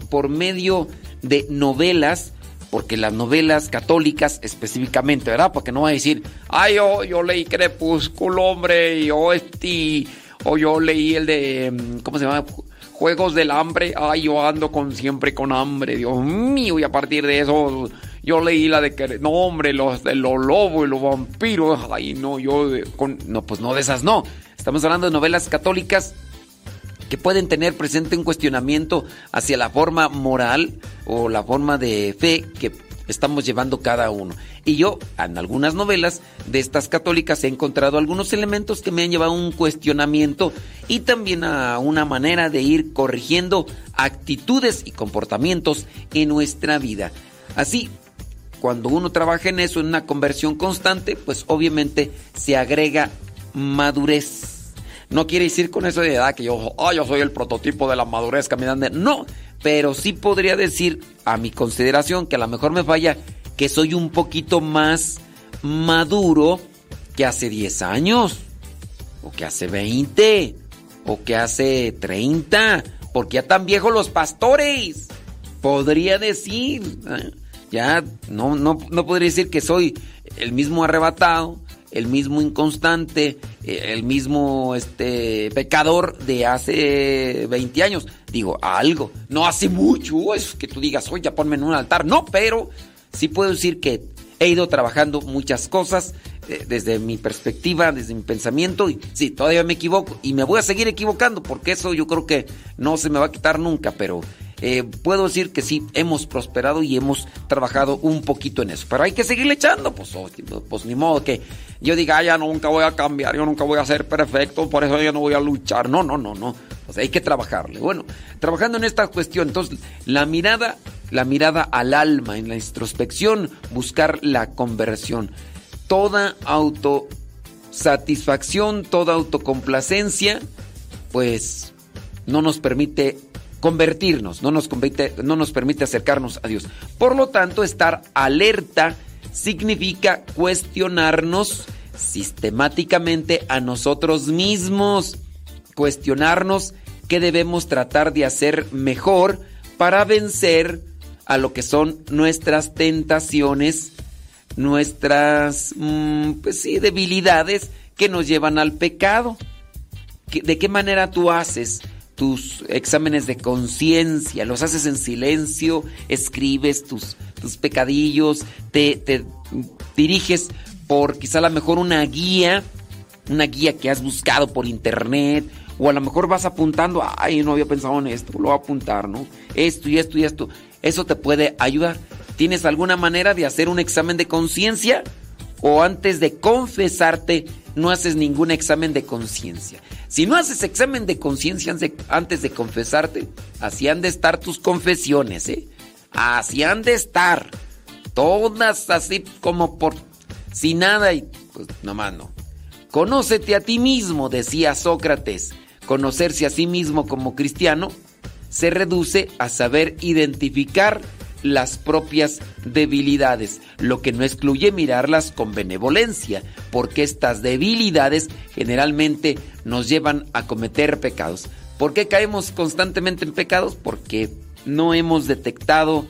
por medio de novelas, porque las novelas católicas específicamente, ¿verdad? Porque no va a decir, ay, yo, yo leí Crepúsculo, hombre, y o este, o yo leí el de, mm, ¿cómo se llama? Juegos del hambre, ay, yo ando con siempre con hambre, Dios mío, y a partir de eso yo leí la de que, no, hombre, los de los lobos y los vampiros, ay, no, yo, con, no, pues no, de esas no. Estamos hablando de novelas católicas que pueden tener presente un cuestionamiento hacia la forma moral o la forma de fe que estamos llevando cada uno. Y yo, en algunas novelas de estas católicas, he encontrado algunos elementos que me han llevado a un cuestionamiento y también a una manera de ir corrigiendo actitudes y comportamientos en nuestra vida. Así, cuando uno trabaja en eso, en una conversión constante, pues obviamente se agrega madurez. No quiere decir con eso de edad que yo, "Ah, yo soy el prototipo de la madurez caminante. No, pero sí podría decir, a mi consideración, que a lo mejor me falla, que soy un poquito más maduro que hace 10 años, o que hace 20, o que hace 30, porque ya tan viejos los pastores. Podría decir, ¿eh? Ya no, no, no podría decir que soy el mismo arrebatado, el mismo inconstante, eh, el mismo este pecador de hace 20 años. Digo, algo, no hace mucho, es que tú digas, oye, ponme en un altar. No, pero sí puedo decir que he ido trabajando muchas cosas eh, desde mi perspectiva, desde mi pensamiento. Y sí, todavía me equivoco y me voy a seguir equivocando porque eso yo creo que no se me va a quitar nunca, pero eh, puedo decir que sí, hemos prosperado y hemos trabajado un poquito en eso. Pero hay que seguirle echando, pues, oh, pues ni modo que yo diga, "Ah, ya nunca voy a cambiar, yo nunca voy a ser perfecto, por eso yo no voy a luchar. No, no, no, no. O hay que trabajarle. Bueno, trabajando en esta cuestión, entonces, la mirada, la mirada al alma, en la introspección, buscar la conversión. Toda autosatisfacción, toda autocomplacencia, pues no nos permite convertirnos, no nos, permite, no nos permite acercarnos a Dios. Por lo tanto, estar alerta significa cuestionarnos sistemáticamente a nosotros mismos, cuestionarnos qué debemos tratar de hacer mejor para vencer a lo que son nuestras tentaciones, nuestras, mm, pues sí, debilidades que nos llevan al pecado. ¿Qué- ¿De qué manera tú haces tus exámenes de conciencia? ¿Los haces en silencio? ¿Escribes tus, tus pecadillos? ¿Te, te diriges por quizá a lo mejor una guía? Una guía que has buscado por internet. O a lo mejor vas apuntando, ay, no había pensado en esto, lo voy a apuntar, ¿no? Esto y esto y esto. Eso te puede ayudar. ¿Tienes alguna manera de hacer un examen de conciencia? ¿O antes de confesarte no haces ningún examen de conciencia? Si no haces examen de conciencia antes de- confesarte, así han de estar tus confesiones, ¿eh? Así han de estar. Todas así como por... Sin nada y pues nomás no. Conócete a ti mismo, decía Sócrates. Conocerse a sí mismo como cristiano se reduce a saber identificar las propias debilidades, lo que no excluye mirarlas con benevolencia, porque estas debilidades generalmente nos llevan a cometer pecados. ¿Por qué caemos constantemente en pecados? Porque no hemos detectado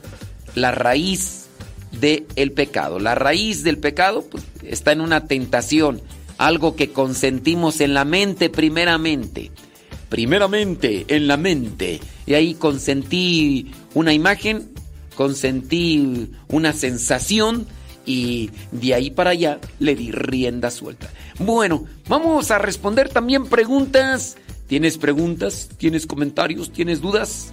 la raíz del pecado. La raíz del pecado pues, está en una tentación, algo que consentimos en la mente primeramente. Primeramente en la mente. Y ahí consentí una imagen, consentí una sensación y de ahí para allá le di rienda suelta. Bueno, vamos a responder también preguntas. ¿Tienes preguntas? ¿Tienes comentarios? ¿Tienes dudas?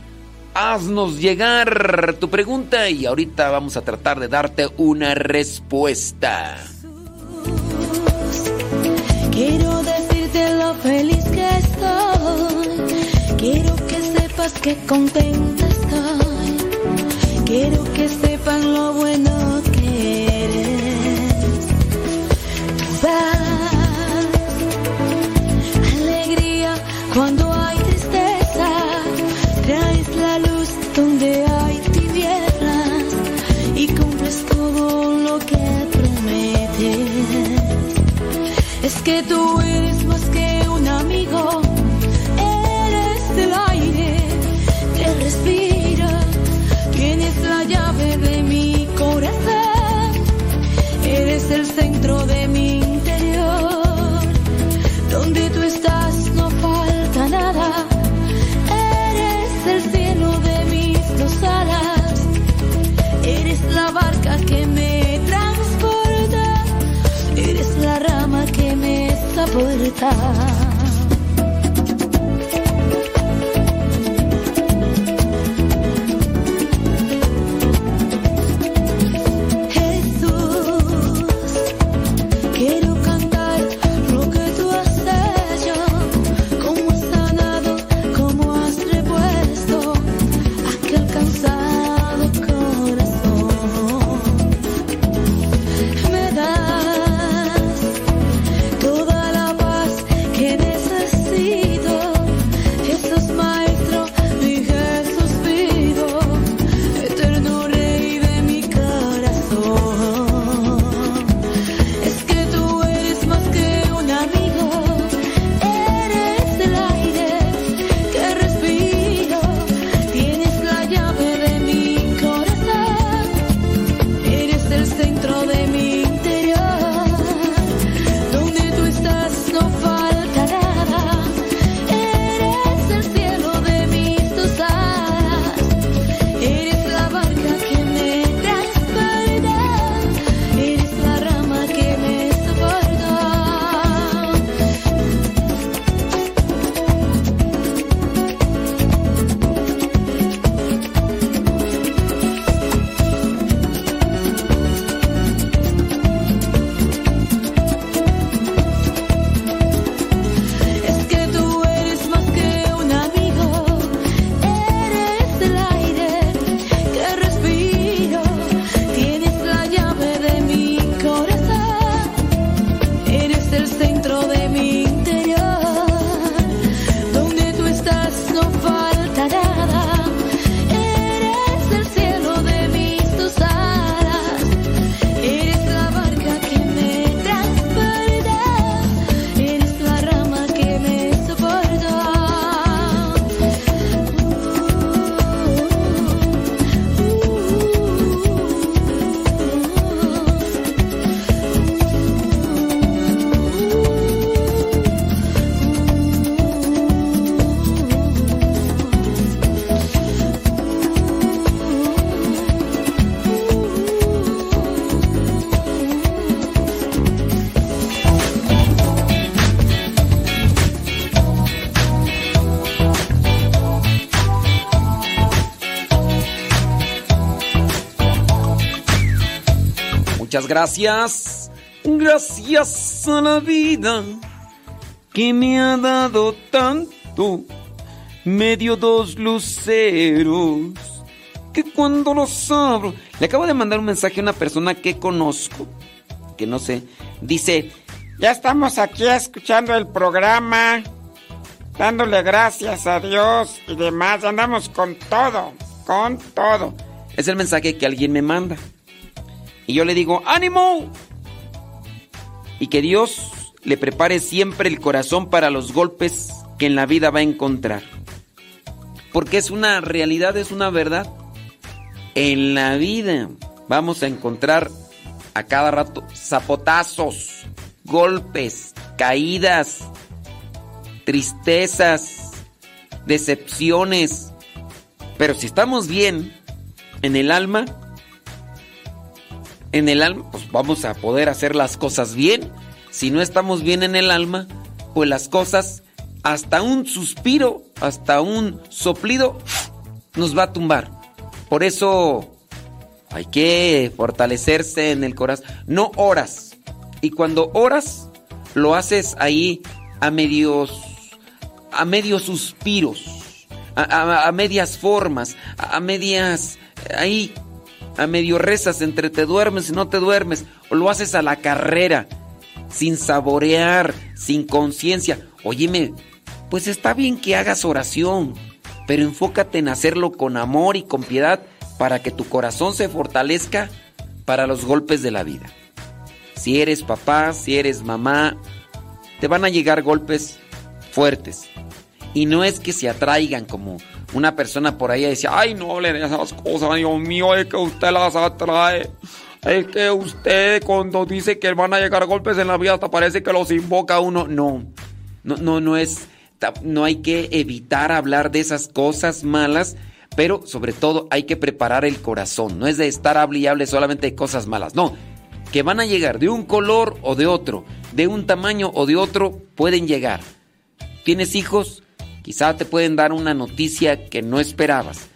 Haznos llegar tu pregunta y ahorita vamos a tratar de darte una respuesta. Quiero decirte lo feliz que estoy. Quiero que sepas que contenta estoy. Quiero que sepan lo bueno que eres. Das alegría cuando hay tristeza. Traes la luz donde hay tinieblas y cumples todo lo que prometes. Es que tú me Muchas gracias. Gracias a la vida que me ha dado tanto. Me dio dos luceros que cuando los abro. Le acabo de mandar un mensaje a una persona que conozco, que no sé. Dice: Ya estamos aquí escuchando el programa, dándole gracias a Dios y demás. Andamos con todo, con todo. Es el mensaje que alguien me manda. Y yo le digo, ánimo. Y que Dios le prepare siempre el corazón para los golpes que en la vida va a encontrar. porque es una realidad, es una verdad. En la vida vamos a encontrar a cada rato zapotazos, golpes, caídas, tristezas, decepciones. Pero si estamos bien en el alma, en el alma, pues vamos a poder hacer las cosas bien. Si no estamos bien en el alma, pues las cosas, hasta un suspiro, hasta un soplido, nos va a tumbar. Por eso hay que fortalecerse en el corazón. No oras. Y cuando oras, lo haces ahí a medios, a medios suspiros, a, medias formas, a, a medias, ahí, a medio rezas, entre te duermes y no te duermes, o lo haces a la carrera, sin saborear, sin conciencia. Óyeme, pues está bien que hagas oración, pero enfócate en hacerlo con amor y con piedad para que tu corazón se fortalezca para los golpes de la vida. Si eres papá, si eres mamá, te van a llegar golpes fuertes. Y no es que se atraigan como una persona por ahí decía, ay, no hable de esas cosas, Dios mío, es que usted las atrae. Es que usted cuando dice que van a llegar golpes en la vida hasta parece que los invoca uno. No, no, no, no es, no hay que evitar hablar de esas cosas malas, pero sobre todo hay que preparar el corazón. No es de estar hable y hable solamente de cosas malas, no. Que van a llegar de un color o de otro, de un tamaño o de otro, pueden llegar. ¿Tienes hijos? Quizá te pueden dar una noticia que no esperabas.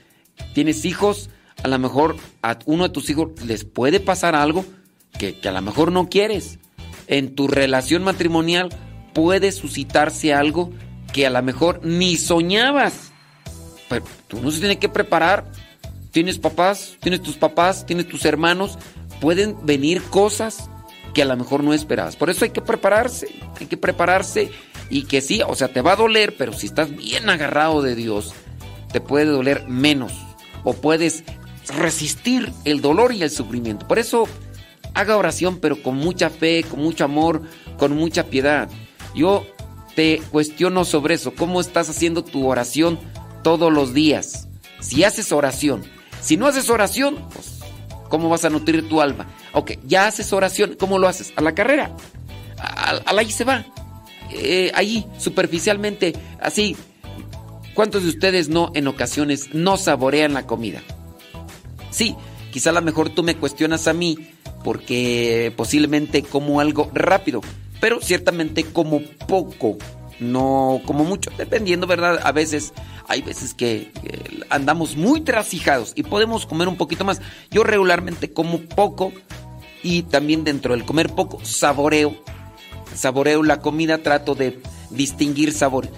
¿Tienes hijos? A lo mejor a uno de tus hijos les puede pasar algo que, a lo mejor no quieres. En tu relación matrimonial puede suscitarse algo que a lo mejor ni soñabas. Pero tú no se tiene que preparar. Tienes papás, tienes tus papás, tienes tus hermanos. Pueden venir cosas que a lo mejor no esperabas. Por eso hay que prepararse, hay que prepararse y que sí, o sea, te va a doler, pero si estás bien agarrado de Dios, te puede doler menos o puedes resistir el dolor y el sufrimiento. Por eso haga oración, pero con mucha fe, con mucho amor, con mucha piedad. Yo te cuestiono sobre eso, ¿cómo estás haciendo tu oración todos los días? Si haces oración, si no haces oración, pues ¿cómo vas a nutrir tu alma? Ok, ya haces oración, ¿cómo lo haces? A la carrera, a, ahí se va, Eh, ahí, superficialmente, así. ¿Cuántos de ustedes no en ocasiones no saborean la comida? Sí, quizá a lo mejor tú me cuestionas a mí porque posiblemente como algo rápido, pero ciertamente como poco, no como mucho, dependiendo, ¿verdad? A veces, hay veces que eh, andamos muy trasijados y podemos comer un poquito más. Yo regularmente como poco y también dentro del comer poco saboreo, saboreo la comida, trato de distinguir sabor.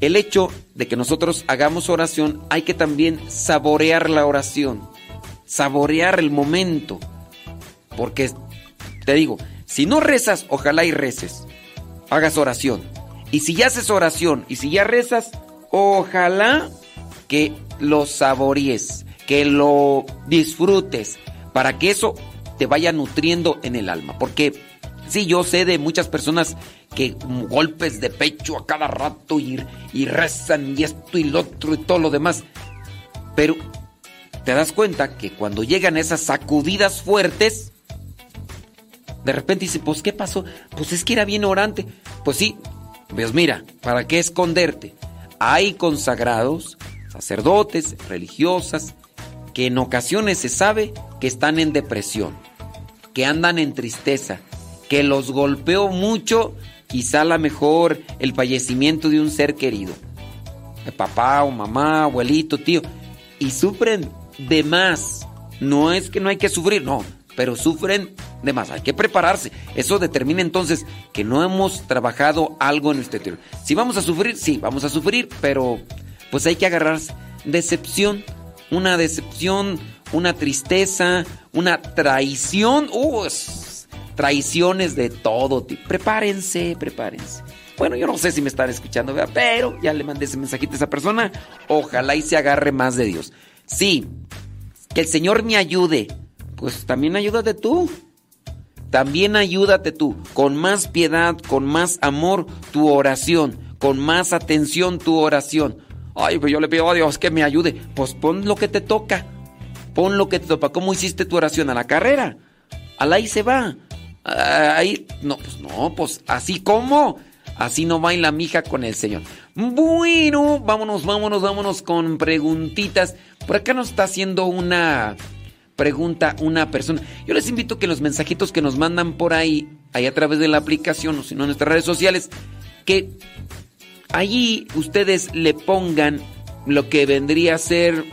El hecho de que nosotros hagamos oración, hay que también saborear la oración, saborear el momento. Porque, te digo, si no rezas, ojalá y reces, hagas oración. Y si ya haces oración y si ya rezas, ojalá que lo saborees, que lo disfrutes, para que eso te vaya nutriendo en el alma. Porque sí, yo sé de muchas personas que golpes de pecho a cada rato y, y rezan y esto y lo otro y todo lo demás. Pero te das cuenta que cuando llegan esas sacudidas fuertes, de repente dice, pues ¿qué pasó? Pues es que era bien orante. Pues sí, pues mira, ¿para qué esconderte? Hay consagrados, sacerdotes, religiosas, que en ocasiones se sabe que están en depresión, que andan en tristeza, que los golpeó mucho, quizá a lo mejor el fallecimiento de un ser querido, de papá o mamá, abuelito, tío, y sufren de más. No es que no hay que sufrir, no, pero sufren de más. Hay que prepararse. Eso determina entonces que no hemos trabajado algo en nuestro interior. Si vamos a sufrir, sí, vamos a sufrir, pero pues hay que agarrarse. Decepción, una decepción, una tristeza, una traición. Uh, traiciones de todo tipo. Prepárense, prepárense. Bueno, yo no sé si me están escuchando, pero ya le mandé ese mensajito a esa persona. Ojalá y se agarre más de Dios. Sí, que el Señor me ayude. Pues también ayúdate tú. También ayúdate tú. Con más piedad, con más amor, tu oración. Con más atención, tu oración. Ay, pues yo le pido a Dios que me ayude. Pues pon lo que te toca. Pon lo que te toca. ¿Cómo hiciste tu oración? A la carrera. A la ahí se va. Ah, Ahí. No, pues no, pues así como. Así no baila mija con el Señor. Bueno, vámonos, vámonos, vámonos con preguntitas. Por acá nos está haciendo una pregunta una persona. Yo les invito que los mensajitos que nos mandan por ahí, ahí a través de la aplicación o si no en nuestras redes sociales, que allí ustedes le pongan lo que vendría a ser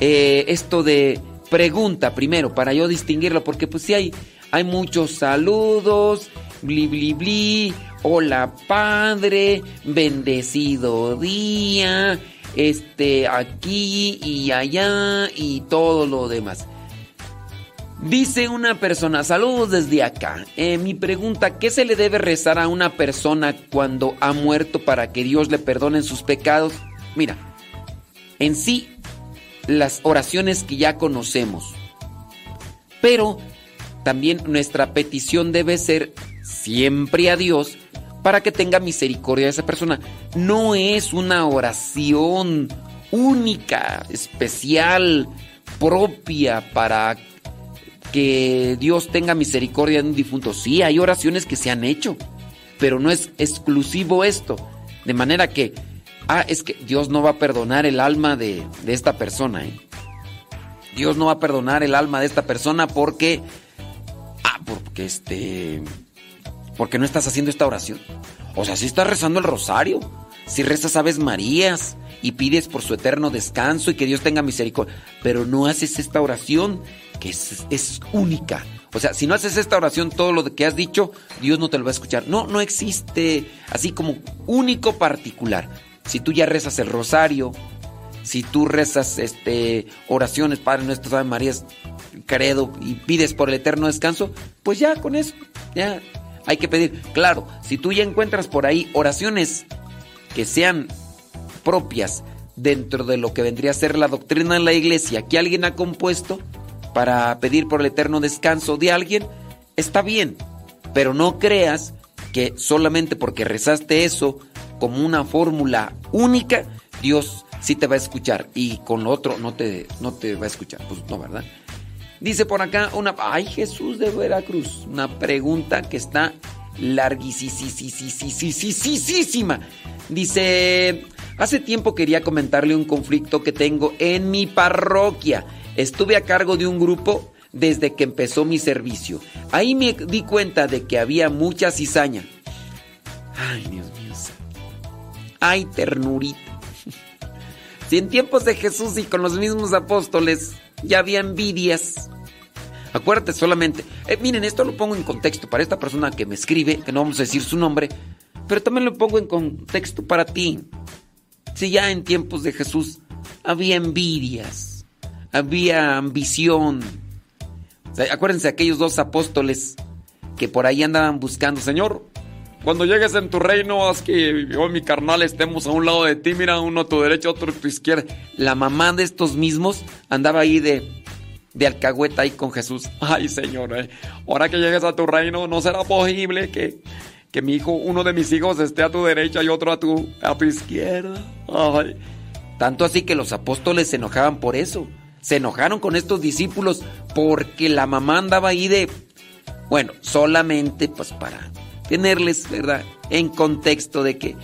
eh, esto de pregunta primero, para yo distinguirlo, porque pues sí hay, hay muchos saludos, bli bli bli, hola padre, bendecido día, este aquí y allá y todo lo demás. Dice una persona, saludos desde acá. Eh, mi pregunta, ¿qué se le debe rezar a una persona cuando ha muerto para que Dios le perdone sus pecados? Mira, en sí, las oraciones que ya conocemos. Pero también nuestra petición debe ser siempre a Dios para que tenga misericordia de esa persona. No es una oración única, especial, propia para que Dios tenga misericordia de un difunto. Sí, hay oraciones que se han hecho, pero no es exclusivo esto. De manera que, ah, es que Dios no va a perdonar el alma de, de esta persona. ¿eh? Dios no va a perdonar el alma de esta persona porque, porque este, porque no estás haciendo esta oración. O sea, si estás rezando el rosario, si rezas Aves Marías y pides por su eterno descanso y que Dios tenga misericordia, pero no haces esta oración que es, única. O sea, si no haces esta oración, todo lo que has dicho, Dios no te lo va a escuchar. No, no existe así como único particular. Si tú ya rezas el rosario, si tú rezas este oraciones, Padre nuestro, Ave Marías, credo y pides por el eterno descanso, pues ya con eso, ya hay que pedir. Claro, si tú ya encuentras por ahí oraciones que sean propias dentro de lo que vendría a ser la doctrina de la iglesia que alguien ha compuesto para pedir por el eterno descanso de alguien, está bien, pero no creas que solamente porque rezaste eso como una fórmula única, Dios sí te va a escuchar y con lo otro no te, no te va a escuchar. Pues no, ¿verdad? Dice por acá una... ¡Ay, Jesús de Veracruz! Una pregunta que está larguísima. Dice... Hace tiempo quería comentarle un conflicto que tengo en mi parroquia. Estuve a cargo de un grupo desde que empezó mi servicio. Ahí me di cuenta de que había mucha cizaña. Ay, Dios mío. Ay, ternurita. Si en tiempos de Jesús y con los mismos apóstoles ya había envidias. Acuérdate solamente. eh, miren, esto lo pongo en contexto para esta persona que me escribe, que no vamos a decir su nombre, pero también lo pongo en contexto para ti. Si ya en tiempos de Jesús había envidias, había ambición. Acuérdense de aquellos dos apóstoles que por ahí andaban buscando, Señor, Cuando llegues en tu reino, haz que yo y mi carnal estemos a un lado de ti, mira, uno a tu derecha, otro a tu izquierda. la mamá de estos mismos andaba ahí de, de alcahueta ahí con Jesús. Ay, Señor, eh, ahora que llegues a tu reino, no será posible que, que mi hijo, uno de mis hijos esté a tu derecha y otro a tu, a tu izquierda. Ay. Tanto así que los apóstoles se enojaban por eso. Se enojaron con estos discípulos porque la mamá andaba ahí de... Bueno, solamente pues para tenerles, ¿verdad? En contexto de que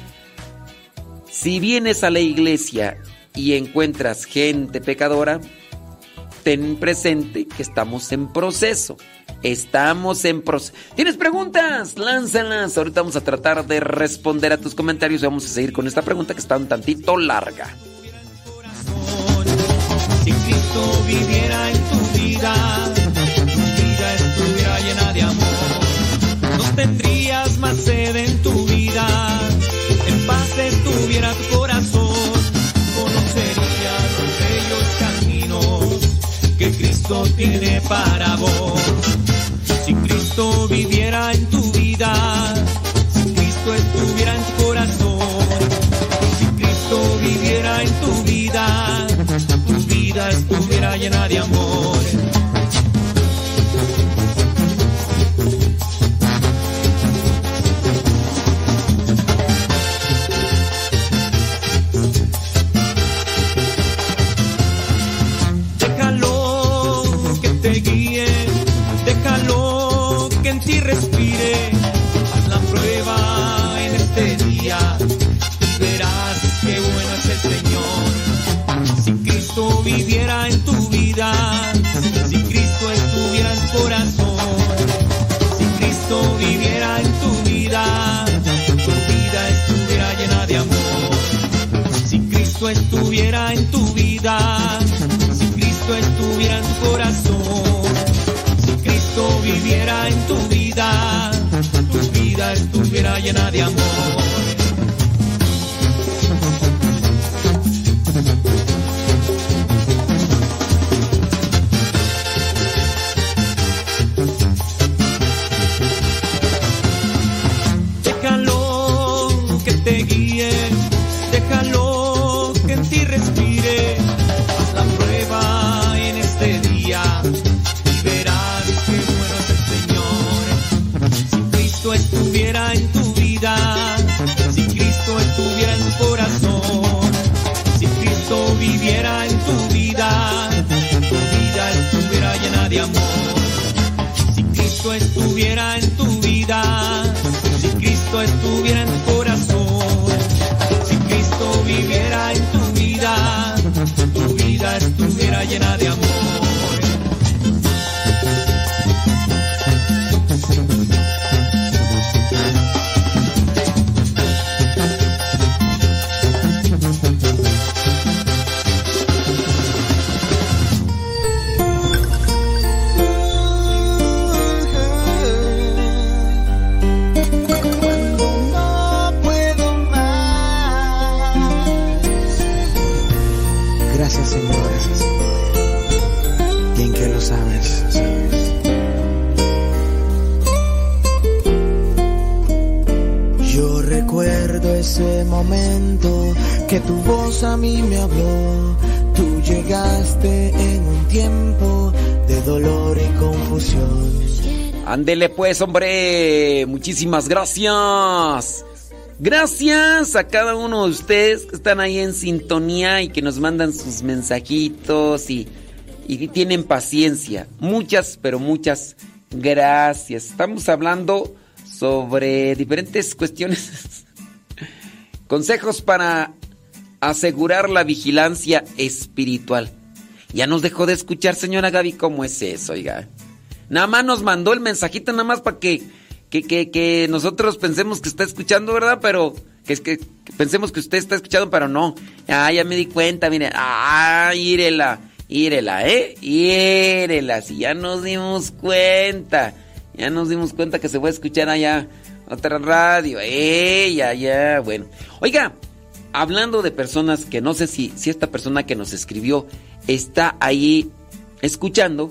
si vienes a la iglesia y encuentras gente pecadora, ten presente que estamos en proceso. Estamos en proceso. ¿Tienes preguntas? Lánzalas. Ahorita vamos a tratar de responder a tus comentarios y vamos a seguir con esta pregunta que está un tantito larga. Si Cristo viviera en tu vida, tendrías más sed en tu vida, en paz estuviera tu corazón. Conocerías los bellos caminos que Cristo tiene para vos. Si Cristo viviera en tu vida, si Cristo estuviera en tu corazón, si Cristo viviera en tu vida, tu vida estuviera llena de amor. Viviera en tu vida, si Cristo estuviera en tu corazón, si Cristo viviera en tu vida, tu vida estuviera llena de amor. Si Cristo estuviera en tu vida, si Cristo estuviera en tu corazón, si Cristo viviera en tu vida, tu vida estuviera llena de amor. Estuviera en tu vida, si Cristo estuviera en tu corazón, si Cristo viviera en tu vida, tu vida estuviera llena de amor. Voz a mí me habló. Tú llegaste en un tiempo de dolor y confusión. Ándele pues, hombre. Muchísimas gracias. Gracias a cada uno de ustedes que están ahí en sintonía y que nos mandan sus mensajitos y, y tienen paciencia. Muchas, pero muchas gracias. Estamos hablando sobre diferentes cuestiones. Consejos para asegurar la vigilancia espiritual. Ya nos dejó de escuchar, señora Gaby, ¿cómo es eso, oiga? Nada más nos mandó el mensajito, nada más para que, que, que, que nosotros pensemos que está escuchando, ¿verdad? Pero que que, que pensemos que usted está escuchando, pero no. Ah, ya me di cuenta, mire. Ah, írela, írela, ¿eh? Írela, si ya nos dimos cuenta. Ya nos dimos cuenta que se va a escuchar allá otra radio. Eh, ya, ya, bueno. Oiga, hablando de personas que no sé si, si esta persona que nos escribió está ahí escuchando,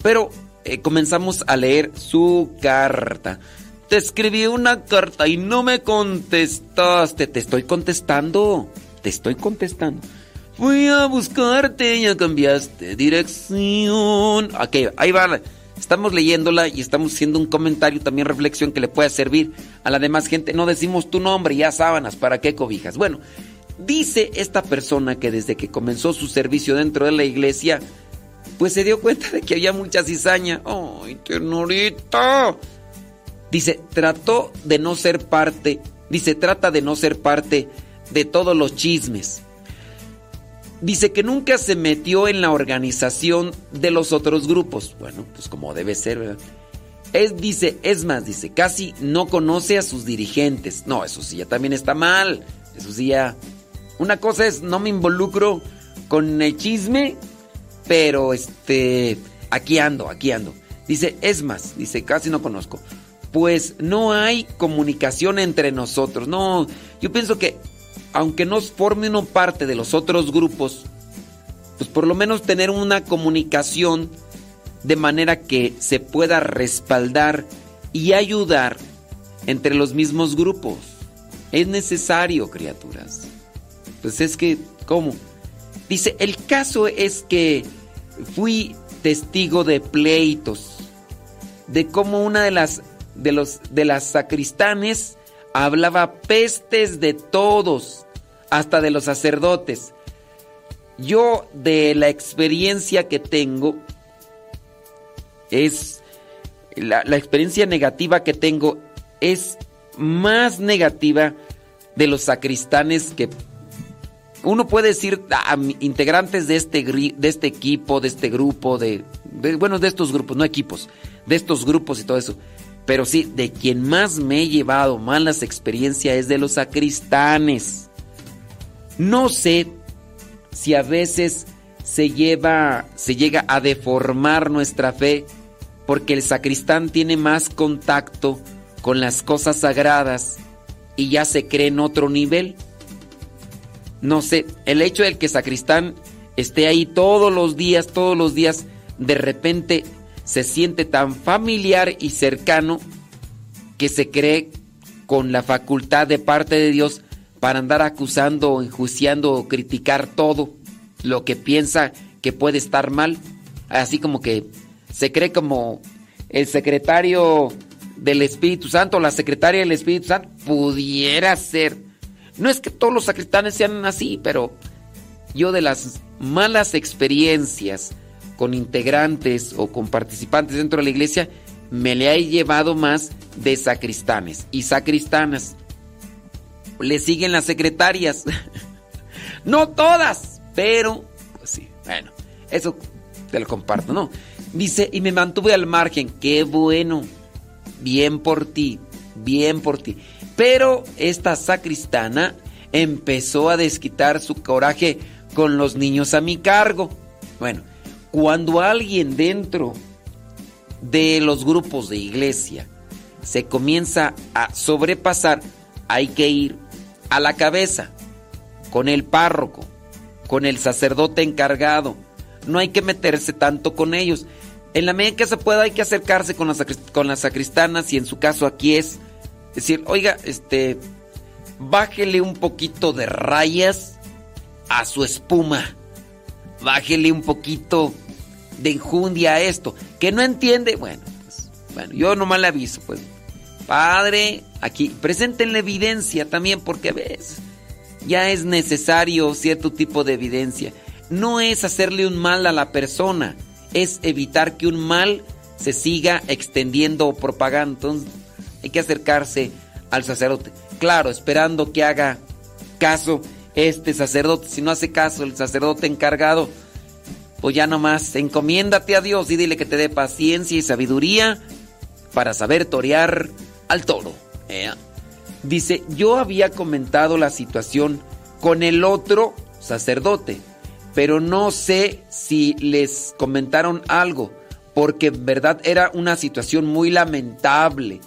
pero eh, comenzamos a leer su carta. Te escribí una carta y no me contestaste. Te estoy contestando. Te estoy contestando. Fui a buscarte y ya cambiaste dirección. Ok, ahí va. Estamos leyéndola y estamos haciendo un comentario, también reflexión que le pueda servir a la demás gente. No decimos tu nombre, ya sábanas, ¿para qué cobijas? Bueno, dice esta persona que desde que comenzó su servicio dentro de la iglesia, pues se dio cuenta de que había mucha cizaña. ¡Ay, ternurita! Dice, trató de no ser parte, dice, trata de no ser parte de todos los chismes. Dice que nunca se metió en la organización de los otros grupos. Bueno, pues como debe ser, ¿verdad? Es, dice, es más, dice, casi no conoce a sus dirigentes. No, eso sí ya también está mal. Eso sí ya. Una cosa es, no me involucro con el chisme, pero este, aquí ando, aquí ando. Dice, es más, dice, casi no conozco. Pues no hay comunicación entre nosotros. No, yo pienso que aunque no forme uno parte de los otros grupos, pues por lo menos tener una comunicación de manera que se pueda respaldar y ayudar entre los mismos grupos. Es necesario, criaturas. Pues es que, ¿cómo? Dice, el caso es que fui testigo de pleitos, de cómo una de las de los de las sacristanes hablaba pestes de todos, hasta de los sacerdotes. Yo de la experiencia que tengo es la, experiencia negativa que tengo es más negativa de los sacristanes que uno puede decir a mi- integrantes de este, de este equipo, de este grupo, de, de- bueno, de estos grupos, no equipos, de estos grupos y todo eso. Pero sí, de quien más me he llevado malas experiencias es de los sacristanes. No sé si a veces se lleva, se llega a deformar nuestra fe porque el sacristán tiene más contacto con las cosas sagradas y ya se cree en otro nivel. No sé, el hecho de que sacristán esté ahí todos los días, todos los días, de repente se siente tan familiar y cercano que se cree con la facultad de parte de Dios para andar acusando, enjuiciando o criticar todo lo que piensa que puede estar mal. Así como que se cree como el secretario del Espíritu Santo, la secretaria del Espíritu Santo, pudiera ser. No es que todos los sacristanes sean así, pero yo de las malas experiencias con integrantes o con participantes dentro de la iglesia, me le he llevado más de sacristanes y sacristanas. Le siguen las secretarias. no todas, pero pues sí, bueno, eso te lo comparto, ¿no? Dice, y me mantuve al margen, qué bueno, bien por ti, bien por ti. Pero esta sacristana empezó a desquitar su coraje con los niños a mi cargo. Bueno, cuando alguien dentro de los grupos de iglesia se comienza a sobrepasar, hay que ir a la cabeza, con el párroco, con el sacerdote encargado. No hay que meterse tanto con ellos. En la medida que se pueda hay que acercarse con las, con las sacristanas y en su caso aquí es decir, oiga, este, bájele un poquito de rayas a su espuma. Bájele un poquito de enjundia a esto. Que no entiende, bueno, pues, bueno, yo nomás le aviso, pues. Padre, aquí, preséntenle evidencia también, porque a veces ya es necesario cierto tipo de evidencia. No es hacerle un mal a la persona, es evitar que un mal se siga extendiendo o propagando. Entonces, hay que acercarse al sacerdote. Claro, esperando que haga caso este sacerdote. Si no hace caso el sacerdote encargado, pues ya nomás encomiéndate a Dios y dile que te dé paciencia y sabiduría para saber torear al toro. Ea. Dice, yo había comentado la situación con el otro sacerdote, pero no sé si les comentaron algo, porque en verdad era una situación muy lamentable.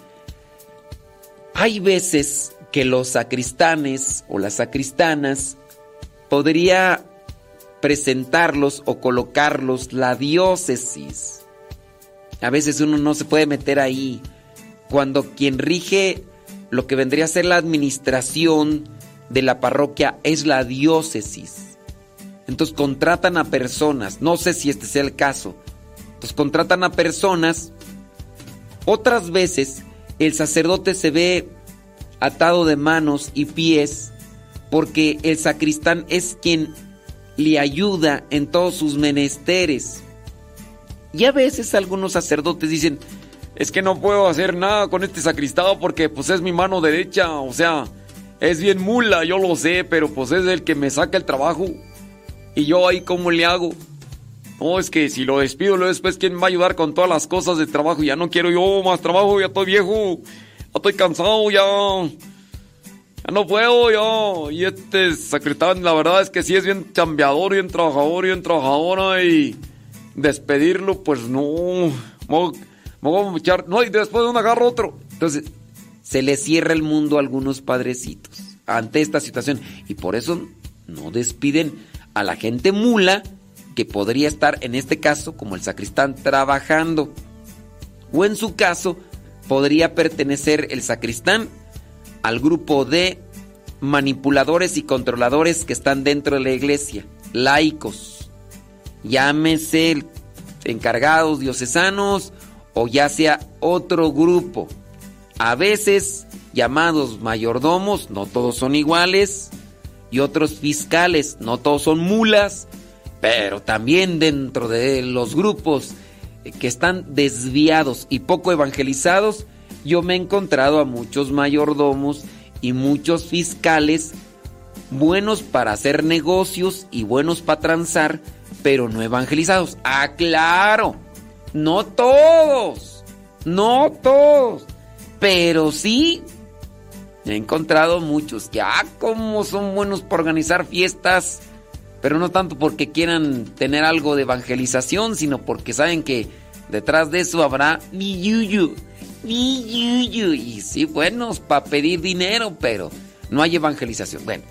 Hay veces que los sacristanes o las sacristanas podría presentarlos o colocarlos la diócesis. A veces uno no se puede meter ahí. Cuando quien rige lo que vendría a ser la administración de la parroquia es la diócesis. Entonces contratan a personas, no sé si este sea el caso. Entonces contratan a personas. Otras veces el sacerdote se ve atado de manos y pies porque el sacristán es quien le ayuda en todos sus menesteres. Y a veces algunos sacerdotes dicen, Es que no puedo hacer nada con este sacristado porque pues es mi mano derecha, o sea, es bien mula, yo lo sé, pero pues es el que me saca el trabajo. Y yo ahí cómo le hago. No, es que si lo despido luego después quién me va a ayudar con todas las cosas de trabajo, ya no quiero yo más trabajo, ya estoy viejo, estoy cansado, ya ya no puedo yo. Y este secretario, la verdad es que sí es bien chambeador, bien trabajador, bien trabajadora y despedirlo, pues no. Me voy a echar, no, y después de un agarro otro. Entonces, se le cierra el mundo a algunos padrecitos ante esta situación. Y por eso no despiden a la gente mula que podría estar, en este caso, como el sacristán, trabajando. O en su caso, podría pertenecer el sacristán al grupo de manipuladores y controladores que están dentro de la iglesia, laicos. Llámese encargados diocesanos o ya sea otro grupo. A veces llamados mayordomos, no todos son iguales, y otros fiscales, no todos son mulas, pero también dentro de los grupos que están desviados y poco evangelizados, yo me he encontrado a muchos mayordomos y muchos fiscales buenos para hacer negocios y buenos para transar, pero no evangelizados. Ah, claro, no todos, no todos, pero sí he encontrado muchos que, ah, como son buenos para organizar fiestas, pero no tanto porque quieran tener algo de evangelización, sino porque saben que detrás de eso habrá mi yuyu, mi yuyu, y sí, buenos para pedir dinero, pero no hay evangelización. Bueno,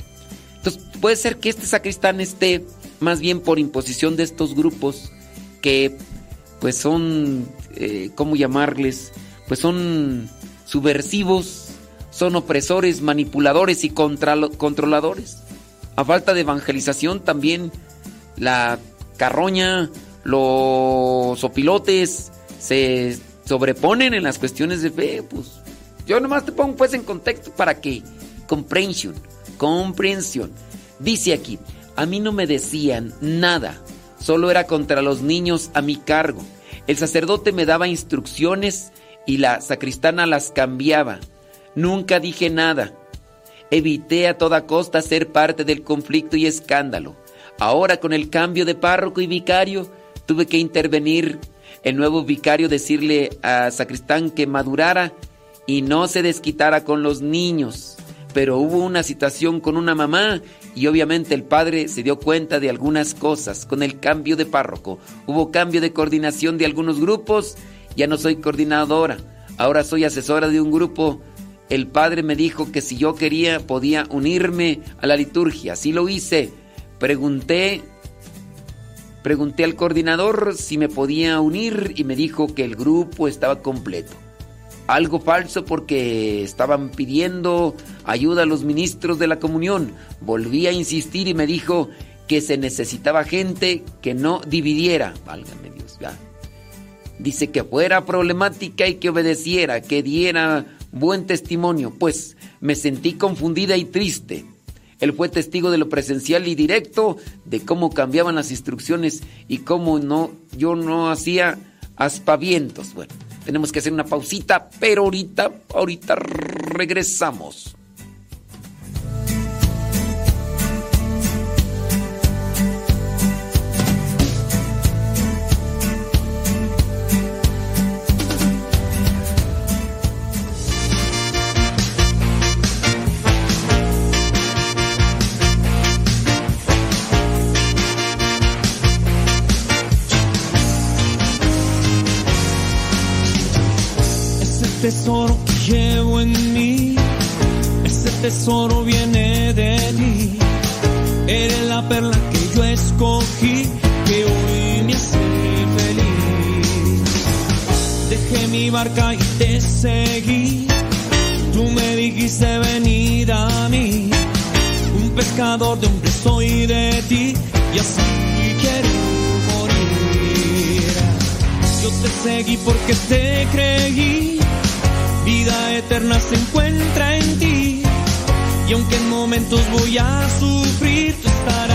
entonces puede ser que este sacristán esté más bien por imposición de estos grupos que pues son, eh, ¿cómo llamarles? Pues son subversivos, son opresores, manipuladores y controladores. A falta de evangelización también la carroña, los opilotes se sobreponen en las cuestiones de fe, pues yo nomás te pongo pues en contexto para que comprensión, comprensión. Dice aquí, a mí no me decían nada, solo era contra los niños a mi cargo. El sacerdote me daba instrucciones y la sacristana las cambiaba. Nunca dije nada. Evité a toda costa ser parte del conflicto y escándalo. Ahora con el cambio de párroco y vicario tuve que intervenir. El nuevo vicario decirle a sacristán que madurara y no se desquitara con los niños. Pero hubo una situación con una mamá y obviamente el padre se dio cuenta de algunas cosas con el cambio de párroco. Hubo cambio de coordinación de algunos grupos, ya no soy coordinadora, ahora soy asesora de un grupo. El padre me dijo que si yo quería podía unirme a la liturgia, así lo hice. Pregunté Pregunté al coordinador si me podía unir y me dijo que el grupo estaba completo. Algo falso porque estaban pidiendo ayuda a los ministros de la comunión. Volví a insistir y me dijo que se necesitaba gente que no dividiera. Válgame Dios, ya. Dice que fuera problemática y que obedeciera, que diera buen testimonio. Pues me sentí confundida y triste. Él fue testigo de lo presencial y directo, de cómo cambiaban las instrucciones y cómo no, yo no hacía aspavientos. Bueno, tenemos que hacer una pausita, pero ahorita, ahorita regresamos. Tesoro viene de ti. Eres la perla que yo escogí, que hoy me hace feliz. Dejé mi barca y te seguí. Tú me dijiste venid a mí. Un pescador de hombres soy de ti y así quiero morir. Yo te seguí porque te creí. Vida eterna se encuentra en ti. Y aunque en momentos voy a sufrir, estarás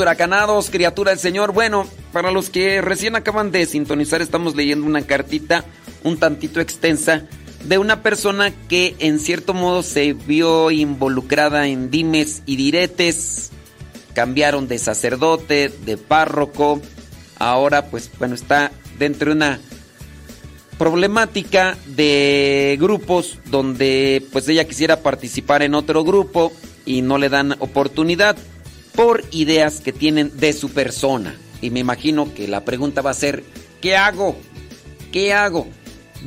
huracanados, criatura del Señor. Bueno, para los que recién acaban de sintonizar, estamos leyendo una cartita un tantito extensa de una persona que en cierto modo se vio involucrada en dimes y diretes. Cambiaron de sacerdote, de párroco. Ahora pues bueno, está dentro de una problemática de grupos donde pues ella quisiera participar en otro grupo y no le dan oportunidad por ideas que tienen de su persona. Y me imagino que la pregunta va a ser, ¿qué hago? ¿Qué hago?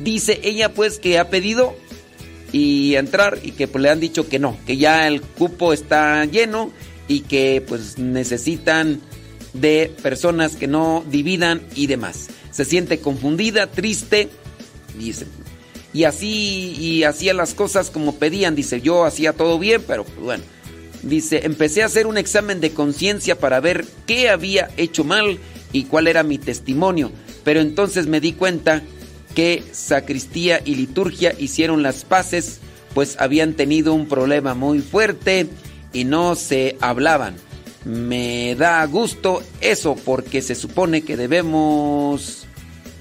Dice ella pues que ha pedido y entrar y que pues, le han dicho que no, que ya el cupo está lleno y que pues necesitan de personas que no dividan y demás. Se siente confundida, triste, dice. Y así y hacía las cosas como pedían, dice, yo hacía todo bien, pero pues, bueno. Dice, empecé a hacer un examen de conciencia para ver qué había hecho mal y cuál era mi testimonio, pero entonces me di cuenta que sacristía y liturgia hicieron las paces, pues habían tenido un problema muy fuerte y no se hablaban. Me da gusto eso porque se supone que debemos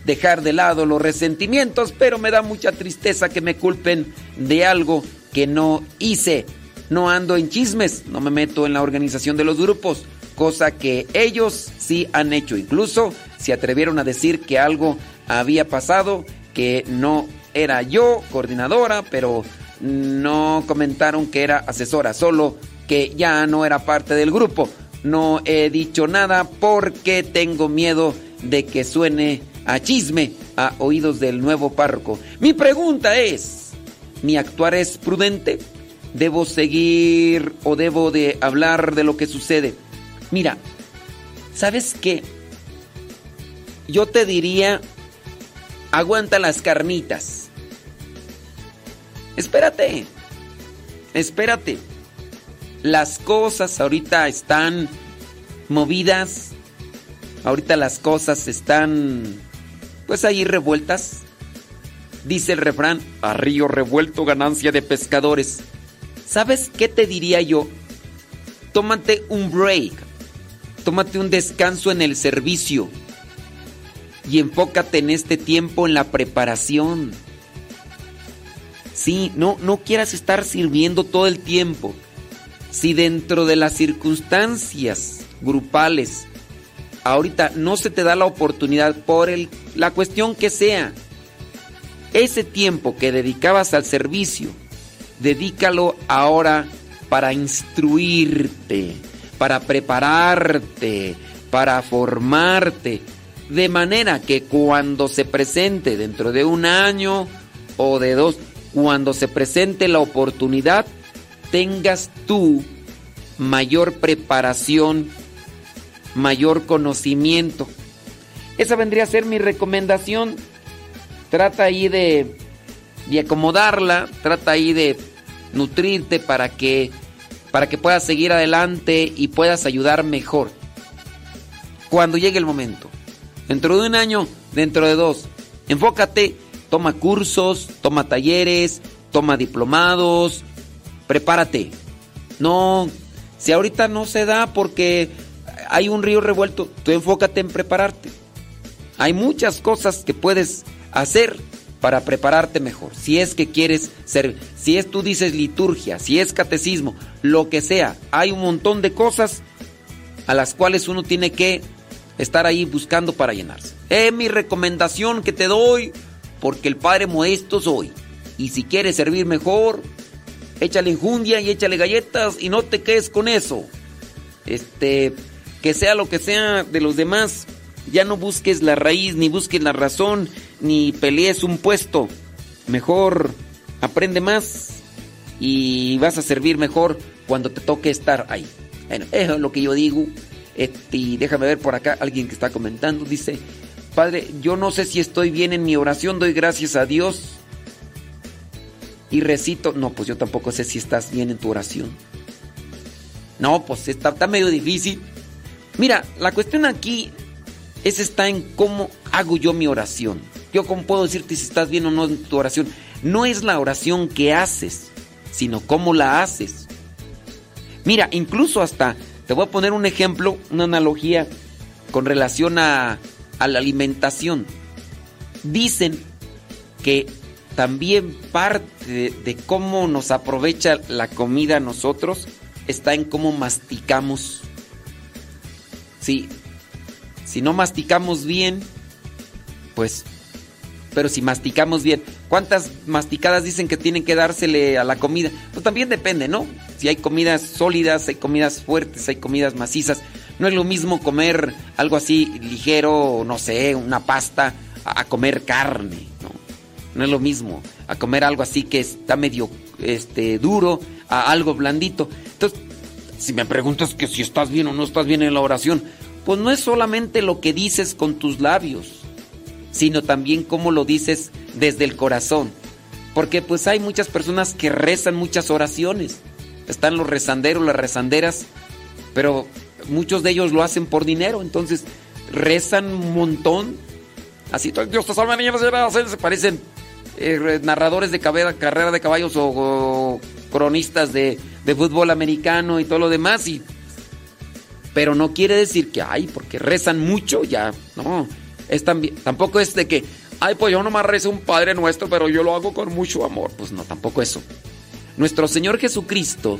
dejar de lado los resentimientos, pero me da mucha tristeza que me culpen de algo que no hice. No ando en chismes, no me meto en la organización de los grupos, cosa que ellos sí han hecho. Incluso se atrevieron a decir que algo había pasado, que no era yo coordinadora, pero no comentaron que era asesora, solo que ya no era parte del grupo. No he dicho nada porque tengo miedo de que suene a chisme a oídos del nuevo párroco. Mi pregunta es, ¿mi actuar es prudente? ¿Debo seguir o debo de hablar de lo que sucede? Mira, ¿sabes qué? Yo te diría, aguanta las carnitas. Espérate, espérate. Las cosas ahorita están movidas. Ahorita las cosas están pues ahí revueltas. Dice el refrán, a río revuelto ganancia de pescadores. ¿Sabes qué te diría yo? Tómate un break. Tómate un descanso en el servicio. Y enfócate en este tiempo en la preparación. Sí, no, no quieras estar sirviendo todo el tiempo. Si dentro de las circunstancias grupales ahorita no se te da la oportunidad por el, la cuestión que sea, ese tiempo que dedicabas al servicio, dedícalo ahora para instruirte, para prepararte, para formarte, de manera que cuando se presente dentro de un año o de dos, cuando se presente la oportunidad, tengas tú mayor preparación, mayor conocimiento. Esa vendría a ser mi recomendación. Trata ahí de, de acomodarla, trata ahí de nutrirte para que, para que puedas seguir adelante y puedas ayudar mejor. Cuando llegue el momento. Dentro de un año, dentro de dos. Enfócate, toma cursos, toma talleres, toma diplomados, prepárate. No, si ahorita no se da porque hay un río revuelto, tú enfócate en prepararte. Hay muchas cosas que puedes hacer para prepararte mejor. Si es que quieres ser, si es tú dices liturgia, si es catecismo, lo que sea, hay un montón de cosas a las cuales uno tiene que estar ahí buscando para llenarse. Es mi recomendación que te doy porque el Padre Modesto soy. Y si quieres servir mejor, échale enjundia y échale galletas y no te quedes con eso. Este, que sea lo que sea de los demás, ya no busques la raíz, ni busques la razón, ni pelees un puesto. Mejor aprende más y vas a servir mejor cuando te toque estar ahí. Bueno, eso es lo que yo digo. Este, y déjame ver por acá alguien que está comentando. Dice, Padre, yo no sé si estoy bien en mi oración, doy gracias a Dios. Y recito, no, pues yo tampoco sé si estás bien en tu oración. No, pues está, medio difícil. Mira, la cuestión aquí es está en cómo hago yo mi oración. Yo cómo puedo decirte si estás bien o no en tu oración. No es la oración que haces, sino cómo la haces. Mira, incluso hasta Te voy a poner un ejemplo, una analogía con relación a, la alimentación. Dicen que también parte de, de cómo nos aprovecha la comida a nosotros está en cómo masticamos. Sí, si no masticamos bien, pues, pero si masticamos bien, ¿cuántas masticadas dicen que tienen que dársele a la comida? Pues también depende, ¿no? Si hay comidas sólidas, hay comidas fuertes, hay comidas macizas. No es lo mismo comer algo así ligero, no sé, una pasta, a, comer carne, ¿no? No es lo mismo a comer algo así que está medio este, duro, a algo blandito. Entonces, si me preguntas que si estás bien o no estás bien en la oración, pues no es solamente lo que dices con tus labios, sino también cómo lo dices desde el corazón. Porque pues hay muchas personas que rezan muchas oraciones. Están los rezanderos, las rezanderas, pero muchos de ellos lo hacen por dinero, entonces rezan un montón. Así, Dios te salve, niñas, se parecen eh, narradores de carrera, de caballos o, cronistas de, de fútbol americano y todo lo demás. Pero no quiere decir que, ay, porque rezan mucho, ya, no. Es también, tampoco es de que, ay, pues yo nomás rezo un Padre Nuestro, pero yo lo hago con mucho amor. Pues no, tampoco eso. Nuestro Señor Jesucristo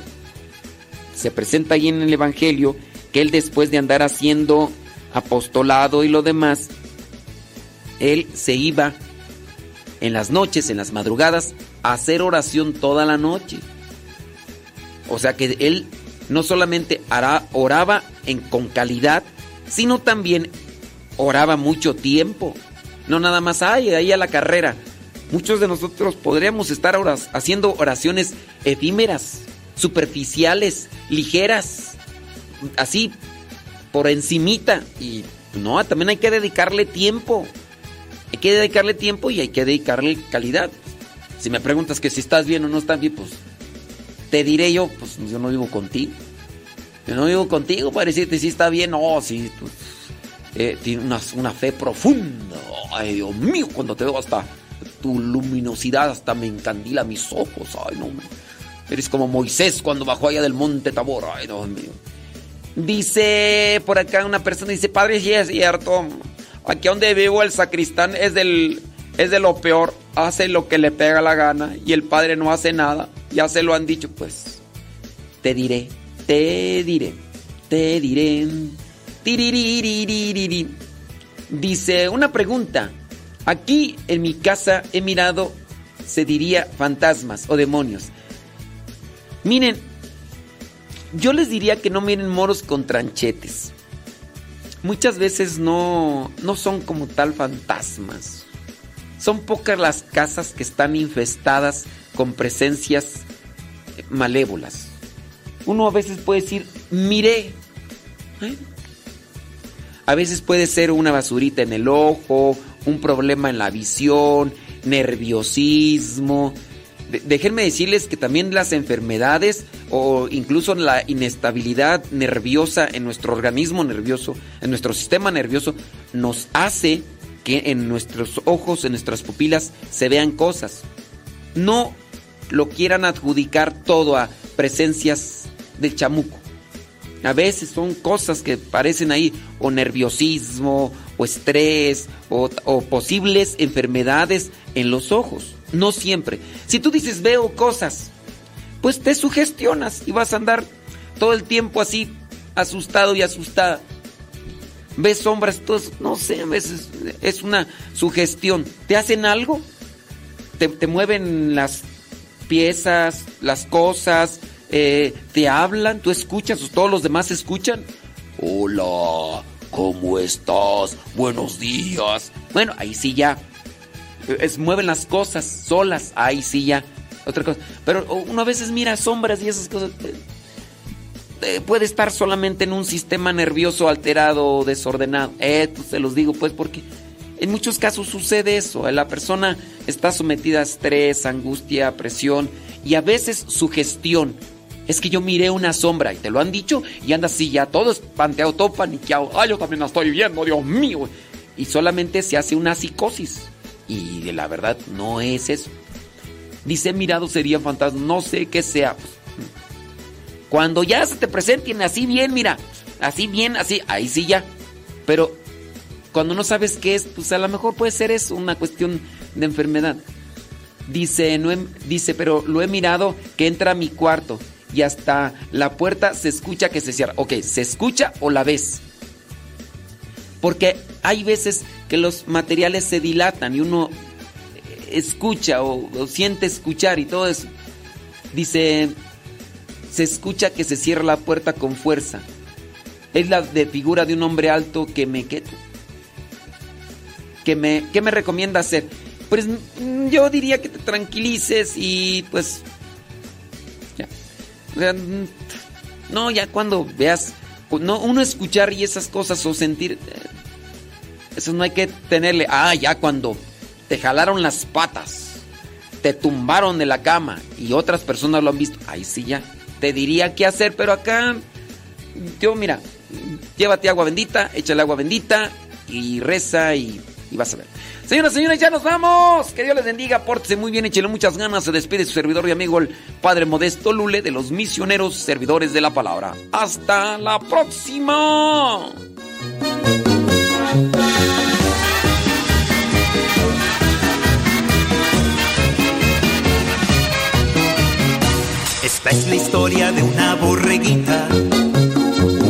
se presenta ahí en el Evangelio que Él después de andar haciendo apostolado y lo demás, Él se iba en las noches, en las madrugadas, a hacer oración toda la noche. O sea que Él no solamente oraba en, con calidad, sino también oraba mucho tiempo. No nada más, ay, ahí a la carrera. Muchos de nosotros podríamos estar oras, haciendo oraciones efímeras, superficiales, ligeras, así, por encimita. Y no, también hay que dedicarle tiempo. Hay que dedicarle tiempo y hay que dedicarle calidad. Si me preguntas que si estás bien o no estás bien, pues te diré yo, pues yo no vivo contigo. Yo no vivo contigo para decirte si está bien o si pues, eh, tiene una, una, fe profunda. Ay, Dios mío, cuando te veo hasta tu luminosidad hasta me encandila mis ojos. Ay, no. Eres como Moisés cuando bajó allá del monte Tabor. Ay, Dios mío. Dice por acá una persona, dice, padre, sí es cierto. Aquí donde vivo el sacristán es del es de lo peor, hace lo que le pega la gana y el padre no hace nada. Ya se lo han dicho, pues te diré, te diré, te diré. Dice una pregunta. Aquí en mi casa he mirado, se diría fantasmas o demonios. Miren, yo les diría que no miren moros con tranchetes. Muchas veces no, no son como tal fantasmas. Son pocas las casas que están infestadas con presencias malévolas. Uno a veces puede decir, miré. ¿Eh? A veces puede ser una basurita en el ojo, un problema en la visión, nerviosismo. De déjenme decirles que también las enfermedades o incluso la inestabilidad nerviosa en nuestro organismo nervioso, en nuestro sistema nervioso, nos hace que en nuestros ojos, en nuestras pupilas, se vean cosas. No lo quieran adjudicar todo a presencias del chamuco. A veces son cosas que parecen ahí, o nerviosismo, o estrés, o, posibles enfermedades en los ojos. No siempre. Si tú dices veo cosas, pues te sugestionas y vas a andar todo el tiempo así, asustado y asustada. Ves sombras, todos, no sé, a veces es una sugestión. ¿Te hacen algo? ¿Te, te mueven las piezas, las cosas? Eh, te hablan, tú escuchas, todos los demás escuchan. Hola, ¿cómo estás? Buenos días. Bueno, ahí sí ya. Es, mueven las cosas solas, ahí sí ya. Otra cosa. Pero uno a veces mira sombras y esas cosas. Eh, puede estar solamente en un sistema nervioso alterado desordenado. Eh, pues se los digo pues porque en muchos casos sucede eso. La persona está sometida a estrés, angustia, presión y a veces sugestión es que yo miré una sombra y te lo han dicho y anda así ya todo espanteado, todo paniqueado. Ay, yo también la estoy viendo, Dios mío. Y solamente se hace una psicosis. Y de la verdad no es eso. Dice mirado sería fantasma, no sé qué sea. Cuando ya se te presenten así bien, mira, así bien, así, ahí sí ya. Pero cuando no sabes qué es, pues a lo mejor puede ser eso, una cuestión de enfermedad. Dice, no he- dice, pero lo he mirado que entra a mi cuarto y hasta la puerta se escucha que se cierra. Ok, ¿se escucha o la ves? Porque hay veces que los materiales se dilatan y uno eh, escucha o, siente escuchar y todo eso. Dice, se escucha que se cierra la puerta con fuerza. Es la de figura de un hombre alto que me... Que, que me, ¿Qué me recomienda hacer? Pues mm, yo diría que te tranquilices y pues... No, ya cuando veas... No, uno escuchar y esas cosas o sentir... eh, Eso no hay que tenerle... Ah, ya cuando te jalaron las patas, te tumbaron de la cama y otras personas lo han visto. Ahí sí ya. Te diría qué hacer, pero acá... Yo, mira, llévate agua bendita, échale agua bendita y reza y, y vas a ver. Señoras, señores, ya nos vamos. Que Dios les bendiga, pórtese muy bien, échele muchas ganas. Se despide su servidor y amigo, el Padre Modesto Lule, de los misioneros servidores de la palabra. Hasta la próxima. Esta es la historia de una borreguita,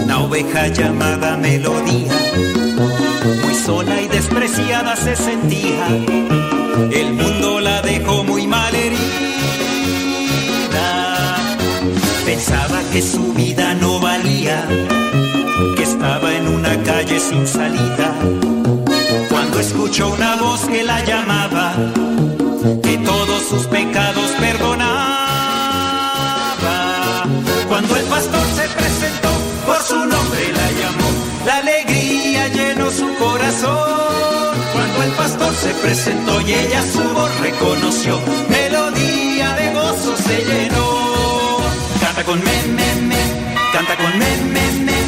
una oveja llamada Melodía. Se sentía, el mundo la dejó muy mal herida. Pensaba que su vida no valía, que estaba en una calle sin salida. Cuando escuchó una voz que la llamaba, que todos sus pecados presentó y ella su voz reconoció, melodía de gozo se llenó. Canta con me, me, me, canta con me, me, me,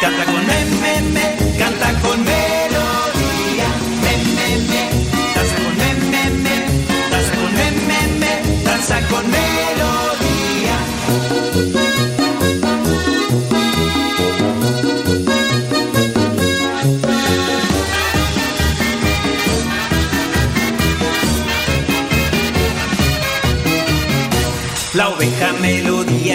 canta con me, me, me, canta con melodía. Me, danza con me, danza con me, danza con melodía.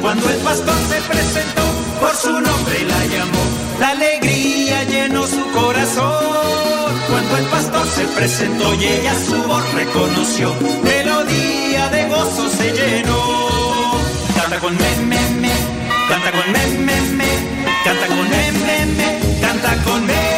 Cuando el pastor se presentó, por su nombre la llamó. La alegría llenó su corazón. Cuando el pastor se presentó y ella su voz reconoció, melodía de gozo se llenó. Canta con me, canta con me, canta con me, canta con.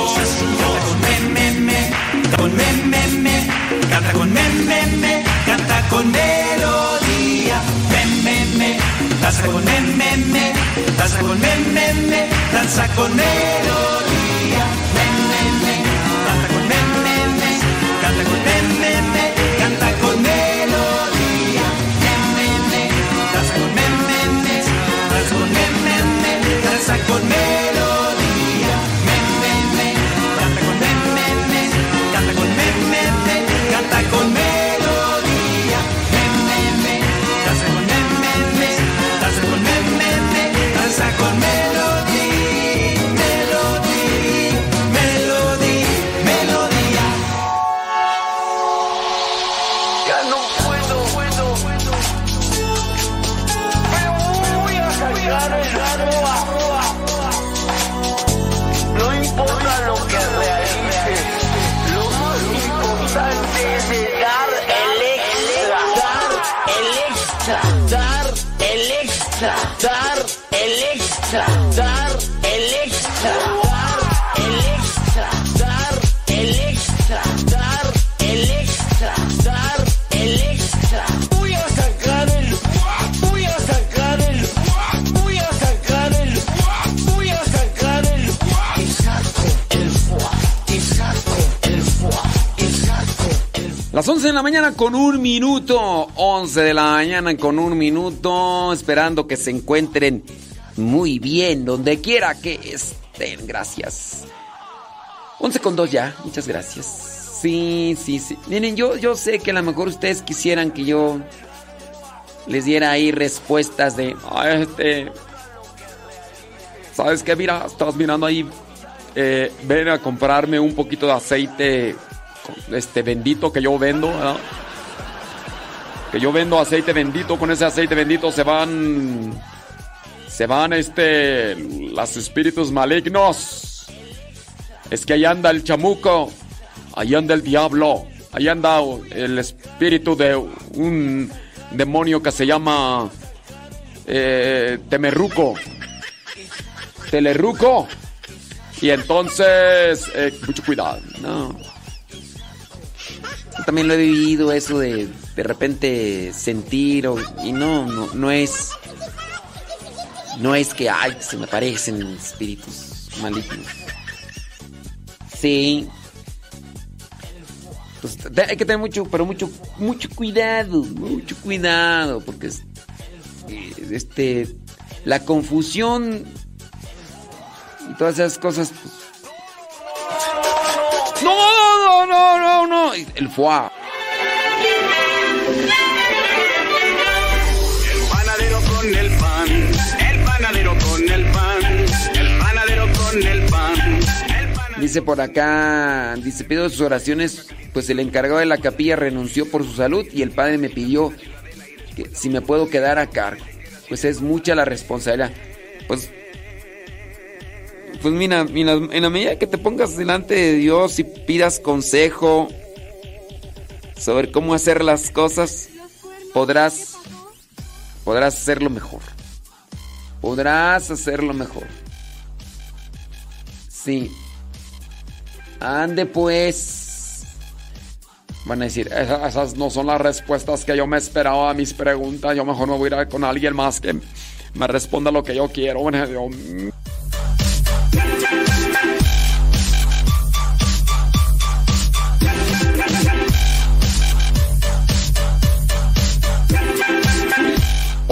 con me, me, me, canta con me, me, me, canta con melodía, me, me, me, danza con me, me, me, danza con me, me, me, danza con melodía, me, me, me, canta con me, me, me, canta con me, me, me, canta con melodía, me, me, me, danza con me, me, me, danza con me, me, me, danza con Las 11 de la mañana con un minuto. 11 de la mañana con un minuto. Esperando que se encuentren muy bien donde quiera que estén. Gracias. 11 con 2 ya. Muchas gracias. Sí, sí, sí. Miren, yo, yo sé que a lo mejor ustedes quisieran que yo les diera ahí respuestas de... "Ay, este... ¿Sabes qué? Mira, estás mirando ahí. eh, ven a comprarme un poquito de aceite este bendito que yo vendo. Que yo vendo aceite bendito, con ese aceite bendito se van se van este los espíritus malignos. Es que ahí anda el chamuco, ahí anda el diablo, ahí anda el espíritu de un demonio que se llama eh, Temerruco. Y entonces, eh, mucho cuidado. Yo también lo he vivido eso de de repente sentir o- y no, no, no es no es que ay se me parecen espíritus malignos. Sí. Pues, hay que tener mucho, pero mucho, mucho cuidado, mucho cuidado, porque eh, este la confusión y todas esas cosas. pues, no, el foie. El panadero con el pan, el panadero con el pan, el panadero con el pan. Dice por acá, dice, pido sus oraciones, pues el encargado de la capilla renunció por su salud y el padre me pidió que si me puedo quedar a cargo. Pues es mucha la responsabilidad. Pues, pues mira, mira, en la medida que te pongas delante de Dios y pidas consejo sobre cómo hacer las cosas, podrás, podrás hacerlo mejor. Podrás hacerlo mejor. Sí. Ande pues. Van a decir, "Esa- esas no son las respuestas que yo me esperaba a mis preguntas. Yo mejor me voy a ir con alguien más que me responda lo que yo quiero. Bueno,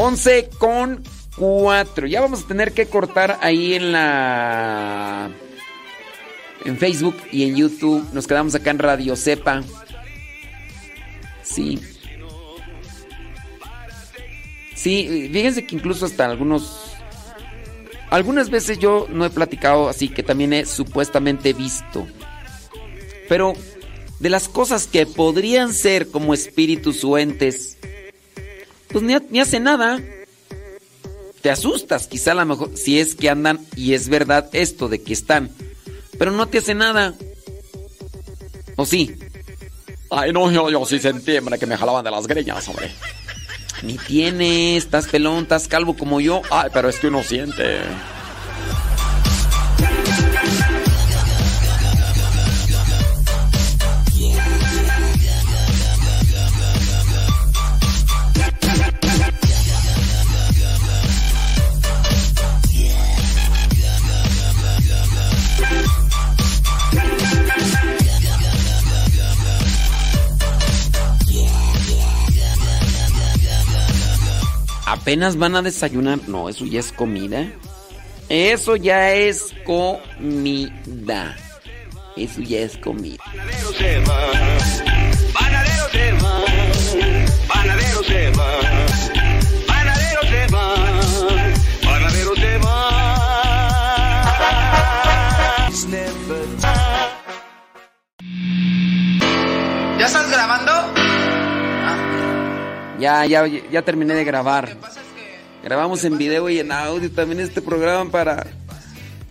mm. Once con cuatro. Ya vamos a tener que cortar ahí en la en Facebook y en YouTube. Nos quedamos acá en Radio Cepa. Sí. Sí, fíjense que incluso hasta algunos... Algunas veces yo no he platicado así, que también he supuestamente visto. Pero de las cosas que podrían ser como espíritus o entes, pues ni, ni hace nada. Te asustas, quizá a lo mejor, si es que andan y es verdad esto de que están pero no te hace nada. ¿O sí? Ay, no, yo, yo sí sentí, hombre, que me jalaban de las greñas, hombre. Ni tienes, estás pelón, estás calvo como yo. Ay, pero es que uno siente. Apenas van a desayunar. No, eso ya es comida. Eso ya es comida. Eso ya es comida. Panadero se va, panadero se va, panadero se va, panadero se va, panadero se va. ¿Ya estás grabando? Ya, ya, ya terminé de grabar. Grabamos en video y en audio también este programa para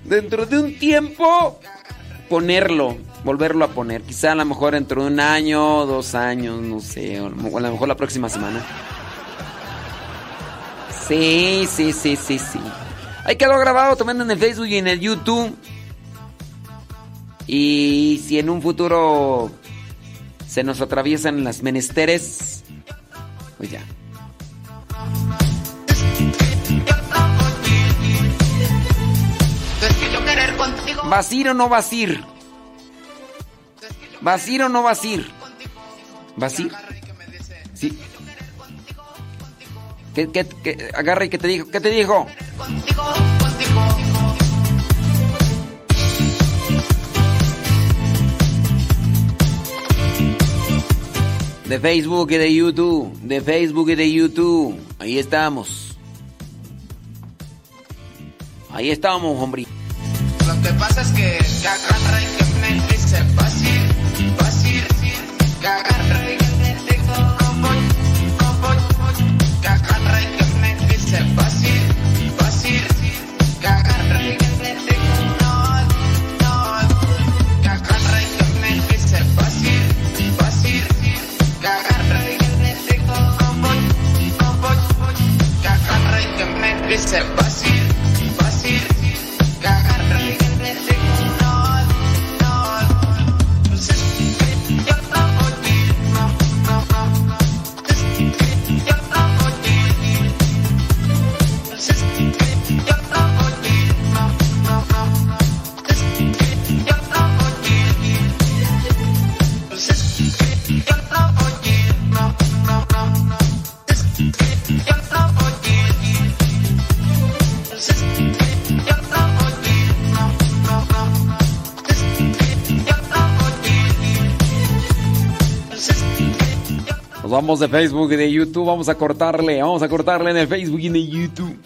dentro de un tiempo ponerlo, volverlo a poner. Quizá a lo mejor dentro de un año, dos años, no sé, o a lo mejor la próxima semana. Sí, sí, sí, sí, sí. Ahí quedó grabado también en el Facebook y en el YouTube. Y si en un futuro se nos atraviesan las menesteres, pues ya. ¿Vasir o no vasir? ¿Vasir o no vasir? ¿Vasir? Sí. ¿Qué, qué, qué? Agarra y ¿qué te dijo? ¿Qué te dijo? De Facebook y de YouTube. De Facebook y de YouTube. Ahí estamos. Ahí estamos, hombre. Lo que pasa es que y que fácil, fácil, que que Vamos de Facebook y de YouTube. Vamos a cortarle. Vamos a cortarle en el Facebook y en el YouTube.